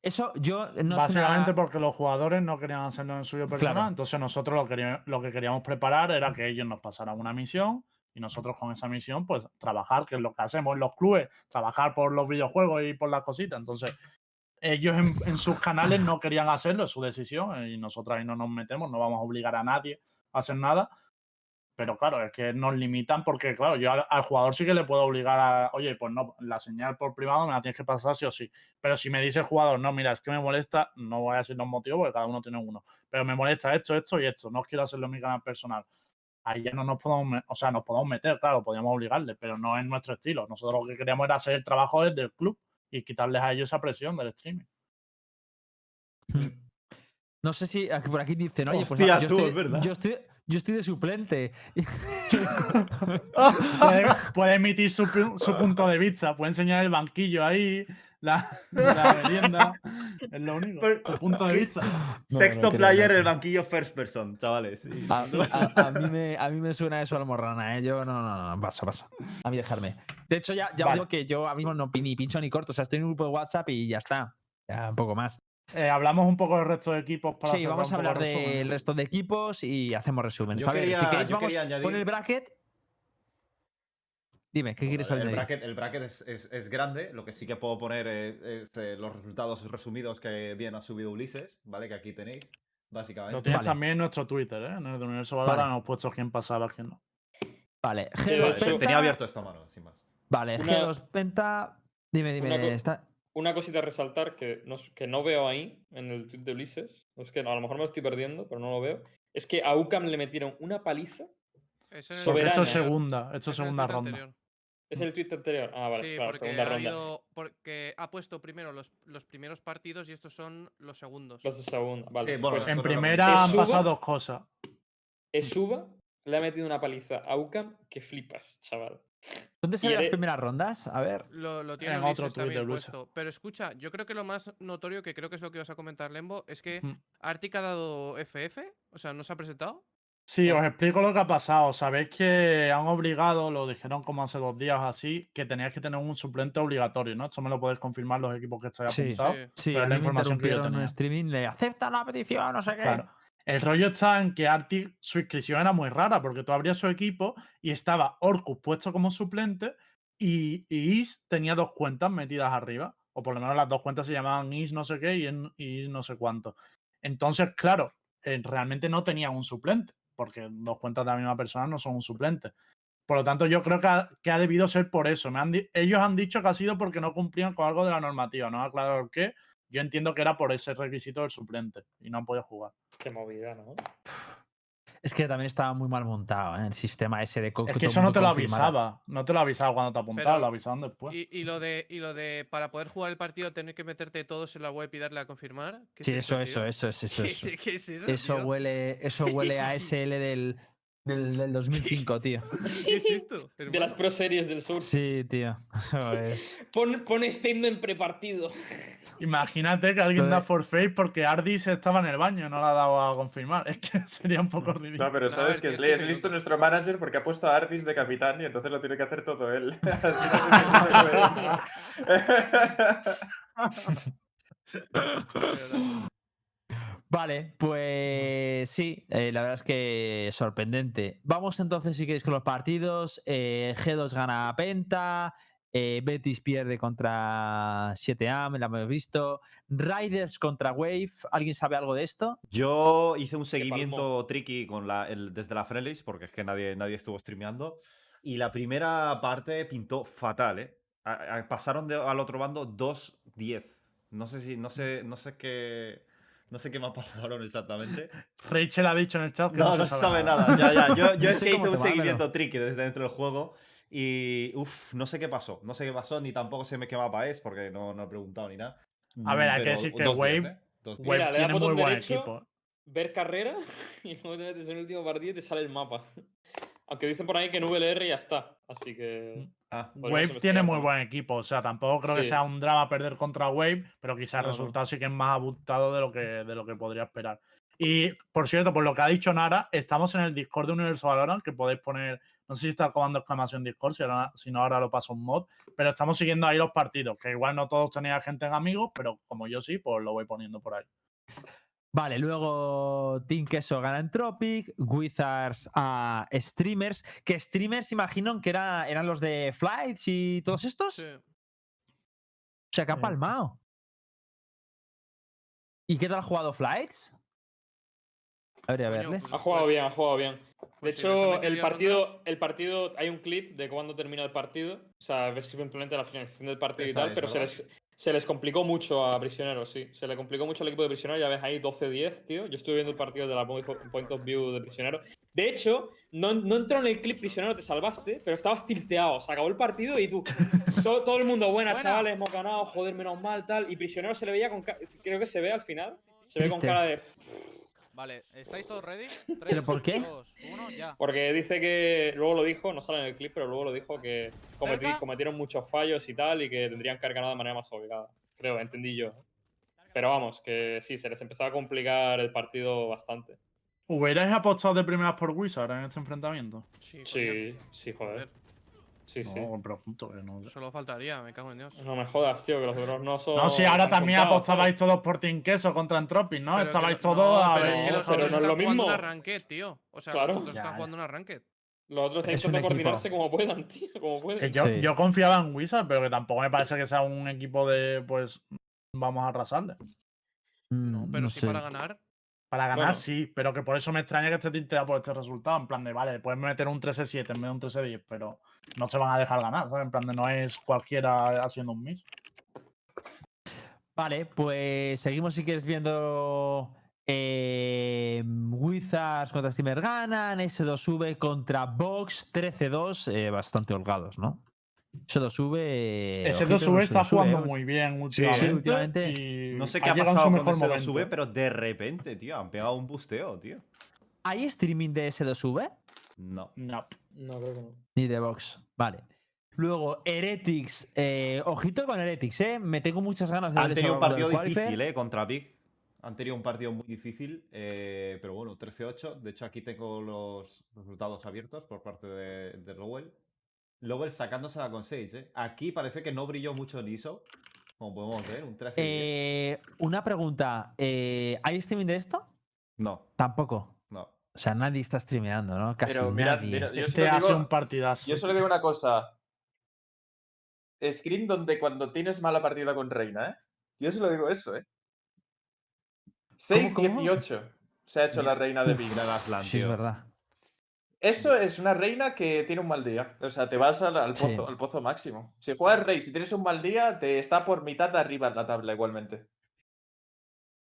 D: Eso yo no
C: Básicamente
D: una-
C: porque los jugadores no querían hacerlo en suyo personal,
D: Claro.
C: entonces nosotros lo, queríamos- lo que queríamos preparar era que ellos nos pasaran una misión y nosotros con esa misión pues trabajar, que es lo que hacemos en los clubes, trabajar por los videojuegos y por las cositas. Entonces ellos en, sus canales no querían hacerlo, es su decisión eh, y nosotros ahí no nos metemos, no vamos a obligar a nadie a hacer nada. Pero claro, es que nos limitan porque, claro, yo al, al jugador sí que le puedo obligar a, oye, pues no, la señal por privado me la tienes que pasar sí o sí. Pero si me dice el jugador, no, mira, es que me molesta, no voy a decir los motivos porque cada uno tiene uno. Pero me molesta esto, esto y esto. No quiero hacerlo en mi canal personal. Ahí ya no nos podemos, o sea, nos podemos meter, claro, podríamos obligarle, pero no es nuestro estilo. Nosotros lo que queríamos era hacer el trabajo desde el club y quitarles a ellos esa presión del streaming.
D: No sé si aquí- por aquí dicen, oye, pues
F: Hostia,
D: yo,
F: tú,
D: estoy,
F: es verdad.
D: yo, estoy, yo estoy de suplente.
C: Puede, puede emitir su, su punto de vista, puede enseñar el banquillo ahí, la, la merienda. Es lo único.
F: Pero-
C: El punto de vista.
D: No,
F: Sexto
D: no,
F: player,
D: no.
F: el banquillo first person, chavales.
D: A, a- a mí me, a mí me suena eso almorrana, ¿eh? Yo no, no, no, pasa, pasa. A mí dejarme. De hecho, ya, ya
C: Vale.
D: digo que yo a mí no ni pincho ni corto. O sea, estoy en un grupo de WhatsApp y ya está. Ya un poco más.
C: Eh, hablamos un poco del resto de equipos para
D: Sí, vamos a hablar del resto de equipos y hacemos resumen.
F: Yo
D: a ver, si
F: quería-
D: queréis,
F: yo
D: vamos
F: quería
D: con
F: añadir-
D: el bracket. Dime, ¿qué quieres
F: el bracket, el bracket es, es- es grande, lo que sí que puedo poner es, es, eh, los resultados resumidos que bien ha subido Ulises, ¿vale? Que aquí tenéis, básicamente.
C: Lo tienes
D: Vale.
C: también en nuestro Twitter, ¿eh? En el de Universo Valora
D: Vale.
C: hemos puesto quién pasaba, quién no.
D: Vale,
A: Sí, de
D: G2
A: hecho-
D: Penta.
F: Tenía abierto esta mano, sin más.
D: Vale,
A: Una-
D: G2 Penta. Dime, dime.
A: Una co-
D: está-
A: Una cosita a resaltar que no, que no veo ahí en el tweet de Ulises, es que a lo mejor me lo estoy perdiendo, pero no lo veo, es que a UCAM le metieron una paliza.
G: Eso en el
C: Porque esto es
A: Soberana.
C: segunda, esto es
G: Eso en el
C: segunda ronda.
G: anterior.
A: ¿Es el tweet anterior? Ah, vale,
G: sí,
A: claro,
G: porque
A: segunda
G: ha,
A: ronda.
G: habido- porque ha puesto primero los, los primeros partidos y estos son los segundos.
A: Los de segunda, vale.
F: Sí, bueno,
A: pues
C: En primera han pasado dos cosas.
A: Esuba le ha metido una paliza a UCAM que flipas, chaval.
D: ¿Dónde se ven las primeras rondas? A ver.
G: Lo, lo tiene
C: otro
G: también
C: Ulises.
G: puesto. Pero escucha, yo creo que lo más notorio, que creo que es lo que vas a comentar, Lembo, es que
C: Mm.
G: Arctic ha dado FF, o sea, no se ha presentado.
C: Sí, os explico lo que ha pasado. Sabéis que han obligado, lo dijeron como hace dos días o así, que teníais que tener un suplente obligatorio, ¿no? Esto me lo podéis confirmar los equipos que estáis
D: Sí.
C: apuntados.
G: Sí.
D: Sí,
C: Pero la información que yo
D: en
C: tenía.
D: streaming. Le acepta la petición, no sé qué.
C: Claro. El rollo está en que Arctic, su inscripción era muy rara, porque tú abrías su equipo y estaba Orcus puesto como suplente y, y Is tenía dos cuentas metidas arriba. O por lo menos las dos cuentas se llamaban Is no sé qué y en- Is no sé cuánto. Entonces, claro, eh, realmente no tenían un suplente, porque dos cuentas de la misma persona no son un suplente. Por lo tanto, yo creo que ha, que ha debido ser por eso. Me han ellos han dicho que ha sido porque no cumplían con algo de la normativa. No han aclarado qué. Yo entiendo que era por ese requisito del suplente y no han podido jugar.
A: Qué movida, ¿no?
D: Es que también estaba muy mal montado ¿eh? el sistema ese de co-
C: Es
D: que
C: eso no te lo
D: confirmara.
C: avisaba. No te lo avisaba cuando te apuntaba,
G: Pero-
C: lo avisaban después.
G: Y, y lo de, y lo de para poder jugar el partido tener que meterte todos en la web y darle a confirmar. ¿Qué
D: Sí,
G: es
D: eso, eso, eso, es eso.
G: ¿Qué,
D: Eso,
G: es- qué es eso?
D: Eso huele, eso huele a SL del, del, del 2005, tío.
G: ¿Qué es esto?
A: De las pro series del sur.
D: Sí, tío. Eso es.
A: Pon, pon Stendo en prepartido.
C: Imagínate que alguien da forfeit porque Ardis estaba en el baño, no la ha dado a confirmar. Es que sería un poco ridículo.
B: No, pero sabes
G: es
B: que es,
G: es
B: listo nuestro manager porque ha puesto a Ardis de capitán y entonces lo tiene que hacer todo él. Así no se puede.
D: Vale, pues sí, eh, la verdad es que sorprendente. Vamos entonces, si queréis, con los partidos. Eh, G2 gana a Penta, eh, Betis pierde contra 7AM, la hemos visto. Riders contra Wave, ¿alguien sabe algo de esto?
F: Yo hice un seguimiento tricky con la, el- desde la Friendlies, porque es que nadie, nadie estuvo streameando. Y la primera parte pintó fatal, ¿eh? A- a- pasaron de- al otro bando 2-10. No sé si, no sé, no sé qué. No sé qué me pasaron exactamente.
C: Rachel ha dicho en el chat que no,
F: No, no
C: se
F: se sabe nada. Ya, ya. Yo, yo
D: No
F: es que hice un seguimiento tricky desde dentro del juego. Y. Uff, no sé qué pasó. No sé qué pasó, ni tampoco sé qué mapa es, porque no, no he preguntado ni nada.
C: A ver, hay que decir que
F: 2-10,
C: Wave-
F: ¿eh? 2-10.
C: Wave
A: Mira, le das
C: tiene muy buen
A: derecho.
C: equipo.
A: ver carrera y luego te metes en el último partido y te sale el mapa. Aunque dicen por ahí que en VLR ya está, así que...
F: Ah,
C: Wave tiene muy buen equipo, o sea, tampoco creo que
A: Sí.
C: sea un drama perder contra Wave, pero quizás el resultado sí que es más abultado de lo que, de lo que podría esperar. Y por cierto, por lo que ha dicho Nara, estamos en el Discord de Universo Valorant, que podéis poner, no sé si está comando exclamación Discord, si, ahora- si no ahora lo paso un mod, pero estamos siguiendo ahí los partidos, que igual no todos tenéis gente en amigos, pero como yo sí, pues lo voy poniendo por ahí.
D: Vale, luego Team Queso gana en Tropic, Wizards a Streamers, que Streamers imagino que era, eran los de Flights y todos estos.
G: Sí.
D: O sea, que han
C: Sí.
D: palmado. ¿Y qué tal ha jugado Flights? Habría
G: Coño,
D: verles.
G: pues-
A: Ha jugado bien, ha jugado bien. De
G: Pues si ha
A: hecho, el partido, el partido, hay un clip de cuándo termina el partido. O sea, ves simplemente la finalización del partido y tal, pero se les, se les complicó mucho a Prisioneros, sí. Se le complicó mucho al equipo de Prisioneros, ya ves ahí 12-10, tío. Yo estuve viendo el partido de la point of view de Prisioneros. De hecho, no, no entró en el clip Prisionero, te salvaste, pero estabas tilteado. Se acabó el partido y tú. todo, todo el mundo, buenas,
J: Buena.
A: chavales, hemos ganado, joder, menos mal, tal. Y Prisionero se le veía con. Creo que se ve al final. Se ve con cara de.
J: Vale, ¿estáis todos ready?
D: ¿Pero por qué?
J: 2, 1, ya.
A: Porque dice que, luego lo dijo, no sale en el clip, pero luego lo dijo que cometi-
J: ¿Cerca?
A: cometieron muchos fallos y tal y que tendrían que haber ganado de manera más obligada. Creo, entendí yo. Pero vamos, que sí, se les empezaba a complicar el partido bastante.
C: ¿Hubierais apostado de primeras por Wizard en este enfrentamiento?
G: Sí,
A: Sí, sí, joder. Sí, sí.
C: No.
G: Solo faltaría, me cago en Dios.
A: No me jodas, tío, que los otros no son.
C: No, si ahora también
A: contados,
C: apostabais
A: ¿sabes?
C: todos por Team Queso contra Entropic, ¿no?
G: Pero
C: Estabais todos
G: no,
C: a
G: pero
C: ver.
G: es que los
A: pero
G: otros
A: no es lo
G: están jugando
A: mismo.
G: un arranque, tío. O sea,
A: Claro.
G: los otros
D: Ya,
G: están jugando un arranque.
A: Los otros tienen que coordinarse como puedan, tío, como
C: Que
A: pueden.
C: yo,
D: Sí.
C: yo confiaba en Wizard, pero que tampoco me parece que sea un equipo de, pues, vamos a arrasarle.
G: No,
D: Mm,
G: pero
D: no
G: sí
D: sé.
G: para ganar.
C: Para ganar
A: Bueno.
C: sí, pero que por eso me extraña que esté tinteado por este resultado. En plan de, vale, pueden meter un 13-7 en vez de un 13-10, pero no se van a dejar ganar, ¿sabes? En plan de, no es cualquiera haciendo un miss.
D: Vale, pues seguimos si quieres viendo eh, Wizards contra Steamer ganan, S2V contra Vox 13-2, eh, bastante holgados, ¿no? S2V. eh,
C: Ese
D: ojito
C: 2
D: con
C: está
D: S2V,
C: jugando
D: eh.
C: muy bien
F: Sí,
C: últimamente.
D: últimamente.
C: y
F: No sé
C: ha
F: qué ha
C: su
F: pasado con
C: mejor
F: ese
C: momento.
F: 2V, pero de repente, tío, han pegado un busteo, tío.
D: ¿Hay streaming de S2V?
F: No.
C: No.
A: No, creo que no.
D: Ni de Vox. Vale. Luego, Heretics. eh, ojito con Heretics, ¿eh? Me tengo muchas ganas de
F: Han tenido un partido difícil, ¿eh? Contra Big. Han tenido un partido muy difícil, eh, pero bueno, 13-8. De hecho, aquí tengo los resultados abiertos por parte de, de Lowell. Lowell sacándosela con Sage, ¿eh? Aquí parece que no brilló mucho en ISO, como podemos ver, un 13
D: Eh, una pregunta. eh, ¿Hay streaming de esto?
F: No,
D: Tampoco.
F: no.
D: O sea, nadie está streameando, ¿no? Casi
B: Pero mirad,
D: nadie.
B: mirad, yo
C: Este
B: solo
C: hace
B: digo-
C: un partidazo.
B: Yo solo digo una cosa. Screen donde cuando tienes mala partida con Reina, ¿eh? Yo solo digo eso, ¿eh?
D: cómo?
B: 6-18 se ha hecho la reina de Big.
F: Gran
D: Sí, es verdad.
B: Eso es una reina que tiene un mal día. O sea, te vas al, al
D: Sí.
B: pozo, al pozo máximo. Si juegas rey, si tienes un mal día, te está por mitad de arriba en la tabla igualmente.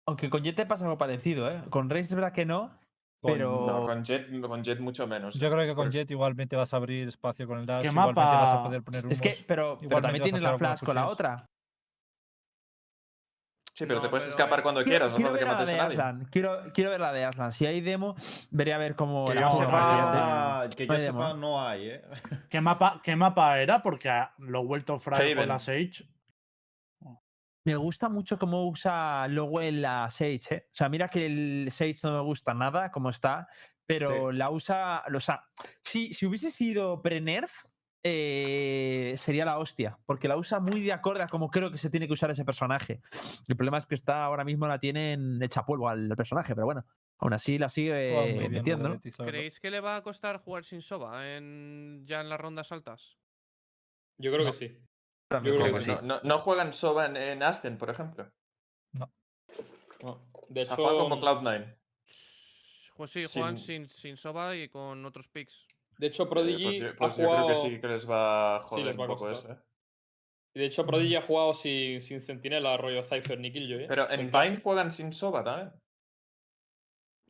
D: Aunque con Jet te pasa algo parecido, ¿eh? Con Reis es verdad que no,
B: Con-
D: pero.
B: No, con Jet, con Jet mucho menos.
E: Yo creo que con Jet igualmente vas a abrir espacio con el dash,
C: ¿Qué
E: igualmente vas a
C: mapa?
E: poder poner
D: Es que,
E: humos.
D: pero, pero también
E: vas a
D: tienes la flash con la otra.
B: Sí, pero
G: No,
B: te puedes
G: pero,
B: escapar
G: eh,
B: cuando
D: Quiero,
B: quieras, no
D: quiero
B: falta
D: ver
B: que
D: la
B: mates
D: de
B: a nadie.
D: Aslan. Quiero, quiero ver la de Aslan. Si hay demo, veré a ver cómo
F: Que
D: la
F: yo
C: no,
F: sepa, que
D: No
F: yo
D: hay
F: sepa,
D: ¿eh?
F: no hay, ¿eh?
C: ¿Qué mapa, ¿Qué mapa era? Porque lo he vuelto fry con la Sage.
D: Me gusta mucho cómo usa Lowell la Sage, ¿eh? O sea, mira que el Sage no me gusta nada como está, pero la usa. O sea, si, si hubiese sido pre-nerf, eh, sería la hostia, porque la usa muy de acorde a como creo que se tiene que usar ese personaje. El problema es que está ahora mismo la tienen hecha polvo al personaje, pero bueno, aún así la sigue
E: bien
D: metiendo.
G: ¿Creéis que le va a costar jugar sin Soba en, ya en las rondas altas?
A: Yo creo
E: No.
A: que sí. Yo creo que
D: sí.
B: no, no juegan Soba en, en Ascent, por ejemplo.
A: No. De
B: O sea,
A: hecho,
B: juegan como Cloud9.
G: Pues sí, juegan
B: Sin-
G: sin, sin Soba y con otros picks.
A: De hecho
B: Eh,
A: Prodigy
B: pues yo,
A: ha
B: yo creo que
A: jugado.
B: sí que les va a
A: Sí,
B: joder
A: les va a
B: un poco
A: costar.
B: eso, ¿eh?
A: Y de hecho Prodigy ha jugado sin, sin Centinela, rollo Cypher ni Killjoy. ¿eh?
B: Pero en. Vine juegan sin Soba también.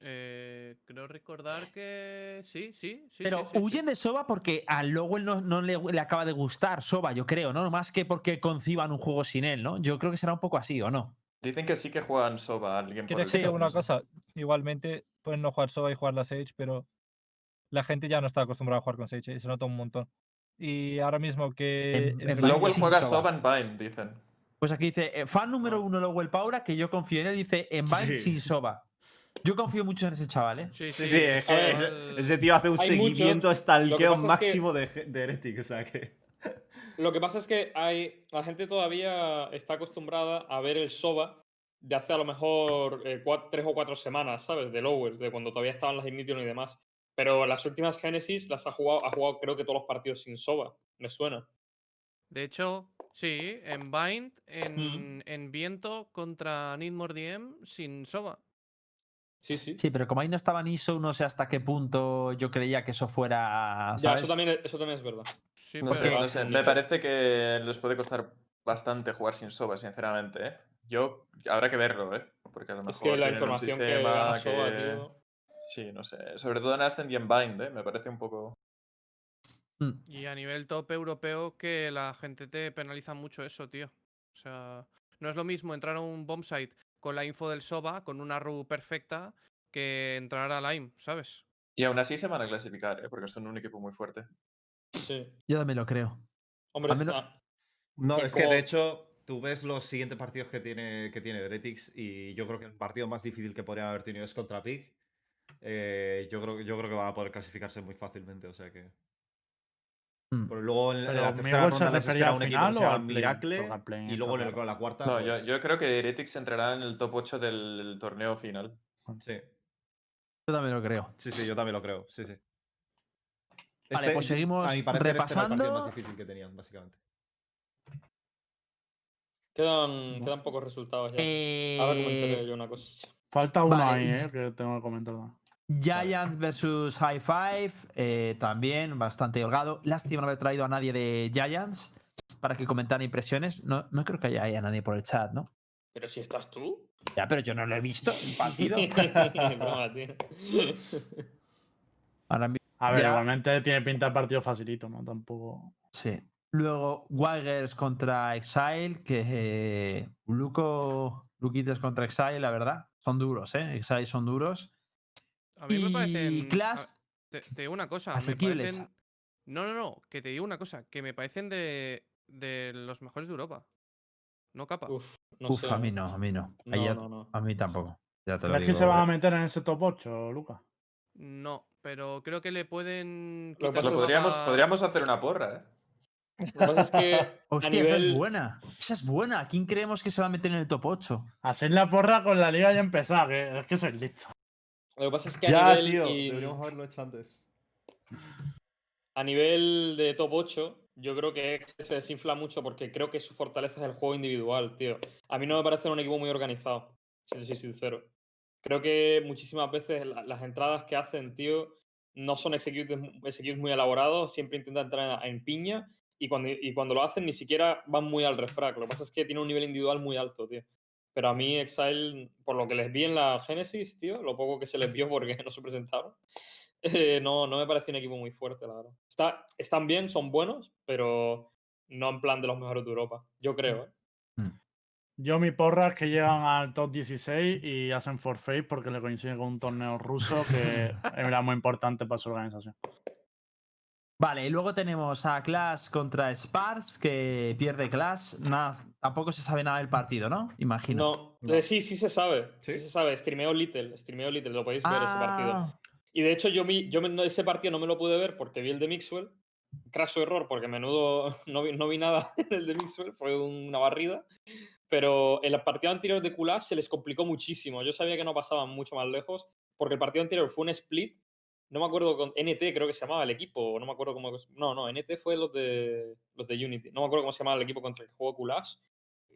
G: Eh, creo recordar que sí, sí, sí.
D: Pero
G: sí, sí, sí.
D: huyen de Soba porque a Lowell no, no le, le acaba de gustar Soba, yo creo, ¿no? Más que porque conciban un juego sin él, ¿no? Yo creo que será un poco así, ¿o no?
B: Dicen que sí que juegan Soba alguien
E: ¿Quieres que diga una cosa? Igualmente pueden no jugar Soba y jugar la Sage, pero la gente ya no está acostumbrada a jugar con Sage, ¿eh? se nota un montón. Y ahora mismo que.
D: En-
E: en
B: Lowell juega
D: Soba.
B: Soba en Vine, dicen.
D: Pues aquí dice, eh, fan número uno Lowell Paura, que yo confío en él, dice, en Vine
F: Sí.
D: sin Soba. Yo confío mucho en ese chaval, ¿eh?
G: Sí,
F: Sí,
G: sí.
F: sí, es que ese,
G: ver,
F: ese tío hace un
A: hay
F: seguimiento
A: que
F: stalkeo
A: pasa es que-
F: máximo de, de Heretic, o sea que.
A: Lo que pasa es que hay, la gente todavía está acostumbrada a ver el SOBA de hace a lo mejor eh, cua- tres o cuatro semanas, ¿sabes? De Lowell, de cuando todavía estaban las Ignition y demás. Pero las últimas Genesis las ha jugado, ha jugado creo que todos los partidos sin SOBA. Me suena.
G: De hecho, sí, en Bind, en, en Viento contra Need More DM sin Soba.
A: Sí, sí.
D: Sí, pero como ahí no estaba Niso, no sé hasta qué punto yo creía que eso fuera.
A: ya,
D: ¿sabes?
A: eso también, es- eso también es verdad.
G: Sí,
B: No
A: Porque
B: sé, no Me parece que les puede costar bastante jugar sin Soba, sinceramente, ¿eh? Yo, habrá que verlo, ¿eh? Porque a lo mejor
A: Es que la información que gana SOBA,
B: que-
A: tío.
B: Sí, no sé. Sobre todo en Ascent y en Bind, ¿eh? Me parece un poco...
D: Mm.
G: Y a nivel top europeo que la gente te penaliza mucho eso, tío. O sea, no es lo mismo entrar a un bombsite con la info del SOBA, con una RU perfecta, que entrar a Lime, ¿sabes?
B: Y aún así se van a clasificar, ¿eh? Porque son un equipo muy fuerte.
A: Sí.
D: Yo también lo creo.
A: Hombre,
D: Al menos-
A: ah,
F: No, es que de hecho, tú ves los siguientes partidos que tiene, que tiene Heretics y yo creo que el partido más difícil que podrían haber tenido es contra Pig. Eh, yo, creo, yo creo que van a poder clasificarse muy fácilmente, o sea que.
D: Mm.
F: Pero luego en, la tercera ronda les espera un equipo que se
C: o
F: llama
C: al play?
F: Miracle y luego en el-
C: claro.
F: con la cuarta.
B: No, yo,
F: pues,
B: yo creo que Heretics entrará en el top 8 del torneo final.
F: Sí,
D: Yo también lo creo.
F: sí, sí, yo también lo creo. Sí, sí.
D: Vale,
F: Este,
D: pues seguimos
F: a mi parecer, este era el partido más
D: repasando.
F: difícil que tenían, básicamente.
A: quedan, quedan pocos resultados ya. Ahora comentaré
D: Eh,
A: yo una cosa.
C: Falta uno
D: Vale,
C: ahí, ¿eh? Que tengo que comentar.
D: Giants versus High Five, eh, también bastante holgado. Lástima no haber traído a nadie de Giants para que comentara impresiones. No, no creo que haya, haya nadie por el chat, ¿no?
A: Pero si estás tú.
D: Ya, pero yo no lo he visto el partido. Ahora
C: A ver,
D: Ya.
C: igualmente tiene pinta de partido facilito, ¿no? Tampoco.
D: sí. Luego, Wilders contra Exile, que eh, Luco, Luquites contra Exile, la verdad. Son duros, ¿eh? Exile son duros.
G: A mí me
D: Y
G: parecen. a-
D: Clash,
G: Te, te digo una cosa. Me
D: asequibles.
G: parecen. No, no, no. Que te digo una cosa. Que me parecen de, de los mejores de Europa. No capa.
A: Uf, no
D: Uf,
A: sé.
D: a mí no, a mí no. Ahí
A: No,
D: ya-
A: no, no.
D: A mí tampoco. Ya te lo
C: ¿Crees que se van a meter en ese top 8, Lucas?
G: No, pero creo que le pueden.
A: Lo pasa
B: podríamos,
G: a-
B: podríamos hacer una porra, ¿eh?
A: Lo que pasa es que a
D: Hostia, esa es buena. Esa es buena. ¿Quién creemos que se va a meter en el top 8?
C: Hacer la porra con la liga ya empezada, que es que soy listo.
A: Lo que pasa es que a
F: Ya,
A: nivel.
F: tío, deberíamos haberlo hecho antes.
A: A nivel de top 8, yo creo que se desinfla mucho porque creo que su fortaleza es el juego individual, tío. A mí no me parece un equipo muy organizado, si te soy sincero. Creo que muchísimas veces la- las entradas que hacen, tío, no son executes, mu- executes muy elaborados, siempre intentan entrar en, piña y cuando, y cuando lo hacen ni siquiera van muy al refrag. Lo que pasa es que tiene un nivel individual muy alto, tío. Pero a mí Exile, por lo que les vi en la Genesis, tío, lo poco que se les vio porque no se presentaron, eh, no, no me parece un equipo muy fuerte, la verdad. Está, están bien, son buenos, pero no en plan de los mejores de Europa. Yo creo, ¿eh?
C: Yo mi porra es que llegan al top 16 y hacen forfeit porque le coincide con un torneo ruso que era muy importante para su organización.
D: Vale, y luego tenemos a Clash contra Spars, que pierde Clash. Nada, tampoco se sabe nada del partido, ¿no? Imagino.
A: No, eh, sí, sí se sabe. Sí,
F: ¿Sí?
A: se sabe. Streameo Little, streameo Little, lo podéis ver ese partido.
D: Ah,
A: Y de hecho, yo, mi, yo me- no- ese partido no me lo pude ver porque vi el de Mixwell, craso error, porque menudo no vi, no vi nada en el de Mixwell, fue una barrida. Pero en el partido anterior de Kulash se les complicó muchísimo. Yo sabía que no pasaban mucho más lejos, porque el partido anterior fue un split. No me acuerdo con NT, creo que se llamaba el equipo. No me acuerdo cómo. No, no, NT fue los de, los de Unity. No me acuerdo cómo se llamaba el equipo contra el que jugó Kulash.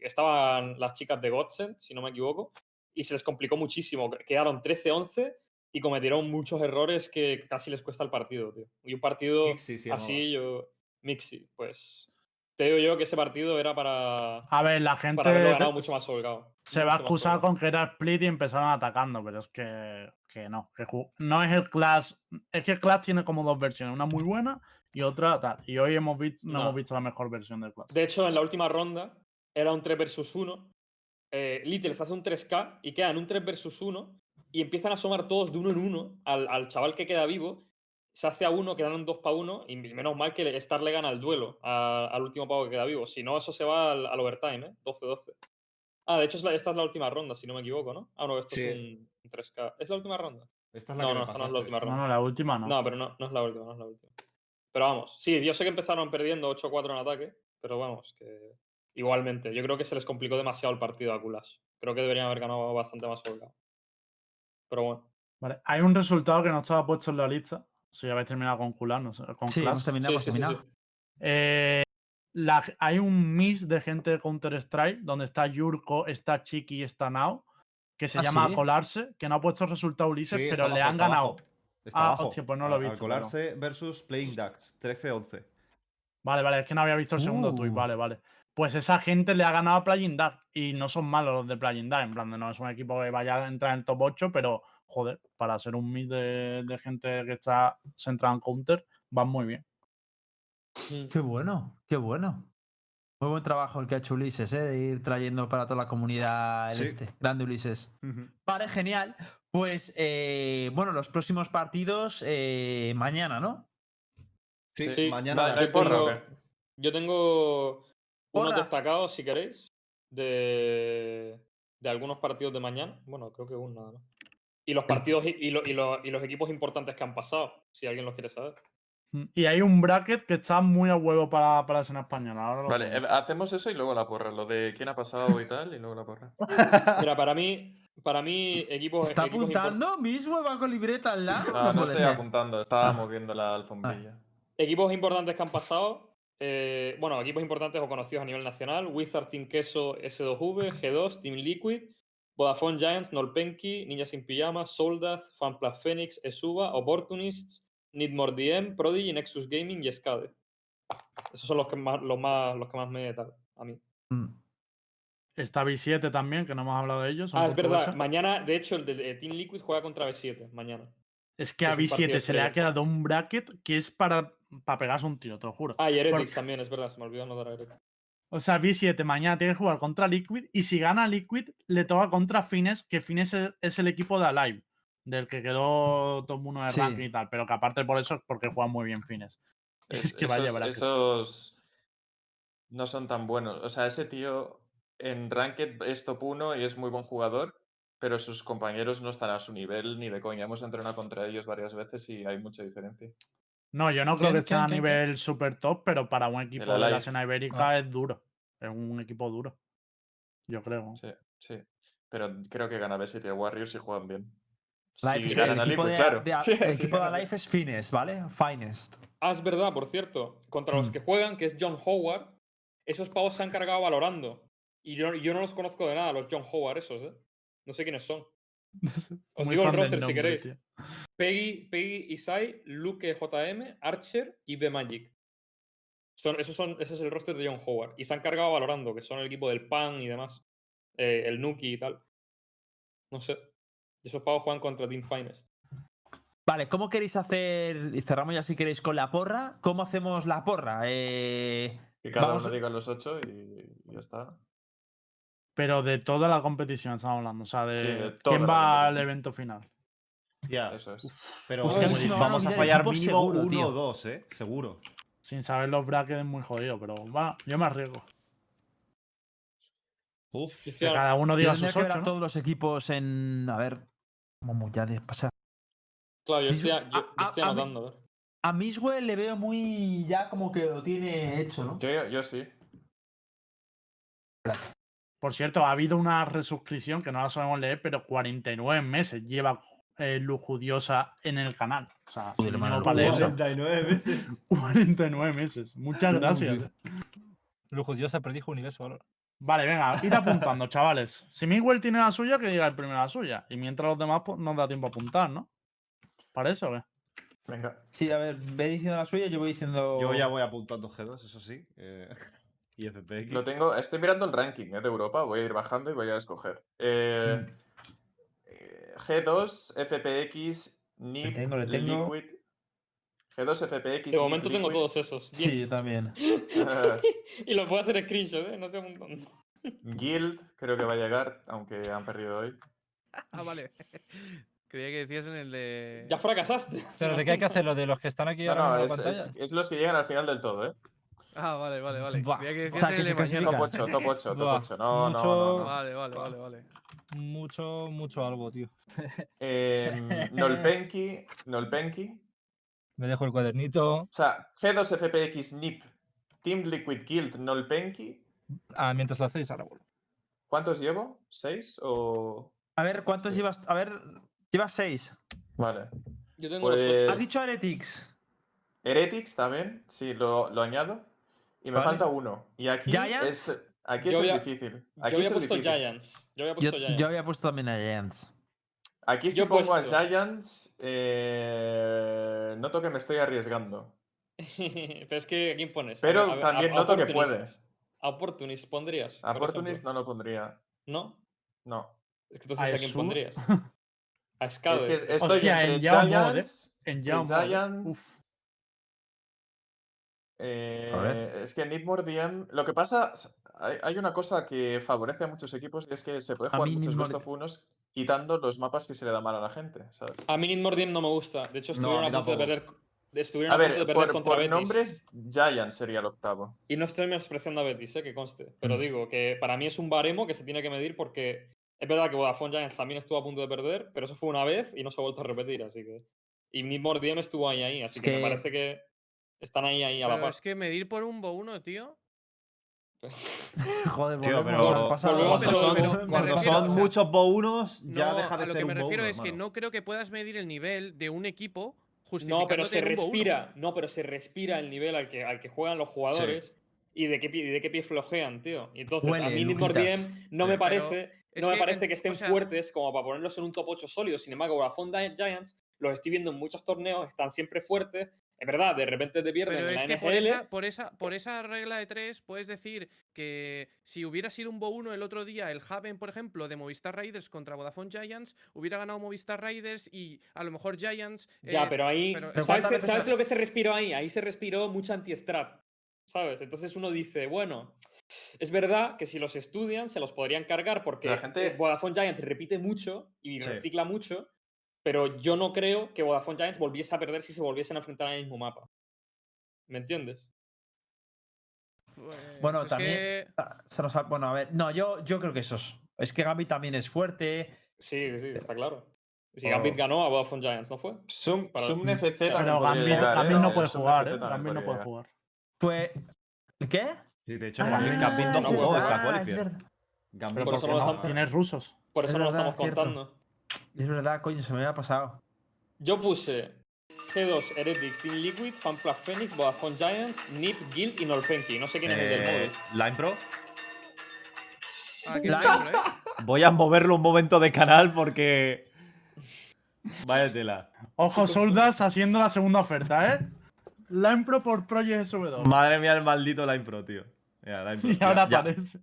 A: Estaban las chicas de Godsend, si no me equivoco. Y se les complicó muchísimo. Quedaron 13-11 y cometieron muchos errores que casi les cuesta el partido, tío. Y un partido
F: Mixi
A: así, yo. Mixi, pues. Te digo yo que ese partido era para,
C: A ver, la gente
A: para haberlo ganado mucho más holgado.
C: se va a excusar con que era split y empezaron atacando, pero es que, que no. Que no es el Clash. Es que el Clash tiene como dos versiones, una muy buena y otra tal. Y hoy hemos visto, no,
A: No.
C: hemos visto la mejor versión del Clash.
A: De hecho, en la última ronda era un 3 versus 1. Eh, Little hace un 3K y quedan un 3 versus 1 y empiezan a asomar todos de uno en uno al, al chaval que queda vivo. Se hace a uno, quedan un 2 para 1 y menos mal que Star le gana el duelo a- al último pavo que queda vivo. Si no, eso se va al, al overtime, ¿eh? 12-12. Ah, de hecho, es la- esta es la última ronda, si no me equivoco, ¿no? Ah, no, esto
F: Sí.
A: es un, un 3K. ¿Es la última ronda?
F: Esta es la
A: No,
F: que
A: no, esta no es la última ronda.
C: No, no, la última no.
A: No, pero no, no es la última, no es la última. Pero vamos, sí, yo sé que empezaron perdiendo 8-4 en ataque, pero vamos, que igualmente, yo creo que se les complicó demasiado el partido a Kulash. Creo que deberían haber ganado bastante más holgado. Pero bueno.
C: Vale, Hay un resultado que no estaba puesto en la lista. Si habéis terminado con Clash, no sé, con
D: Sí,
C: Clash.
D: hemos terminado,
A: Sí,
D: hemos
A: sí, sí,
D: terminado.
A: sí.
C: Eh, la hay un mix de gente de Counter-Strike donde está Yurko, está Chiki y está Nao, que se
D: ¿Ah,
C: llama
D: sí?
C: Colarse, que no ha puesto resultado Ulises,
F: Sí,
C: pero le han ganado.
F: abajo.
C: Ah,
F: abajo.
C: hostia, pues no lo he visto, pero-
F: colarse versus Playing Ducks. 13-11.
C: Vale, vale, es que no había visto el segundo tweet,
D: Uh.
C: vale, vale. Pues esa gente le ha ganado a Playing Duck y no son malos los de Playing Duck, en plan no es un equipo que vaya a entrar en el top 8, pero joder, para ser un mix de, de gente que está centrada en counter, van muy bien.
D: Qué bueno, qué bueno. Muy buen trabajo el que ha hecho Ulises, ¿eh? de ir trayendo para toda la comunidad el
F: Sí.
D: este. Grande Ulises.
F: Ujú.
D: Vale, genial. Pues, eh, bueno, los próximos partidos eh, mañana, ¿no?
F: Sí,
A: Sí,
F: mañana.
B: ¿no
F: las
A: yo tengo, yo tengo unos
D: Porra.
A: destacados, si queréis, de, de algunos partidos de mañana. Bueno, creo que un nada más. Y los partidos y, y lo- y lo- y los equipos importantes que han pasado, si alguien los quiere saber.
C: Mm, Y hay un bracket que está muy a huevo para, para la escena española. Ahora lo
B: Vale, eh, hacemos eso y luego la porra. Lo de quién ha pasado y tal, y luego la porra.
A: Mira, para mí, para mí equipos,
D: ¿Está
A: equipos
D: apuntando mismo? ¿Va con libreta al lado?
B: No, no
D: puede
B: estoy
D: ser.
B: apuntando, estaba moviendo la alfombrilla.
A: equipos importantes que han pasado. eh, bueno, equipos importantes o conocidos a nivel nacional. Wizard Team Queso S2V, G2, Team Liquid, Vodafone Giants, Nolpenki, Ninja Sin Pijama, Soldaz, FanPlus Phoenix, Esuba, Opportunists, Needmore DM, Prodigy, Nexus Gaming y Scade. Esos son los que más, los más, los que más me tal a mí.
D: Mm.
C: Está B7 también, que no hemos hablado de ellos.
A: Ah, es verdad. Mañana, de hecho, el de Team Liquid juega contra B7. Mañana.
C: Es que a
A: es un partido
C: B7 se le ha quedado un bracket que es para, para pegarse un tiro, te lo juro.
A: Ah, y Heretics
C: Porque-
A: también, es verdad. Se me olvidó anotar a Heretics.
C: O sea, B7 mañana tiene que jugar contra Liquid y si gana Liquid le toca contra Fines, que Fines es, es el equipo de Alive, del que quedó top 1 de
D: Sí.
C: ranking y tal, pero que aparte por eso es porque juega muy bien Fines. Es,
B: Es-
C: que vaya
B: esos, esos no son tan buenos. O sea, ese tío en Ranked es top 1 y es muy buen jugador, pero sus compañeros no están a su nivel ni de coña. Hemos entrenado contra ellos varias veces y hay mucha diferencia.
C: No, yo no creo
D: ¿Quién-
C: que esté a
D: quién- quién- quién?
C: nivel super top, pero para un equipo de la escena ibérica es duro. Es un equipo duro. Yo creo.
B: Sí, sí. Pero creo que gana B7 Warriors y juegan bien.
D: Life
B: si
D: es-
B: ganan
D: el equipo
B: Liquid,
D: de,
B: claro.
D: de-
B: Sí,
D: el
B: si
D: equipo de Life es Fines, ¿vale? Finest.
A: Ah, es verdad, por cierto. Contra los
D: Mm.
A: que juegan, que es John Howard, esos pavos se han cargado valorando. Y yo, yo no los conozco de nada, los John Howard, esos, ¿eh? No sé quiénes son. Os digo el roster si queréis.
C: tío.
A: Peggy, Peggy Isai, Luke JM, Archer y B Magic. Son, esos son, ese es el roster de John Howard. Y se han cargado valorando, que son el equipo del PAN y demás. Eh, el Nuki y tal. No sé. Esos pavos juegan contra Team Finest.
D: Vale, ¿cómo queréis hacer? Y cerramos ya si queréis con la porra. ¿Cómo hacemos la porra? Eh,
B: Que cada
D: Vamos-
B: uno diga los 8 y y ya está.
C: Pero de toda la competición estamos hablando. O sea, de,
B: Sí, de toda
C: quién va al evento final.
F: Ya,
B: Eso es.
F: pero
D: Pues
C: a
F: vamos,
D: a
F: a fallar mínimo
D: seguro,
F: uno
D: tío.
F: o dos, ¿eh? Seguro.
C: Sin saber los brackets es muy jodido, pero va, yo me arriesgo.
F: Uf.
C: Que
A: a-
C: cada uno diga
D: tendría
C: sus
D: que ver
C: ocho,
D: a
C: ¿no?
D: todos los equipos en. A ver. Vamos ya de pasar.
A: Claro, yo estoy, a- yo-
D: a-
A: yo
D: a-
A: estoy
D: a mí-
A: anotando, a ver.
D: A Miswell le veo muy ya como que lo tiene hecho, ¿no?
B: Yo, yo sí.
C: Por cierto, ha habido una resuscripción que no la sabemos leer, pero 49 meses lleva eh, Lujudiosa en el canal. O sea, mínimo
D: hermano,
C: vale eso.
K: 49 veces.
C: 49 meses. Muchas gracias.
E: Lujo, Dios se predijo universo. ahora.
C: Vale, venga, ir apuntando, chavales. Si Miguel tiene la suya, que diga el primero la suya. Y mientras los demás pues, nos da tiempo a apuntar, ¿no? ¿Para eso o qué?
B: Venga.
D: Sí, a ver, ve diciendo la suya, yo voy diciendo.
F: Yo ya voy apuntando G2, eso sí. eh, y FPX.
B: Lo tengo, estoy mirando el ranking eh, de Europa, voy a ir bajando y voy a escoger. Eh, eh, G2, FPX, NIP,
D: tengo, le tengo.
B: Liquid. G2, FPX.
A: De momento tengo
B: Liquid,
A: todos esos.
D: Sí, yo también.
A: y los puedo hacer screenshot, ¿eh? No estoy apuntando.
B: Guild, creo que va a llegar, aunque han perdido hoy.
G: Ah, vale. Creía que decías en el de.
A: Ya fracasaste.
E: Pero de qué hay que hacerlo, de los que están aquí
B: No,
E: ahora
B: no,
E: pantalla.
B: es- es los que llegan al final del todo, ¿eh?
G: Ah, vale, vale, vale.
E: Buah.
G: Creía que
D: O sea, que
G: el
D: se.
B: Top
D: clasifica.
B: 8, top 8, top
E: Buah,
B: 8. No, no, no,
E: mucho-
B: no.
G: Vale, vale, vale, vale.
E: Mucho, mucho algo, tío.
B: Eh, Nolpenki, Nolpenki.
E: Me dejo el cuadernito.
B: O sea, G2, FPX, NIP, Team Liquid Guild, Nolpenki.
E: Ah, mientras lo hacéis, ahora vuelvo.
B: ¿Cuántos llevo? ¿Seis o...?
D: A ver, ¿cuántos
B: Sí.
D: llevas? A ver, llevas seis.
B: Vale.
A: Yo tengo los ocho.
B: Pues...
D: ¿Has dicho Heretics?
B: Heretics también, sí, lo, lo añado. Y me
D: Vale.
B: falta uno. Y aquí
D: ¿Giants?
B: es, aquí
A: Yo
B: es el difícil.
A: Yo
B: Aquí
A: había
B: es el
A: puesto
B: difícil.
A: Giants. Yo había
D: Yo,
A: puesto Giants.
D: yo había puesto también a Giants.
B: Aquí si
A: Yo
B: pongo a Giants, eh, noto que me estoy arriesgando.
A: Pero es que, ¿a quién pones?
B: Pero
A: a
B: también
A: a-
B: noto que puede.
A: Opportunists. A Opportunist pondrías. por
B: Opportunist no lo pondría.
A: ¿No?
B: No.
A: Es que entonces, ¿a quién pondrías? A
B: Es
A: Scade.
B: que estoy
C: Hostia,
B: entre
C: en ¿eh?
B: Giants,
C: En.
B: Giants. Eh,
D: ver.
B: es que Need More DM. Lo que pasa, hay, hay una cosa que favorece a muchos equipos y es que se puede jugar muchos best of unos quitando los mapas que se le da mal a la gente, ¿sabes?
A: A mí Need More Diem no me gusta. De hecho,
F: No,
A: estuvieron
F: a
A: a, punto de perder. Estuvieron
B: A
A: a, punto
B: ver,
A: de perder
B: por,
A: contra
B: por
A: Betis.
B: nombres, Giants sería el octavo.
A: Y no estoy menospreciando a Betis, eh, que conste.
B: Mm.
A: Pero digo que para mí es un baremo que se tiene que medir porque es verdad que Vodafone Giants también estuvo a punto de perder, pero eso fue una vez y no se ha vuelto a repetir, así que. Y Need More Diem estuvo ahí, ahí, así
D: Es
A: que, me
D: que-
A: parece que están ahí, ahí a la
G: Pero
A: par.
G: es que medir por un bo uno, tío.
D: Joder,
F: Tío, pero
A: volvemos
F: cuando son,
A: pero
F: cuando
G: refiero,
F: son
G: o sea,
F: muchos bo unos, ya
G: No,
F: deja de
G: a lo
F: ser
G: que
F: un
G: me
F: bo
G: refiero
F: uno,
G: es que no creo que puedas medir el nivel de un equipo
A: No, pero se
G: en un bo uno.
A: respira, no, pero se respira el nivel al que, al que juegan los jugadores y de qué pie, y de qué pie flojean, tío. Y entonces, a mí Need
D: Luquitas.
A: Diem no me
G: Pero
A: parece, no me
G: que
A: parece que estén
G: o sea-
A: fuertes como para ponerlos en un top 8 sólido. Sin embargo, Vodafone Gi- Giants los estoy viendo en muchos torneos, están siempre fuertes. Es verdad, de repente te pierden
G: Pero
A: en
G: es
A: la
G: que por esa, por, esa, por esa regla de tres puedes decir que si hubiera sido un Bo 1 el otro día, el Haven, por ejemplo, de Movistar Raiders contra Vodafone Giants, hubiera ganado Movistar Raiders y a lo mejor Giants.
A: Ya,
G: eh,
A: pero ahí.
G: pero-
A: ¿sabes,
D: ¿cuántas veces
A: ¿sabes
D: ha-
A: lo que se respiró ahí? Ahí se respiró mucho anti-strat. ¿Sabes? Entonces uno dice, bueno, es verdad que si los estudian se los podrían cargar porque
B: La gente-
A: Vodafone Giants repite mucho y
F: Sí.
A: recicla mucho, pero yo no creo que Vodafone Giants volviese a perder si se volviesen a enfrentar al mismo mapa. ¿Me entiendes?
G: pues,
D: Bueno,
G: es
D: también-
G: que-
D: Ah, Se nos ha- Bueno, a ver. No, yo, yo creo que esos. Es que Gambit también es fuerte.
A: Sí, sí, está claro. Si. Gambit ganó a Vodafone Giants, ¿no fue?
B: Sum,
A: Para-
B: Sum FC también
C: Pero
B: podría
C: Gambit,
B: llegar,
C: Gambit
B: ¿eh?
C: no puede jugar,
B: FC
C: ¿eh?
B: también
C: Gambit no puede jugar.
D: Fue. ¿Qué?
F: Sí, de hecho,
C: Ah,
F: Gambit, Gambit no jugó
D: Ah, es
F: qualifier.
D: verdad.
F: Gambit
A: Por
F: no
A: eso no
C: no, rusos.
A: Por
D: Es
A: eso no lo estamos contando.
D: Es verdad, coño, se me había pasado.
A: Yo puse G2, Heretics, Team Liquid, FanPlus Phoenix, Vodafone Giants, NIP, Guild y Norpenki. No sé quién es el del
F: Eh,
A: móvil.
F: Line Pro.
G: Ah, es negro, ¿eh?
F: Voy a moverlo un momento de canal porque. Vaya tela.
C: Ojo, Soldas haciendo la segunda oferta, ¿eh? Line Pro por Project SW.
F: Madre mía, el maldito Line Pro, tío. Mira, Line Pro.
C: Y
F: ya-
C: ahora
F: ya.
C: aparece.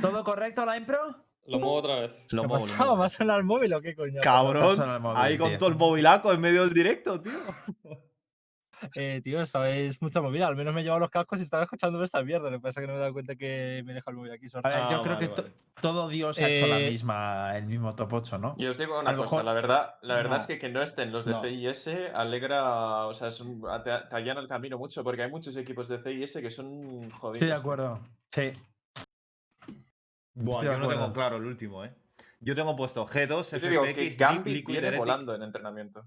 D: ¿Todo correcto, Line Pro?
A: Lo muevo otra vez.
F: Lo
E: ¿Qué ha
F: muevo, lo
E: pasado?
F: muevo.
E: ¿Va a sonar el móvil o qué coño?
F: Cabrón.
D: Móvil,
F: Ahí con todo el movilaco en medio del directo, tío.
E: Eh, tío, esta vez mucha movida. Al menos me he llevado los cascos y estaba escuchando esta mierda. Lo que pasa es que no me he dado cuenta que me deja el móvil aquí.
D: A
E: sorry.
D: ver, yo
F: Ah,
D: creo
F: vale,
D: que
F: vale.
D: todo Dios ha hecho la
E: Eh,
D: misma, el mismo top 8, ¿no?
B: Y os digo una cosa,
D: mejor-
B: la verdad, la verdad es que que no estén los de
F: No.
B: CIS alegra, o sea, es un- te, te allana el camino mucho, porque hay muchos equipos de CIS que son jodidos.
D: Estoy de acuerdo. Sí.
F: Buah, yo no tengo claro el último, eh. Yo tengo puesto G2,
B: Yo te digo que Gambit
F: Liquid,
B: viene volando en entrenamiento.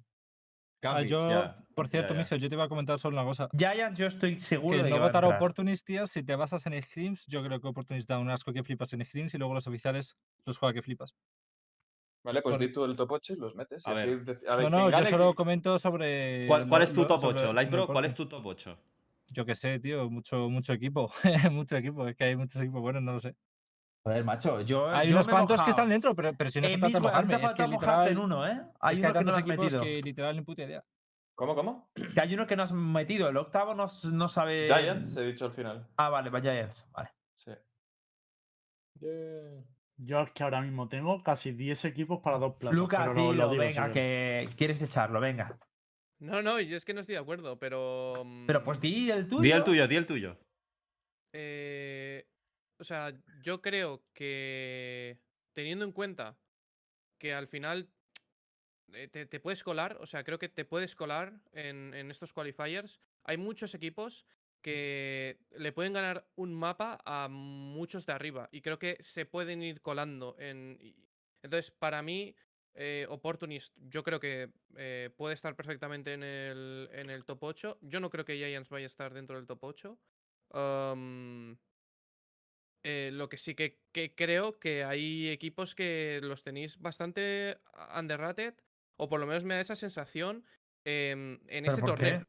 E: Ah, yo,
F: ya,
E: por cierto,
F: ya.
E: Miso, yo te iba a comentar solo una cosa.
D: Giants, yo estoy seguro
E: Que
D: de
E: no votar. Opportunist, tío, si te basas en Scrims, yo creo que Opportunist da un asco que flipas en Scrims y luego los oficiales los juega que flipas.
B: Vale, pues di tú el top 8 y los metes. y
F: A
B: así
F: ver.
B: dec- a ver,
E: No, no, yo solo comento sobre.
F: ¿Cuál, es tu top
E: sobre
F: 8? Light
E: lo
F: Pro, ¿cuál es tu top 8?
E: Yo qué sé, tío, mucho, mucho equipo. mucho equipo, es que hay muchos equipos buenos, no lo sé.
D: Joder, macho, yo.
E: Hay
D: yo
E: unos
D: me he
E: cuantos que están dentro, pero, pero si no se trata de mojarme, es que
D: mojarte en
E: literal.
D: uno, ¿eh? Hay
E: es que hay
D: uno que no has
E: equipos
D: metido.
E: que literal ni puta idea.
B: ¿Cómo, cómo?
D: Que hay uno que no has metido. El octavo no, no sabe.
B: Giants, he dicho al final.
D: Ah, vale, va Giants. Vale.
B: Sí.
A: Yeah.
C: Yo es que ahora mismo tengo casi 10 equipos para dos plazas.
D: Lucas,
C: pero lo- lo
D: dilo,
C: digo,
D: venga, que quieres echarlo, venga.
G: No, no, yo es que no estoy de acuerdo, pero.
D: Pero pues
G: mm,
D: di el tuyo.
F: Di el tuyo, di el tuyo.
G: eh, o sea, yo creo que teniendo en cuenta que al final eh, te, puedes colar, o sea, creo que te puedes colar en, estos qualifiers. Hay muchos equipos que le pueden ganar un mapa a muchos de arriba y creo que se pueden ir colando. Entonces, para mí, eh, Opportunist, yo creo que eh, puede estar perfectamente en el, en el top 8. Yo no creo que Giants vaya a estar dentro del top 8. Am, eh, lo que sí que, que creo que hay equipos que los tenéis bastante underrated, o por lo menos me da esa sensación em, en
D: ¿Pero
G: este
D: qué?
G: torneo.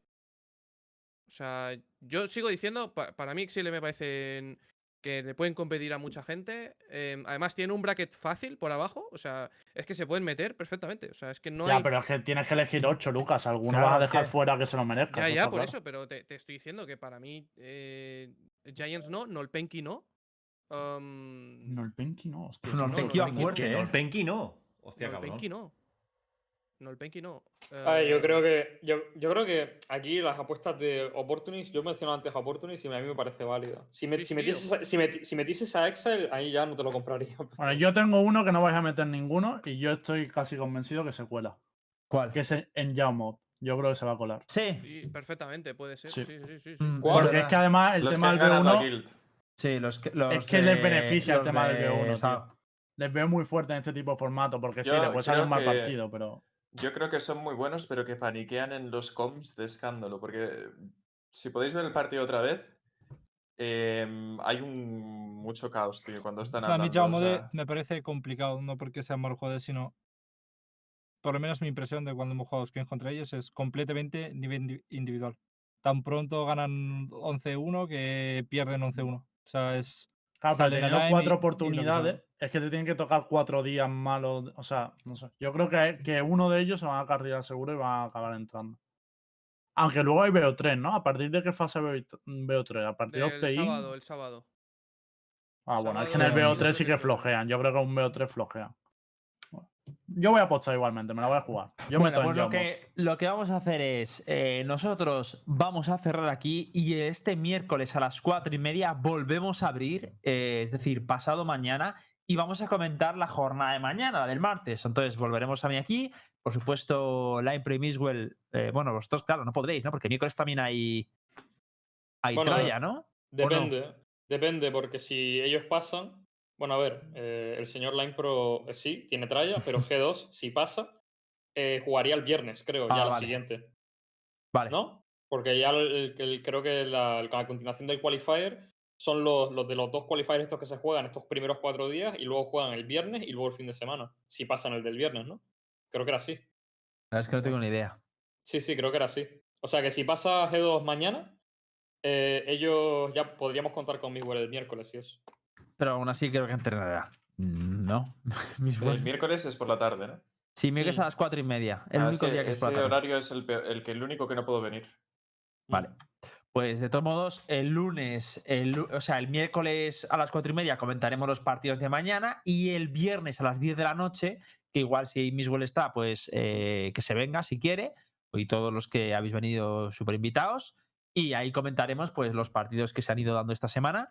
G: O sea, yo sigo diciendo, pa- para mí Exile me parecen que le pueden competir a mucha gente. em, además, tiene un bracket fácil por abajo. O sea, es que se pueden meter perfectamente. O sea, es que no
C: ya,
G: hay.
C: pero es que tienes que elegir 8, Lucas. Alguno
D: Claro,
C: vas a
D: es
C: dejar
D: que-
C: fuera que se lo merezca.
G: Ya, ya, por
C: claro.
G: eso, pero te, te estoy diciendo que para mí eh, Giants no, Nolpenki no. Am,
C: No, el Penky no. hostia,
D: No,
C: eso
D: el
C: no
D: Penky
C: lo
D: va fuerte,
F: Que
D: ¿eh?
F: no, el Penky no. Hostia.
G: Nolpenki no. Nolpenki no.
A: A ver, yo
G: Eh,
A: creo que yo, yo creo que aquí las apuestas de Opportunist, yo mencioné antes a Opportunist y a mí me parece válida. Si, me,
G: Sí,
A: si,
G: sí,
A: metieses, a- si, meti- si metieses a Excel, ahí ya no te lo compraría.
C: Bueno, yo tengo uno que no vais a meter ninguno y yo estoy casi convencido que se cuela.
D: ¿Cuál?
C: Que es en- en. Yo creo que se va a colar.
D: Sí.
G: sí, perfectamente, puede ser.
C: Sí.
G: Sí, sí, sí. sí,
D: Mm.
C: Porque es que además el
B: Los
C: tema del
B: han ganado a
C: B1
B: Guild.
D: Sí, los que. Los
C: es que les beneficia el tema del
D: de
C: B1.
D: Sao.
C: tío. Les veo muy fuerte en este tipo de formato porque sí,
B: Yo
C: le puede salir un mal
B: que-
C: partido, pero.
B: Yo creo que son muy buenos, pero que paniquean en los comms de escándalo. Porque si podéis ver el partido otra vez, em, hay un mucho caos, tío, cuando están
E: A mí
B: hablando. O
E: Mode
B: sea,
E: me parece complicado, no porque sea mal jugador, sino. Por lo menos mi impresión de cuando hemos jugado Skins contra ellos es completamente nivel indi- individual. Tan pronto ganan 11-1 que pierden 11-1. O sea, es.
C: Claro, pero
E: salen al
C: teniendo cuatro
E: y
C: oportunidades, es que te tienen que tocar cuatro días malos. O sea, no sé. Yo creo que, que uno de ellos se van a cargar seguro y van a acabar entrando. Aunque luego hay BO3, ¿no? ¿A partir de qué fase BO3? ¿A partir de
G: El sábado, el sábado.
C: Ah, bueno, es que en el
G: sábado
C: BO3 sí que
G: que es BO3.
C: flojean. Yo creo que un BO3 flojea. Yo voy a apostar igualmente, me la voy a jugar. Yo
D: Bueno,
C: meto en
D: pues lo que, lo que vamos a hacer es, eh, nosotros vamos a cerrar aquí y este miércoles a las cuatro y media volvemos a abrir, eh, es decir, pasado mañana, y vamos a comentar la jornada de mañana, la del martes. Entonces volveremos a mí aquí. Por supuesto, Line Pro y Miswell, eh, bueno, vosotros, claro, no podréis, ¿no? Porque miércoles también hay, hay
A: Bueno,
D: tralla, ¿no? ¿O no?
A: Depende, depende, porque si ellos pasan. Bueno, a ver, eh, el señor Line Pro eh, sí, tiene tralla, pero G2, si pasa, eh, jugaría el viernes, creo,
D: Ah,
A: ya la
D: vale.
A: siguiente.
D: Vale.
A: ¿No? Porque ya el- el- creo que la, la continuación del qualifier son los, los de los dos qualifiers estos que se juegan estos primeros cuatro días y luego juegan el viernes y luego el fin de semana. Si pasan el del viernes, ¿no? Creo que era así.
D: La verdad es que no tengo ni idea.
A: Sí, sí, creo que era así. O sea que si pasa G2 mañana, ellos ya podríamos contar conmigo el miércoles y eso.
D: Pero aún así creo que entrenará. Mm, No.
B: El miércoles es por la tarde, ¿no?
D: Sí, miércoles a las cuatro y media. El
B: Ah, es
D: único
B: que
D: día que es por la
B: ese
D: tarde.
B: horario es el, peor- el que el único que no puedo venir.
D: Vale. Pues de todos modos, el lunes, el, o sea, el miércoles a las cuatro y media comentaremos los partidos de mañana y el viernes a las 10 de la noche, que igual si Miswell está, pues eh, que se venga si quiere, y todos los que habéis venido súper invitados. Y ahí comentaremos pues los partidos que se han ido dando esta semana.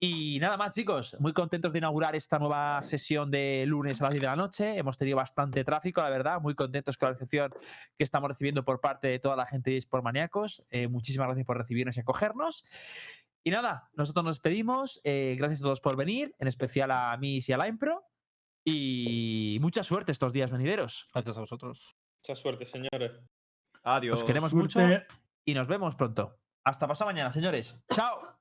D: Y nada más, chicos, muy contentos de inaugurar esta nueva sesión de lunes a las 10 de la noche. Hemos tenido bastante tráfico, la verdad, muy contentos con la recepción que estamos recibiendo por parte de toda la gente de por Maníacos. Eh, muchísimas gracias por recibirnos y acogernos. Y nada, nosotros nos despedimos. eh, gracias a todos por venir, en especial a Miss y a Line Pro. Y mucha suerte estos días venideros.
E: Gracias a vosotros.
A: Mucha suerte, señores.
F: Adiós.
D: Os queremos mucho
C: Suerte.
D: y nos vemos pronto. Hasta pasado mañana, señores. Chao.